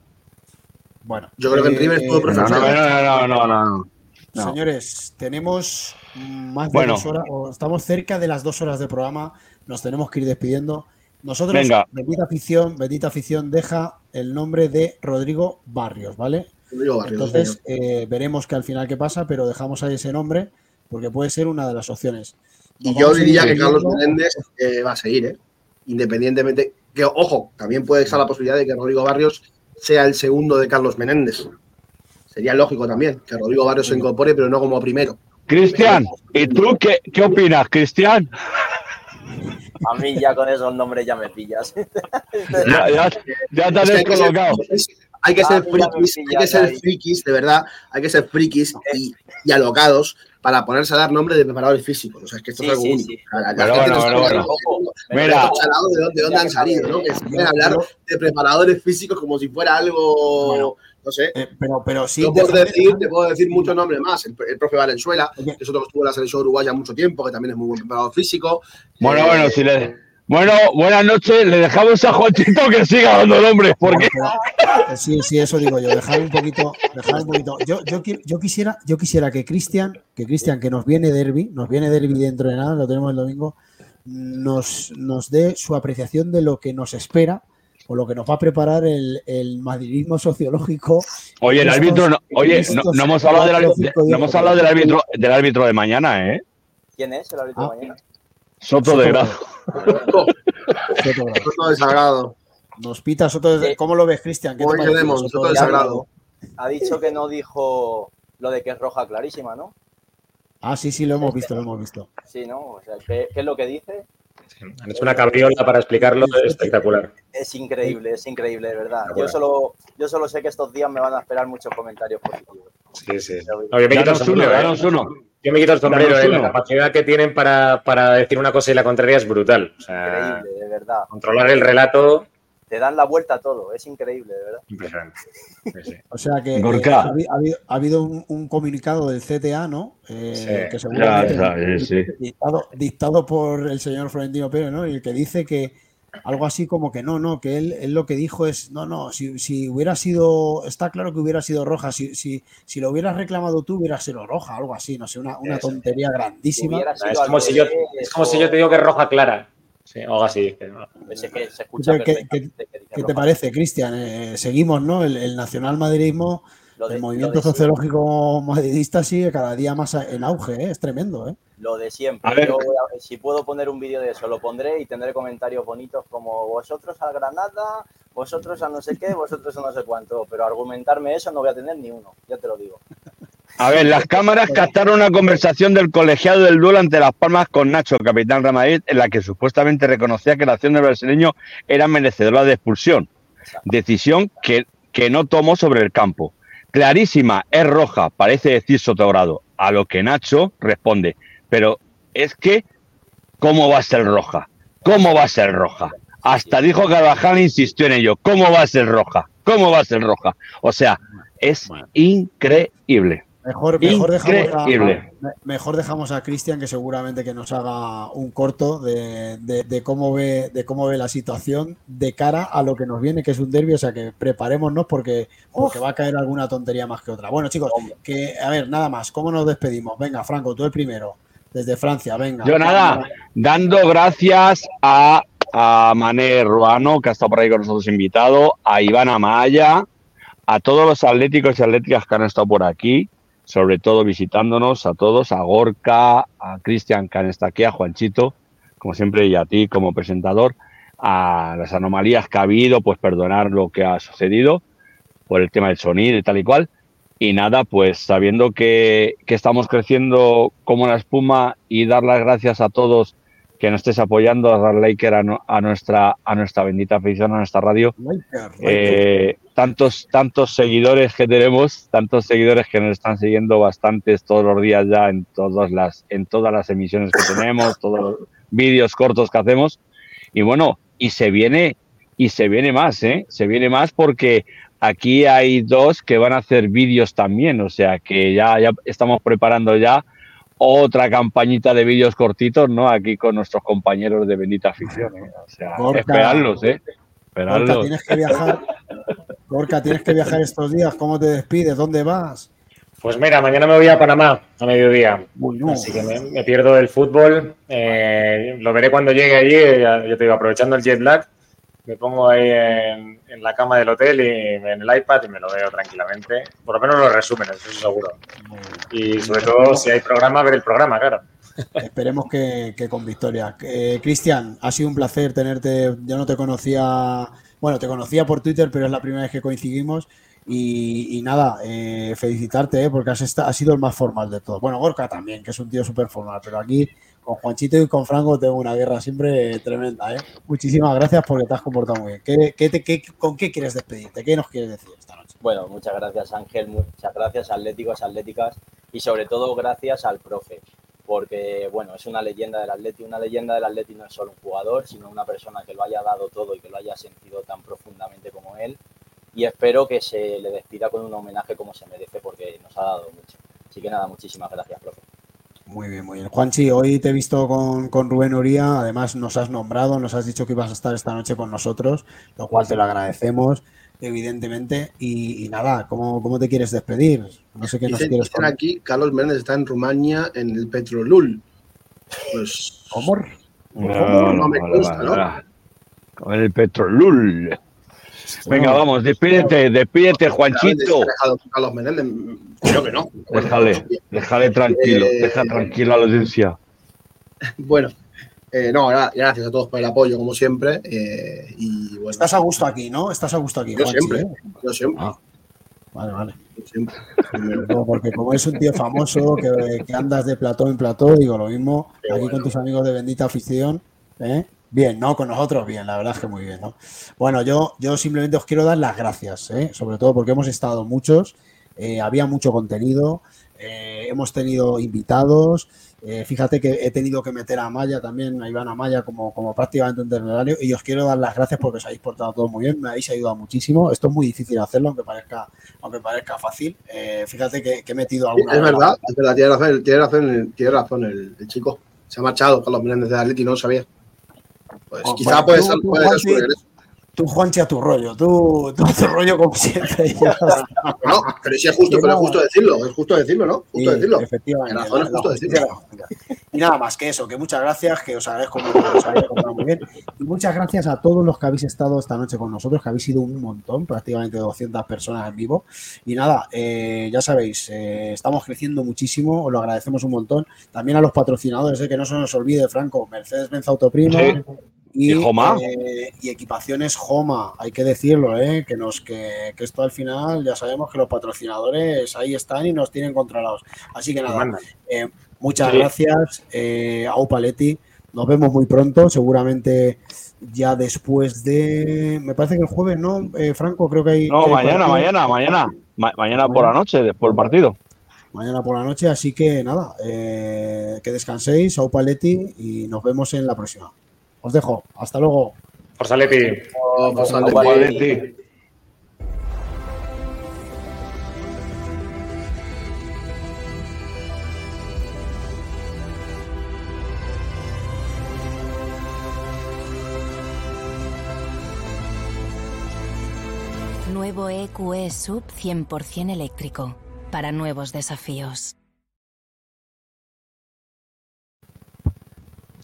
Bueno, yo creo que en River estuvo no, no, no, no, no, no. Señores, tenemos más de bueno. dos horas, o estamos cerca de las dos horas de programa. Nos tenemos que ir despidiendo. Nosotros, Venga. bendita afición, bendita afición, deja el nombre de Rodrigo Barrios, ¿vale? Rodrigo Barrios. Entonces, eh, veremos que al final qué pasa, pero dejamos ahí ese nombre porque puede ser una de las opciones. Y yo diría que Carlos Menéndez eh, va a seguir, ¿eh? independientemente. Que, ojo, también puede estar la posibilidad de que Rodrigo Barrios sea el segundo de Carlos Menéndez. Sería lógico también que Rodrigo Barrios se incorpore, pero no como primero. Cristian, ¿y tú qué, qué opinas, Cristian? A mí ya con esos nombres ya me pillas. [LAUGHS] ya, ya, ya te has descolocado. Hay que ser frikis, hay que ser frikis, de verdad, hay que ser frikis y, y alocados para ponerse a dar nombre de preparadores físicos. O sea, es que esto sí, es algo sí, único. Sí. La, pero bueno, bueno, bueno. Mira, de dónde, de dónde han salido, ¿no? Que se pueden hablar de preparadores físicos como si fuera algo. Bueno, no sé. Eh, pero, pero sí. Yo por decir, te puedo decir muchos nombres más. El, el profe Valenzuela, que es otro que estuvo en la selección uruguaya mucho tiempo, que también es muy buen preparador físico. Bueno, eh, bueno, si le. Bueno, buenas noches. Le dejamos a Juanchito que siga dando nombres. Porque... Eh, Sí, sí, eso digo yo. Dejar un poquito. Dejar un poquito. Yo, yo quisiera, yo quisiera que Cristian, que Cristian, que nos viene Derby, nos viene Derby dentro de nada, lo tenemos el domingo, nos, nos dé su apreciación de lo que nos espera o lo que nos va a preparar el, el madridismo sociológico. Oye, el árbitro, no, oye, no, hemos hablado, del, árbitro- cinco no hemos hablado del árbitro, del árbitro de mañana, ¿eh? ¿Quién es el árbitro de mañana? Soto de Grado. Soto de Sagrado. Nos pita Soto de- ¿Cómo lo ves, Cristian? ¿Qué te Soto Soto de de Sagrado. Ha dicho que no dijo lo de que es roja clarísima, ¿no? Ah, sí, sí, lo hemos visto, lo hemos visto. Sí, ¿no? O sea, ¿qué, qué es lo que dice? Han hecho una cabriola para explicarlo espectacular. Es increíble, es increíble, de verdad. Yo solo, yo solo sé que estos días me van a esperar muchos comentarios positivos. Sí, sí. No, yo me quito el sombrero. uno, ¿eh? uno. Yo me quito el sombrero. ¿eh? La capacidad que tienen para, para decir una cosa y la contraria es brutal. O sea, Increíble, de verdad. controlar el relato, Te dan la vuelta a todo, es increíble, de verdad. impresionante. O sea que eh, ha, habi- ha habido, ha habido un, un comunicado del CTA, ¿no? Eh, Sí. que seguramente Ya, ya, sí, sí. Dictado, dictado por el señor Florentino Pérez, ¿no? Y el que dice que algo así como que no, no, que él, él lo que dijo es, no, no, si, si hubiera sido, está claro que hubiera sido roja, si, si, si lo hubieras reclamado tú, hubiera sido roja, algo así, no sé, una, tontería grandísima. Es como, si yo, es como si yo te digo que es roja clara. Sí, o algo así. que no. Pues es que se escucha ¿Qué, qué te parece, Cristian? Eh, seguimos, ¿no? El, el nacional madridismo, de- el movimiento de siempre. sociológico madridista sigue cada día más en auge, ¿eh? es tremendo, ¿eh? Lo de siempre. A ver. Yo voy a- si puedo poner un vídeo de eso, lo pondré y tendré comentarios bonitos como vosotros al Granada, vosotros a no sé qué, vosotros a no sé cuánto. Pero argumentarme eso no voy a tener ni uno, ya te lo digo. A ver, las cámaras captaron una conversación del colegiado del duelo ante Las Palmas con Nacho, capitán Real Madrid, en la que supuestamente reconocía que la acción del brasileño era merecedora de expulsión. Decisión que, que no tomó sobre el campo. Clarísima, es roja, parece decir Sotogrado. A lo que Nacho responde, pero es que, ¿cómo va a ser roja? ¿Cómo va a ser roja? Hasta dijo Carvajal insistió en ello. ¿Cómo va a ser roja? ¿Cómo va a ser roja? O sea, es increíble. Mejor, mejor, dejamos a, mejor dejamos a Cristian que seguramente que nos haga un corto de, de- de cómo ve de cómo ve la situación de cara a lo que nos viene, que es un derbi, o sea que preparémonos porque, porque va a caer alguna tontería más que otra. Bueno, chicos, que a ver, nada más, ¿cómo nos despedimos? Venga, Franco, tú el primero, desde Francia, venga. Yo nada, dando gracias a, a Mané Ruano, que ha estado por ahí con nosotros invitado, a Iván Amaya, a todos los atléticos y atléticas que han estado por aquí, sobre todo visitándonos, a todos, a Gorka, a Cristian, que a Juanchito, como siempre, y a ti como presentador, a las anomalías que ha habido, pues perdonar lo que ha sucedido por el tema del sonido y tal y cual. Y nada, pues sabiendo que, que estamos creciendo como la espuma y dar las gracias a todos que nos estés apoyando, a dar like a, no- a nuestra, a nuestra bendita afición, a nuestra radio. Eh, tantos, tantos seguidores que tenemos, tantos seguidores que nos están siguiendo bastantes todos los días ya en todas las, en todas las emisiones que tenemos, todos los vídeos cortos que hacemos. Y bueno, y se viene, y se viene más, ¿eh? Se viene más porque aquí hay dos que van a hacer vídeos también, o sea que ya, ya estamos preparando ya otra campañita de vídeos cortitos, ¿no? Aquí con nuestros compañeros de Bendita Afición, ¿eh? O sea, Gorka. esperadlos, ¿eh? Gorka, Esperadlos. tienes que viajar. Gorka, tienes que viajar estos días. ¿Cómo te despides? ¿Dónde vas? Pues mira, mañana me voy a Panamá a mediodía. Así que me, me pierdo el fútbol. Eh, lo veré cuando llegue allí. Ya, yo te digo, aprovechando el jet lag, me pongo ahí en, en la cama del hotel y en el iPad y me lo veo tranquilamente. Por lo menos los resúmenes, eso seguro. Y sobre todo, si hay programa, ver el programa, claro. [LAUGHS] Esperemos que, que con victoria. Eh, Cristian, ha sido un placer tenerte. Yo no te conocía, bueno, te conocía por Twitter, pero es la primera vez que coincidimos. Y, y nada, eh, felicitarte, eh, porque has, has sido el más formal de todos. Bueno, Gorka también, que es un tío súper formal, pero aquí con Juanchito y con Franco tengo una guerra siempre tremenda. ¿eh? Muchísimas gracias porque te has comportado muy bien. ¿Qué, qué te- qué- ¿Con qué quieres despedirte? ¿Qué nos quieres decir esta noche? Bueno, muchas gracias Ángel, muchas gracias atléticos, atléticas y sobre todo gracias al profe, porque bueno, es una leyenda del Atleti, una leyenda del Atleti no es solo un jugador, sino una persona que lo haya dado todo y que lo haya sentido tan profundamente como él y espero que se le despida con un homenaje como se merece porque nos ha dado mucho. Así que nada, muchísimas gracias, profe. Muy bien, muy bien. Juanchi, hoy te he visto con, con, Rubén Uría, además nos has nombrado, nos has dicho que ibas a estar esta noche con nosotros, lo cual te lo agradecemos, evidentemente. Y, y nada, ¿cómo, ¿cómo, te quieres despedir? No sé qué nos quieres decir. aquí, Carlos Méndez está en Rumania en el Petrolul. Pues. ¿Cómo? No, no, me consta, ¿no? Con el Petrolul. Venga, vamos, despídete, despídete, Juanchito. Carlos Menéndez, creo que no. Déjale, déjale tranquilo, Eh, deja tranquilo a la audiencia. Bueno, eh, no, gracias a todos por el apoyo, como siempre. Eh, y bueno, Estás a gusto aquí, ¿no? Estás a gusto aquí, yo Juanchi, siempre, ¿eh? yo siempre. Vale, vale. Yo siempre. No, porque como es un tío famoso que, que andas de plató en plató, digo lo mismo aquí con tus amigos de bendita afición. ¿eh? Bien, ¿no? Con nosotros bien, la verdad es que muy bien, ¿no? Bueno, yo, yo simplemente os quiero dar las gracias, ¿eh? sobre todo porque hemos estado muchos, eh, había mucho contenido, eh, hemos tenido invitados, eh, fíjate que he tenido que meter a Maya también, a Iván Amaya como, como prácticamente un terminario y os quiero dar las gracias porque os habéis portado todo muy bien, me habéis ayudado muchísimo, esto es muy difícil hacerlo, aunque parezca, aunque parezca fácil, fíjate que, que he metido alguna... Es verdad, es verdad, tiene razón, tiene razón, tiene razón el, el chico. Se ha marchado Carlos Menéndez de Atleti, no lo sabía. Pues Oh, quizá puede tú- ser, tú, puede ser Juanchi, su regreso. Tú, Juanchi, a tu rollo, tú, tú a tu rollo como siempre. [LAUGHS] No, pero sí es justo, pero es justo decirlo, es justo decirlo, ¿no? Justo Sí, decirlo. Efectivamente. Tiene razón, es la- justo la decirlo. la. Y nada más que eso, que muchas gracias, que os agradezco mucho, que os habéis portado muy bien. Y muchas gracias a todos los que habéis estado esta noche con nosotros, que habéis sido un montón, prácticamente 200 personas en vivo. Y nada, eh, ya sabéis, eh, estamos creciendo muchísimo, os lo agradecemos un montón. También a los patrocinadores, eh, que no se nos olvide, Franco, Mercedes-Benz Autoprima. Sí. Eh, y equipaciones Joma, hay que decirlo, ¿eh? que, nos, que, que esto al final ya sabemos que los patrocinadores ahí están y nos tienen controlados. Así que nada, eh, muchas Sí. gracias eh, a Upaletti. Nos vemos muy pronto, seguramente ya después de. Me parece que el jueves, ¿no? Franco, creo que hay. No, que mañana, mañana, mañana. Ma- mañana por la noche, después del partido. Mañana por la noche, así que nada, que descanséis, a Upaletti y nos vemos en la próxima. Os dejo, hasta luego. Forza Leti. Forza Opa, Leti. Nuevo EQE Sub 100% eléctrico para nuevos desafíos.